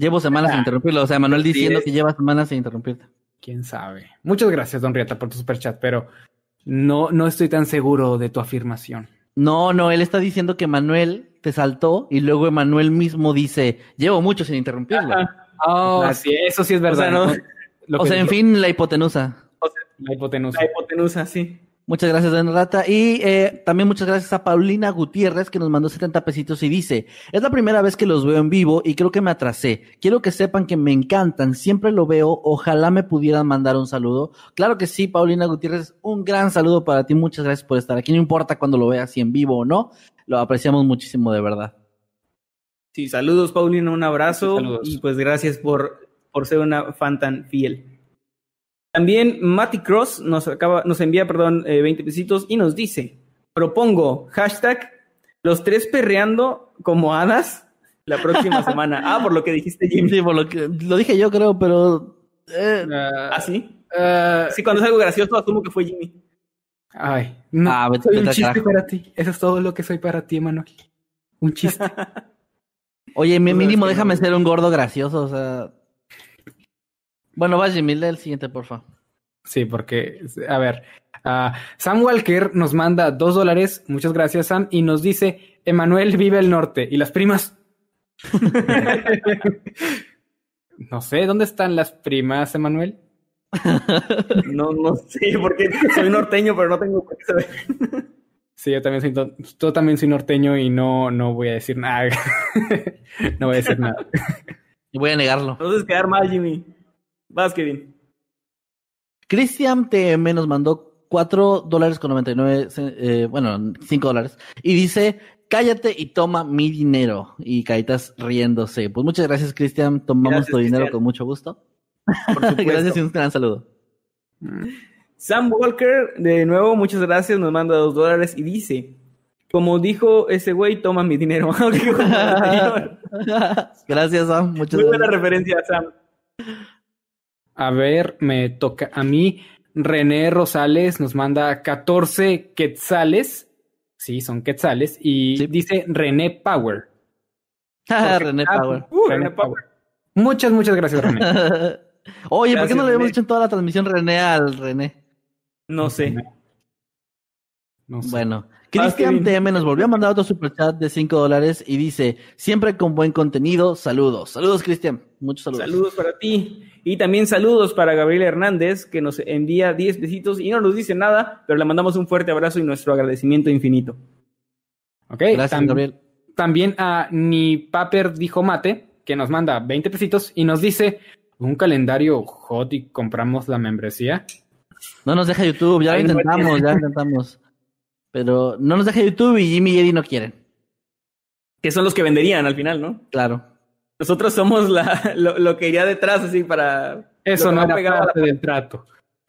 Llevo semanas sin interrumpirlo. O sea, Manuel Así diciendo es. que lleva semanas sin interrumpirte. Quién sabe. Muchas gracias, Don Riata, por tu superchat, pero no, no estoy tan seguro de tu afirmación. No, no, él está diciendo que Manuel te saltó y luego Emanuel mismo dice, llevo mucho sin interrumpirlo. Oh, Exacto. sí, eso sí es verdad. O sea, no- Lo o que sea, en fin, la hipotenusa. La hipotenusa. La hipotenusa, sí. Muchas gracias, Don Rata. Y eh, también muchas gracias a Paulina Gutiérrez, que nos mandó 70 pesitos y dice, es la primera vez que los veo en vivo y creo que me atrasé. Quiero que sepan que me encantan, siempre lo veo, ojalá me pudieran mandar un saludo. Claro que sí, Paulina Gutiérrez, un gran saludo para ti, muchas gracias por estar aquí, no importa cuando lo veas, si en vivo o no, lo apreciamos muchísimo, de verdad. Sí, saludos, Paulina, un abrazo. Saludos. Y pues gracias por, por ser una fan tan fiel. También Matty Cross nos acaba, nos envía, perdón, eh, 20 pesitos y nos dice: propongo hashtag los tres perreando como hadas la próxima *laughs* semana. Ah, por lo que dijiste, Jimmy. Sí, por lo que lo dije yo creo, pero eh, Ah, ¿Ah, sí? ah, Sí, cuando es algo gracioso, asumo que fue Jimmy. Ay, no. Ah, vete- soy un chiste carajo. para ti. Eso es todo lo que soy para ti, Emanuel. Un chiste. *laughs* oye, mínimo déjame ser un gordo gracioso, o sea. Bueno, va Jimmy, lee el siguiente, por favor. sí, porque, a ver, ah, Sam Walker nos manda dos dólares. Muchas gracias, Sam. Y nos dice, Emanuel vive el norte. ¿Y las primas? *laughs* *laughs* no sé, ¿dónde están las primas, Emanuel? *laughs* No, no sé, porque soy norteño, pero no tengo qué saber. Sí, yo también soy, yo también soy norteño y no, no voy a decir nada. no voy a decir nada. Y voy a negarlo. Entonces, quedar mal, Jimmy. Vas, Kevin. Cristian TM nos mandó 4 dólares con 99, ce- eh, bueno, 5 dólares. Y dice, cállate y toma mi dinero. Y Caritas riéndose. Pues muchas gracias, Cristian. Tomamos Gracias, tu dinero con mucho gusto. Por *laughs* supuesto. gracias y un gran saludo. Sam Walker, de nuevo, muchas gracias, nos manda dos dólares y dice, como dijo ese güey, toma mi dinero. *laughs* *laughs* Gracias, Sam. Muchas Muy buena gracias. referencia, Sam. A ver, me toca a mí. René Rosales nos manda 14 quetzales. Sí, son quetzales. Y Sí. dice René Power. *laughs* René Ah, Power. Uh, René René Power. Muchas, muchas gracias, René. *laughs* Oye, ¿por qué no le habíamos dicho en toda la transmisión René al René? No sé. No sé. Bueno, Cristian. TM nos volvió a mandar otro superchat de 5 dólares y dice, siempre con buen contenido, saludos. Saludos, Cristian. Muchos saludos. Saludos para ti. Y también saludos para Gabriel Hernández, que nos envía 10 pesitos y no nos dice nada, pero le mandamos un fuerte abrazo y nuestro agradecimiento infinito. Ok, Gracias, tam- Gabriel. También a Ni Paper dijo mate, que nos manda 20 pesitos y nos dice un calendario hot y compramos la membresía. No nos deja YouTube, ya lo Ahí no intentamos, tiene. ya lo intentamos. Pero no nos deja YouTube y Jimmy y Eddie no quieren. Que son los que venderían al final, ¿no? Claro. Nosotros somos la, *laughs* lo, lo que iría detrás, así para. Eso no era pegado a la- parte del trato.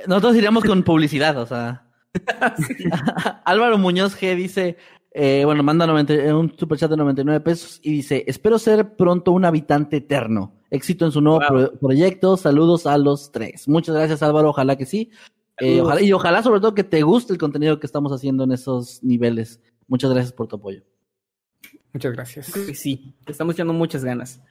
Nosotros iríamos con publicidad, o sea. *laughs* *laughs* Álvaro Muñoz G dice, eh, bueno, manda 90 eh, un superchat de 99 pesos y dice, espero ser pronto un habitante eterno. Éxito en su nuevo Wow. pro- proyecto. Saludos a los tres. Muchas gracias Álvaro, ojalá que sí. Eh, ojalá, y ojalá sobre todo que te guste el contenido que estamos haciendo en esos niveles. Muchas gracias por tu apoyo. Muchas gracias. Sí, te estamos echando muchas ganas.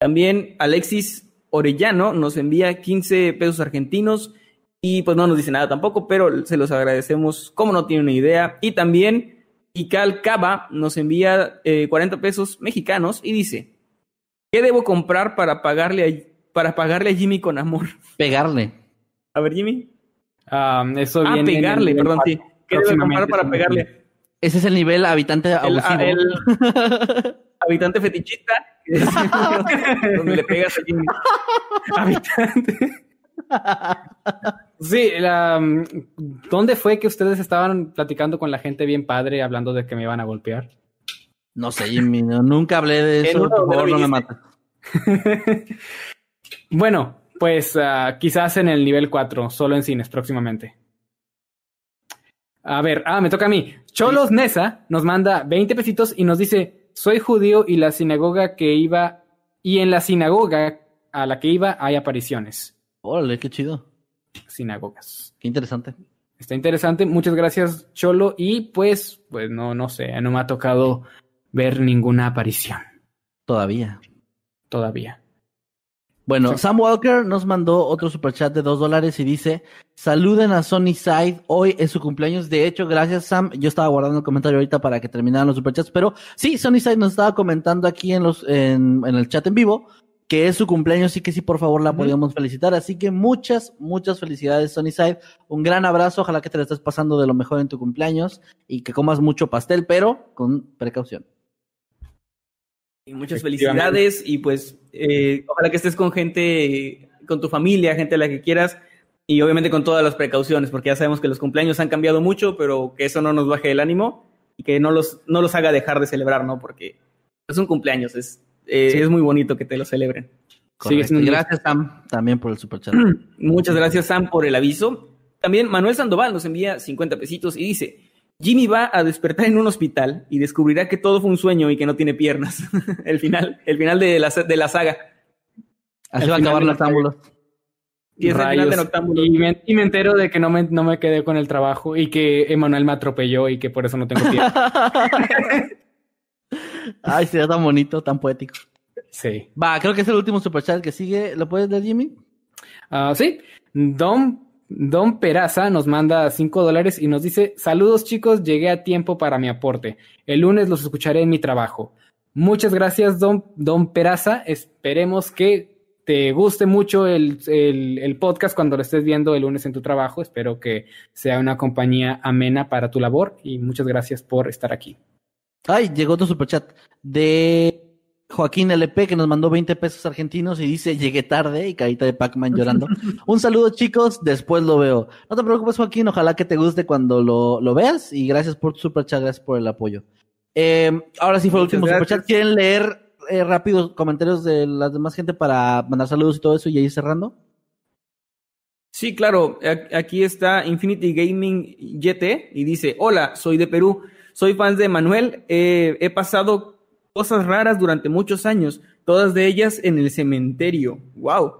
También Alexis Orellano nos envía 15 pesos argentinos y pues no nos dice nada tampoco, pero se los agradecemos como no tiene una idea. Y también Ical Cava nos envía eh, 40 pesos mexicanos y dice, ¿qué debo comprar para pagarle a, para pagarle a Jimmy con amor? Pegarle. A ver, Jimmy. Ah, eso Ah, viene en el pegarle, perdón, sí. ¿Qué debo comprar para pegarle? Ese es el nivel habitante El, abusivo. el *laughs* habitante fetichista, es *laughs* donde le pegas a Jimmy. Habitante. Sí, la, mm, ¿dónde fue que ustedes estaban platicando con la gente bien padre hablando de que me iban a golpear? No sé, Jimmy, no, nunca hablé de eso. Por favor, no me mates. *laughs* Bueno, pues ah, quizás en el nivel 4, solo en cines próximamente. A ver, ah, me toca a mí. Cholos Nesa nos manda 20 pesitos y nos dice, soy judío y la sinagoga que iba, y en la sinagoga a la que iba hay apariciones. Órale, qué chido. Sinagogas. Qué interesante. Está interesante. Muchas gracias, Cholo. Y pues, pues no, no sé, no me ha tocado ver ninguna aparición Todavía. todavía. Bueno, Sí. Sam Walker nos mandó otro superchat de dos dólares y dice, saluden a Sony Side, hoy es su cumpleaños. De hecho, gracias Sam, yo estaba guardando el comentario ahorita para que terminaran los superchats, pero sí, Sony Side nos estaba comentando aquí en los, en, en el chat en vivo que es su cumpleaños y que sí, por favor, la podíamos felicitar. Así que muchas, muchas felicidades, Sony Side. Un gran abrazo, ojalá que te la estés pasando de lo mejor en tu cumpleaños y que comas mucho pastel, pero con precaución. Y muchas felicidades y pues eh, ojalá que estés con gente, con tu familia, gente a la que quieras y obviamente con todas las precauciones, porque ya sabemos que los cumpleaños han cambiado mucho, pero que eso no nos baje el ánimo y que no los, no los haga dejar de celebrar, ¿no? Porque es un cumpleaños, es, eh, Sí. es muy bonito que te lo celebren. Un- gracias Sam también por el superchat. *clears throat* Muchas gracias, Sam, por el aviso. También Manuel Sandoval nos envía 50 pesitos y dice: Jimmy va a despertar en un hospital y descubrirá que todo fue un sueño y que no tiene piernas. *laughs* el final, el final de la, de la saga. Así Al va a acabar Noctámbulos. Y es el final Rayos. de. Y me, y me entero de que no me, no me quedé con el trabajo y que Emanuel me atropelló y que por eso no tengo *laughs* tiempo. *laughs* Ay, sería tan bonito, tan poético. sí. Va, creo que es el último superchat que sigue. ¿Lo puedes leer, Jimmy? Ah, sí, Don, Don Peraza nos manda 5 dólares y nos dice, saludos chicos, llegué a tiempo para mi aporte. El lunes los escucharé en mi trabajo. Muchas gracias, Don, Don Peraza. Esperemos que te guste mucho el, el- podcast cuando lo estés viendo el lunes en tu trabajo. Espero que sea una compañía amena para tu labor y muchas gracias por estar aquí. Ay, llegó otro superchat de Joaquín LP que nos mandó 20 pesos argentinos y dice, llegué tarde y carita de Pac-Man llorando. *laughs* Un saludo chicos, después lo veo. No te preocupes Joaquín, ojalá que te guste cuando lo, lo veas y gracias por tu superchat, gracias por el apoyo. Eh, ahora sí fue el último gracias. superchat. ¿Quieren leer eh, rápido comentarios de la demás gente para mandar saludos y todo eso y ir cerrando? Sí, claro. Aquí está Infinity Gaming YT y dice: Hola, soy de Perú. Soy fan de Manuel. Eh, he pasado cosas raras durante muchos años, todas de ellas en el cementerio. ¡Wow!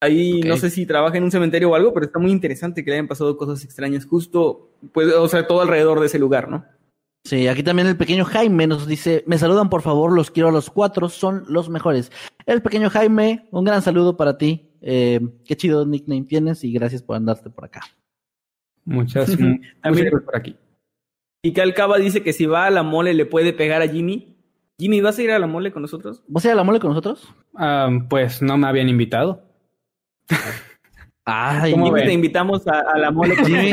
Ahí no sé si trabaja en un cementerio o algo, pero está muy interesante que le hayan pasado cosas extrañas justo, pues, o sea, todo alrededor de ese lugar, ¿no? Sí, aquí también el pequeño Jaime nos dice, me saludan por favor, los quiero a los cuatro, son los mejores. El pequeño Jaime, un gran saludo para ti. Eh, qué chido nickname tienes y gracias por andarte por acá. Muchas, *laughs* gracias por aquí. Y Calcaba dice que si va a la mole le puede pegar a Jimmy. Jimmy, ¿vas a ir a la mole con nosotros? ¿Vos a ir a la mole con nosotros? Ah, pues no me habían invitado. Ay, ¿Cómo Jimmy, ven? te invitamos a, a la mole con Jimmy.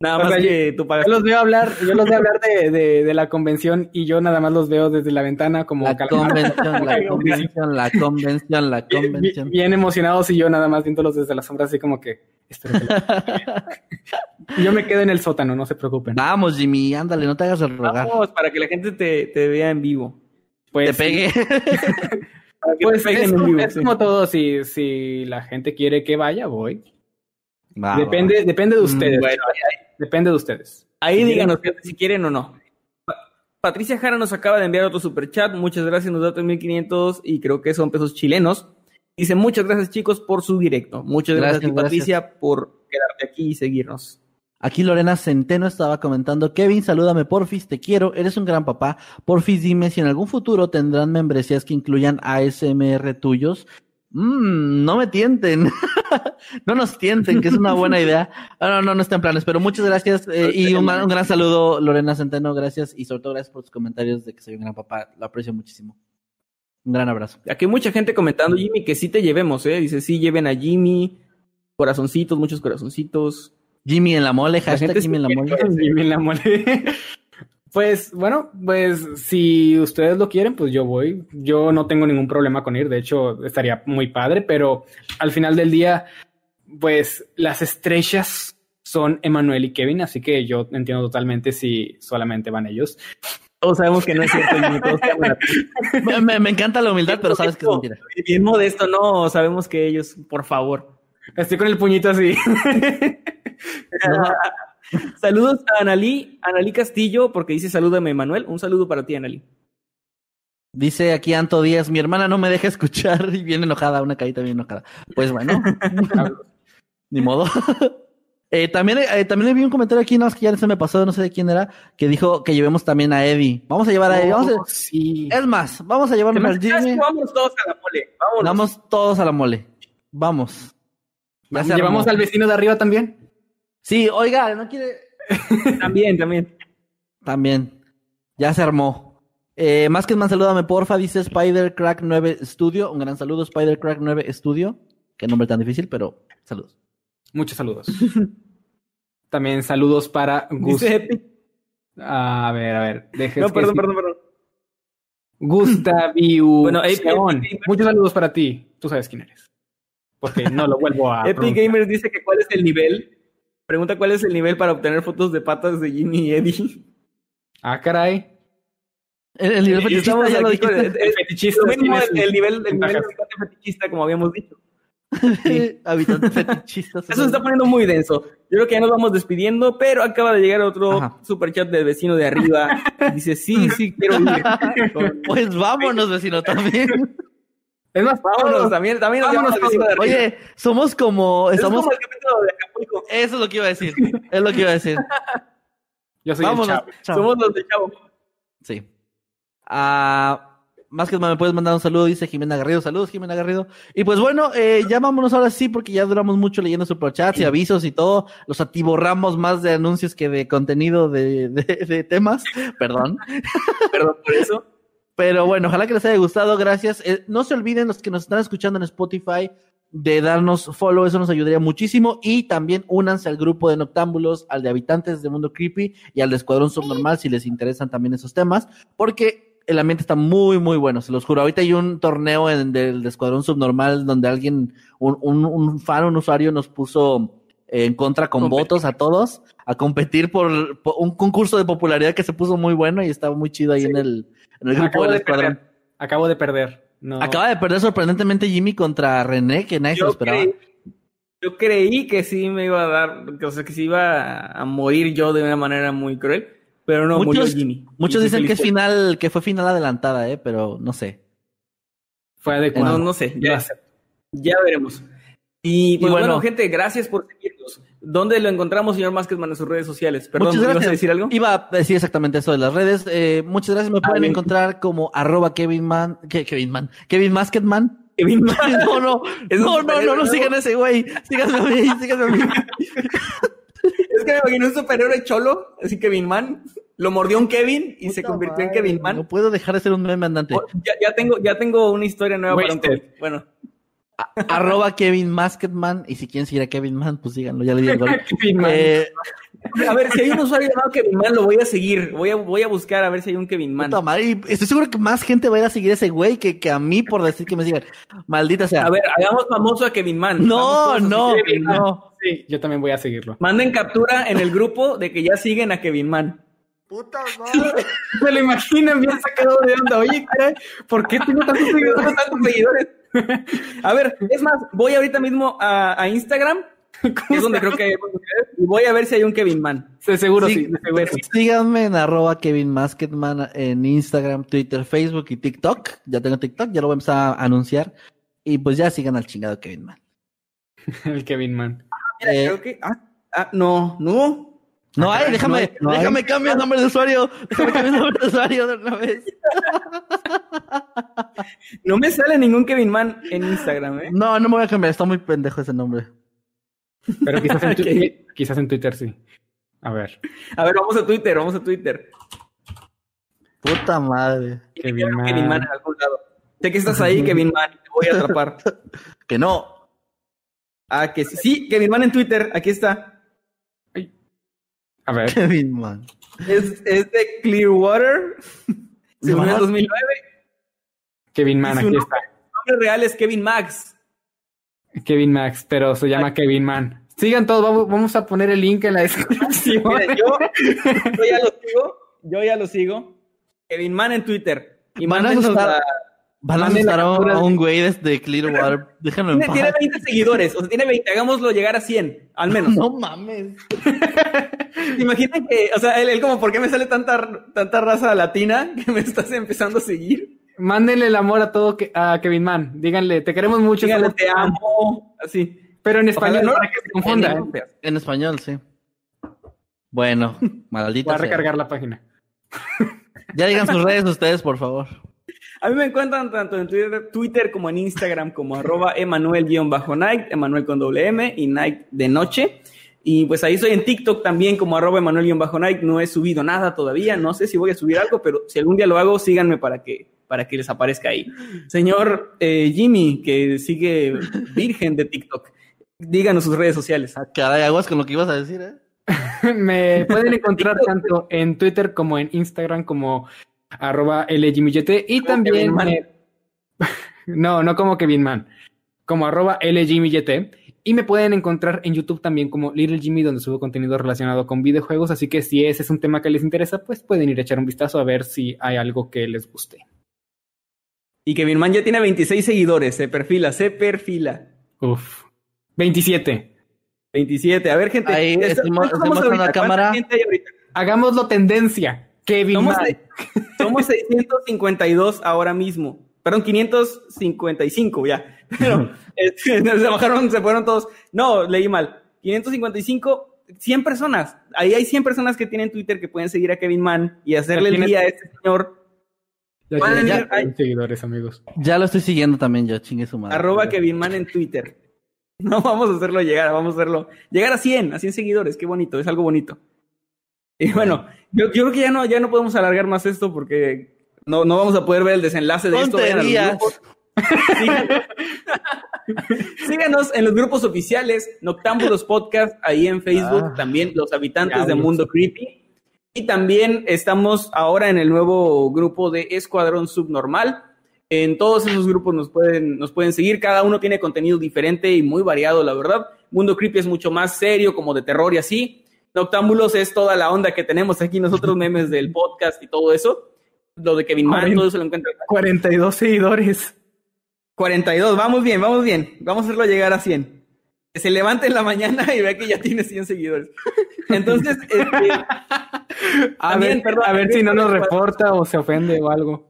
Nada O más sea, que tú pagas. Yo los veo hablar, *laughs* yo los veo hablar de, de, de la convención y yo nada más los veo desde la ventana como la calamar. *laughs* convención, la convención, la convención, la Bien- convención. bien emocionados y yo nada más viéndolos desde la sombra así como que espero que *laughs* yo me quedo en el sótano, no se preocupen. Vamos, Jimmy, ándale, no te hagas el rogar. Vamos, para que la gente te, te vea en vivo. Pues, te pegué. Para que Pues te peguen es, en vivo. es sí. como todo, si, si la gente quiere que vaya, voy. Va, depende, depende de Mm, ustedes. bueno, depende de ustedes. Ahí Si díganos si quieren o no. Pa- Patricia Jara nos acaba de enviar otro super chat. Muchas gracias, nos da 3.500 y creo que son pesos chilenos. Dice muchas gracias chicos por su directo. Muchas gracias, Gracias, a ti, Patricia por quedarte aquí y seguirnos. Aquí Lorena Centeno estaba comentando, Kevin, salúdame porfis, te quiero, eres un gran papá. Porfis, dime si en algún futuro tendrán membresías que incluyan ASMR tuyos. Mm, no me tienten. *laughs* no nos tienten, que es una buena *laughs* idea. Ah, no, no, no está en planes, pero muchas gracias eh, y un, un gran saludo, Lorena Centeno, gracias y sobre todo gracias por tus comentarios de que soy un gran papá, lo aprecio muchísimo. Un gran abrazo. Aquí hay mucha gente comentando, Jimmy, que sí te llevemos, ¿eh? Dice, sí, lleven a Jimmy. Corazoncitos, muchos corazoncitos. Jimmy en la mole, hashtag gente Jimmy en la mole. Jimmy en la mole. Pues bueno, pues si ustedes lo quieren, pues yo voy. Yo no tengo ningún problema con ir. De hecho, estaría muy padre, pero al final del día, pues las estrellas son Emanuel y Kevin, así que yo entiendo totalmente si solamente van ellos. Todos sabemos que no es cierto. *laughs* Me, me- me encanta la humildad, pero sabes que es mentira. Bien modesto, no. Sabemos que ellos, por favor. Estoy con el puñito así. *laughs* *laughs* *laughs* Saludos a Analí, Analí Castillo, porque dice salúdame, Manuel. Un saludo para ti, Analí. Dice aquí Anto Díaz, mi hermana no me deja escuchar y viene enojada, una carita bien enojada. Pues bueno, *laughs* ni modo. *laughs* Eh, también, eh, también vi un comentario aquí, no, es que ya se me pasó, no sé de quién era, que dijo que llevemos también a Eddie. Vamos a llevar a Eddie. Vamos a- Oh, sí. es más, vamos a llevarnos al. Vamos todos a la mole. Vámonos. Vamos todos a la mole. Vamos. ¿Llevamos al vecino de arriba también? Sí, oiga, no quiere. *laughs* También, también. También. Ya se armó. Eh, más que más, salúdame porfa, dice Spider Crack 9 Studio. Un gran saludo, Spider Crack 9 Studio. Qué nombre tan difícil, pero saludos. Muchos saludos. *laughs* También saludos para Gus. A ver, a ver. No, perdón, perdón, perdón. Gustaviu. *laughs* Bueno, Muchos saludos para ti. Tú sabes quién eres. Porque no lo vuelvo a. Epic. Gamers dice que cuál es el nivel. Pregunta cuál es el nivel para obtener fotos de patas de Jimmy y Eddie. Ah, caray. El, el nivel fetichista estamos ya lo aquí con dijiste. el- el- fetichista lo mismo, el, nivel, el nivel de fetichista, como habíamos dicho. *laughs* Habitante *laughs* fetichista. Eso se está poniendo muy denso. Yo creo que ya nos vamos despidiendo, pero acaba de llegar otro Ajá. super chat del vecino de arriba. *laughs* Dice, sí, sí, quiero ir. Pues vámonos, vecino, también. Es más, Vámonos, también, también nos Vámonos de. Oye, somos como. es Estamos, como el capítulo de Acapulco. eso es lo que iba a decir. Es lo que iba a decir. *laughs* Yo soy Vámonos. el chavo. chao. Somos los de Chavo. Sí. Ah, más que más me puedes mandar un saludo, dice Jimena Garrido. Saludos, Jimena Garrido. Y pues bueno, eh, ya vámonos ahora sí, porque ya duramos mucho leyendo superchats y avisos y todo. Los atiborramos más de anuncios que de contenido de, de- de temas. Perdón. Perdón por eso. Pero bueno, ojalá que les haya gustado. Gracias. Eh, no se olviden los que nos están escuchando en Spotify de darnos follow, eso nos ayudaría muchísimo. Y también únanse al grupo de Noctámbulos, al de Habitantes de Mundo Creepy y al de Escuadrón Subnormal si les interesan también esos temas, porque el ambiente está muy, muy bueno, se los juro. Ahorita hay un torneo en, del de Escuadrón Subnormal donde alguien, un, un, un fan, un usuario nos puso en contra con Competir. votos a todos a competir por, por un concurso de popularidad que se puso muy bueno y estaba muy chido ahí en el, en el grupo Acabo del de Escuadrón. perder. Acabo de perder. No. Acaba de perder sorprendentemente Jimmy contra René, que nadie se lo esperaba. creí, yo creí que sí me iba a dar, o sea, que sí iba a morir yo de una manera muy cruel, pero no, murió muchos Jimmy. muchos dicen que es final, que fue final adelantada, eh, pero no sé. Fue adecuado. No, no sé, ya, ya veremos. Y pues Y bueno, bueno. gente, gracias por seguirnos. ¿Dónde lo encontramos, señor Maskedman, en sus redes sociales? Perdón, muchas ¿ibas gracias. a decir algo? Iba a decir exactamente eso de las redes. Eh, muchas gracias. Me pueden bien. encontrar como arroba Kevin Man, que- Kevin Man, Kevin Masketman. Kevin *laughs* No, *laughs* no, Es no, no, no, no sigan ese güey. Síganme a mí, *laughs* síganme a mí. que me imaginé un superhéroe cholo, así Kevin Man. Lo mordió un Kevin y se convirtió en Kevin Man. No puedo dejar de ser un meme andante. Oh, Ya, ya tengo, ya tengo una historia nueva para un Wasted. Arroba Kevin Masketman. Y si quieren seguir a Kevin Man, pues síganlo, ya le di el gol. *laughs* Eh, a ver, si hay un usuario llamado Kevin Man, lo voy a seguir. Voy a, voy a buscar a ver si hay un Kevin Man. puta madre, y estoy seguro que más gente va a ir a seguir a ese güey que, que a mí por decir que me sigan. Maldita sea. A ver, hagamos famoso a Kevin Man. no, no, seguir a Kevin Man. no. Sí, yo también voy a seguirlo. Manden captura en el grupo de que ya siguen a Kevin Man. Puta madre. Se lo imaginan bien sacado de onda. Oye, caray, ¿por qué tengo tantos seguidores? Tengo tantos seguidores. *laughs* A ver, es más, voy ahorita mismo a, a Instagram, *laughs* que es donde creo que hay y voy a ver si hay un Kevin Man. De seguro Sí, sí, de seguro sí. Síganme en arroba Kevin Masketman en Instagram, Twitter, Facebook y TikTok. Ya tengo TikTok, ya lo voy a empezar a anunciar. Y pues ya sigan al chingado Kevin Man. *laughs* El Kevin Man. Mira, Eh, creo que. Ah, ah, no, no. No hay, déjame, no hay, no hay. déjame cambiar el nombre de usuario. Déjame cambiar el nombre de usuario de una vez. *laughs* No me sale ningún Kevin Man en Instagram, ¿eh? No, no me voy a cambiar, está muy pendejo ese nombre. Pero quizás en, *laughs* quizás en Twitter sí. A ver. A ver, vamos a Twitter, vamos a Twitter. Puta madre. Kevin Kevin Man. Man. en algún lado. Sé que estás ahí, *laughs* Kevin Man, te voy a atrapar. Que no. Ah, que sí. Sí, Kevin Man en Twitter, aquí está. A ver. Kevin Man. Es, es de Clearwater. *laughs* Se unió en Más. 2009. Kevin Man, Y su aquí nombre- está. Su nombre real es Kevin Max. Kevin Max, pero se llama Kevin Man. Sigan todos, vamos, vamos a poner el link en la descripción. Mira, yo, yo ya lo sigo. Yo ya lo sigo. Kevin Man en Twitter. Y Van a a- Van a asustar a, un güey desde Clearwater. Déjenlo en Tiene, paz. tiene 20 seguidores. O sea, tiene 20. Hagámoslo llegar a 100, al menos. *laughs* No mames. *laughs* ¿Se imaginan que, o sea, él, él como, ¿por qué me sale tanta, tanta raza latina que me estás empezando a seguir? Mándenle el amor a todo que- a Kevin Man. Díganle, te queremos mucho. Díganle, te amo. Así. Pero en Ojalá español, no- para que se confunda. en- ¿eh? En español, sí. Bueno, maldita Voy a sea. recargar la página. Ya digan sus redes ustedes, por favor. A mí me encuentran tanto en Twitter, Twitter como en Instagram como arroba Emanuel-Night, Emanuel con doble M y Night de noche. Y pues ahí estoy en TikTok también como arroba Emanuel-Night. No he subido nada todavía, no sé si voy a subir algo, pero si algún día lo hago, síganme para que, para que les aparezca ahí. Señor eh, Jimmy, que sigue virgen de TikTok, díganos sus redes sociales. Ah, Caray, aguas con lo que ibas a decir, ¿eh? *laughs* Me pueden encontrar *laughs* tanto en Twitter como en Instagram como arroba LGMillet y Como también *laughs* no, no como Kevin Man, como arroba LGMillet y me pueden encontrar en YouTube también como Little Jimmy donde subo contenido relacionado con videojuegos, así que si ese es un tema que les interesa, pues pueden ir a echar un vistazo a ver si hay algo que les guste. Y Kevin Man ya tiene 26 seguidores, se perfila, se perfila. Uf. 27. 27. A ver, gente. Ahí ¿cuántos estoy mo- somos estoy mostrando ahorita? la cámara. ¿Cuánta gente hay ahorita? Hagámoslo tendencia. Kevin Somos, somos 652 ahora mismo. Perdón, 555 ya. Pero este, *laughs* se bajaron, se fueron todos. No, leí mal. 555, 100 personas. Ahí hay 100 personas que tienen Twitter que pueden seguir a Kevin Mann y hacerle el día a este señor. Ya ir- ay. seguidores, amigos. Ya lo estoy siguiendo también yo, chingue su madre. Arroba Kevin Mann en Twitter. *laughs* No vamos a hacerlo llegar, vamos a hacerlo. Llegar a 100, a 100 seguidores, qué bonito, es algo bonito. Y bueno, yo, yo creo que ya no, ya no podemos alargar más esto porque no, no vamos a poder ver el desenlace de esto. Síganos. Síganos en los grupos oficiales, Noctámbulos Podcast, ahí en Facebook, Ah, también los habitantes de. Mundo Creepy. Y también estamos ahora en el nuevo grupo de Escuadrón Subnormal. En todos esos grupos nos pueden, nos pueden seguir. Cada uno tiene contenido diferente y muy variado, la verdad. Mundo Creepy es mucho más serio, como de terror y así. Noctámbulos es toda la onda que tenemos aquí nosotros, *laughs* memes del podcast y todo eso. Lo de Kevin Mann, todo eso lo encuentran. 42 seguidores. 42, vamos bien, vamos bien. Vamos a hacerlo llegar a 100. Que se levante en la mañana y vea que ya tiene 100 seguidores. Entonces, este, *laughs* A También, ver, perdón, a ver si no nos reporta o se ofende o algo.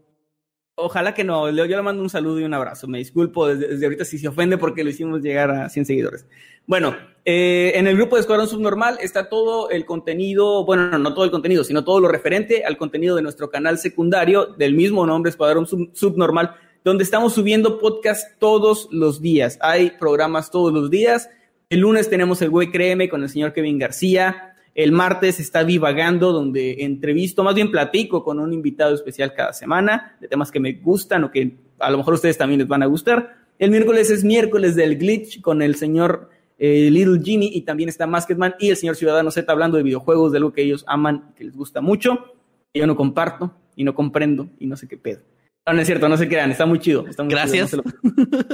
Ojalá que no. Yo le mando un saludo y un abrazo. Me disculpo desde, ahorita si se ofende porque lo hicimos llegar a 100 seguidores. Bueno, eh, en el grupo de Escuadrón Subnormal está todo el contenido, bueno, no todo el contenido, sino todo lo referente al contenido de nuestro canal secundario del mismo nombre, Escuadrón Sub- Subnormal, donde estamos subiendo podcast todos los días. Hay programas todos los días. El lunes tenemos el Güey Créeme con el señor Kevin García. El martes está Divagando, donde entrevisto, más bien platico con un invitado especial cada semana de temas que me gustan o que a lo mejor a ustedes también les van a gustar. El miércoles es miércoles del glitch con el señor eh, Little Genie y también está Masketman y el señor Ciudadano Z hablando de videojuegos, de algo que ellos aman, que les gusta mucho. Y yo no comparto y no comprendo y no sé qué pedo. No, no es cierto, no se crean, está muy chido. Está muy Gracias. chido, no se lo-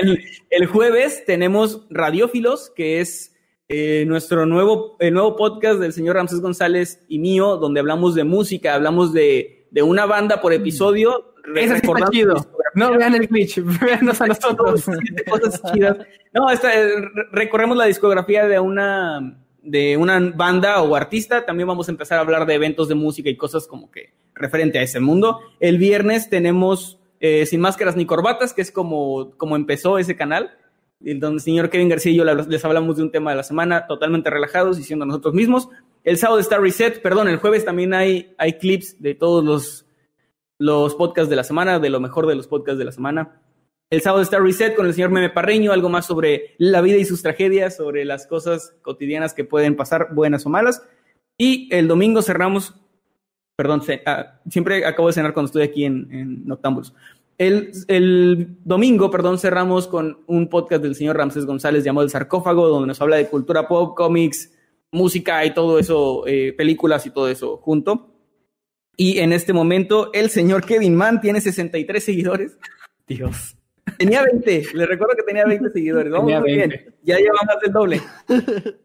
*laughs* el, el jueves tenemos Radiófilos, que es eh, nuestro nuevo, el nuevo podcast del señor Ramsés González y mío, donde hablamos de música, hablamos de, de una banda por episodio. Sí está chido. No vean el glitch, *laughs* véanos a nosotros. Cosas chidas. No, esta, eh, re- recorremos la discografía de una de una banda o artista. También vamos a empezar a hablar de eventos de música y cosas como que referente a ese mundo. El viernes tenemos eh, Sin Máscaras ni Corbatas, que es como, como empezó ese canal, el el señor Kevin García y yo les hablamos de un tema de la semana totalmente relajados y siendo nosotros mismos. El sábado está Reset, perdón, el jueves también hay, hay clips de todos los, los podcasts de la semana, de lo mejor de los podcasts de la semana. El sábado está Reset con el señor Meme Parreño, algo más sobre la vida y sus tragedias, sobre las cosas cotidianas que pueden pasar, buenas o malas. Y el domingo cerramos, perdón, ah, siempre acabo de cenar cuando estoy aquí en, en Noctámbulos. El, el domingo, perdón, cerramos con un podcast del señor Ramsés González llamado El Sarcófago, donde nos habla de cultura pop, cómics, música y todo eso, eh, películas y todo eso junto. Y en este momento, el señor Kevin Mann tiene 63 seguidores. Dios. Tenía 20, le recuerdo que tenía 20 seguidores. Vamos Tenía muy 20. bien. Ya lleva más del doble. *laughs*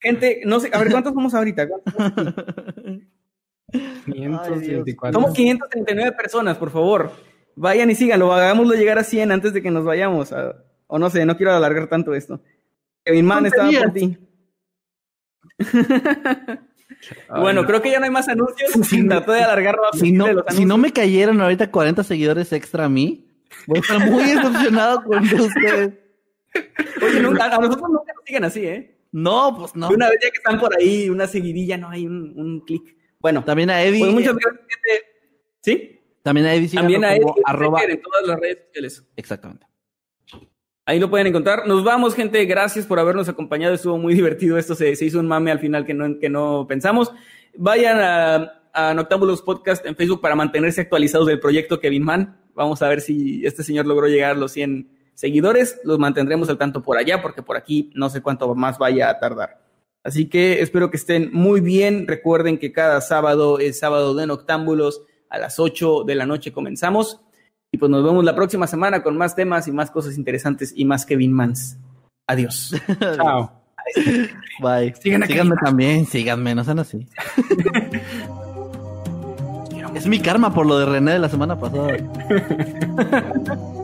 Gente, no sé, a ver, ¿cuántos somos ahorita? *laughs* ¿Cuántos somos? 524. Somos 539 personas, por favor. Vayan y síganlo, hagámoslo llegar a 100 antes de que nos vayamos. a- o no sé, no quiero alargar tanto esto. Kevin Mann estaba por ti. *laughs* bueno, creo que ya no hay más anuncios. Trato de alargar más Si no, si no me cayeron ahorita 40 seguidores extra a mí, voy a estar muy *laughs* decepcionado con ustedes. Oye, nunca- a nosotros nunca nos siguen así, ¿eh? No, pues no. Una vez ya que están por ahí, una seguidilla, no hay un, un clic. Bueno, También a Eddie. pues muchas gracias, gente. ¿Sí? También a Eddie. También a Eddie arroba- en todas las redes sociales. Exactamente. Ahí lo pueden encontrar. Nos vamos, gente. Gracias por habernos acompañado. Estuvo muy divertido. Esto se, se hizo un mame al final que no, que no pensamos. Vayan a, a Noctámbulos Podcast en Facebook para mantenerse actualizados del proyecto Kevin Mann. Vamos a ver si este señor logró llegar a los 100 seguidores. Los mantendremos al tanto por allá, porque por aquí no sé cuánto más vaya a tardar. Así que espero que estén muy bien. Recuerden que cada sábado es sábado de Noctámbulos. A las 8 de la noche comenzamos. Y pues nos vemos la próxima semana con más temas y más cosas interesantes y más Kevin Mans. Adiós. *laughs* Chao. Bye. Síganme Kevin. también, síganme, no sean así. *laughs* es mi karma por lo de René de la semana pasada. *laughs*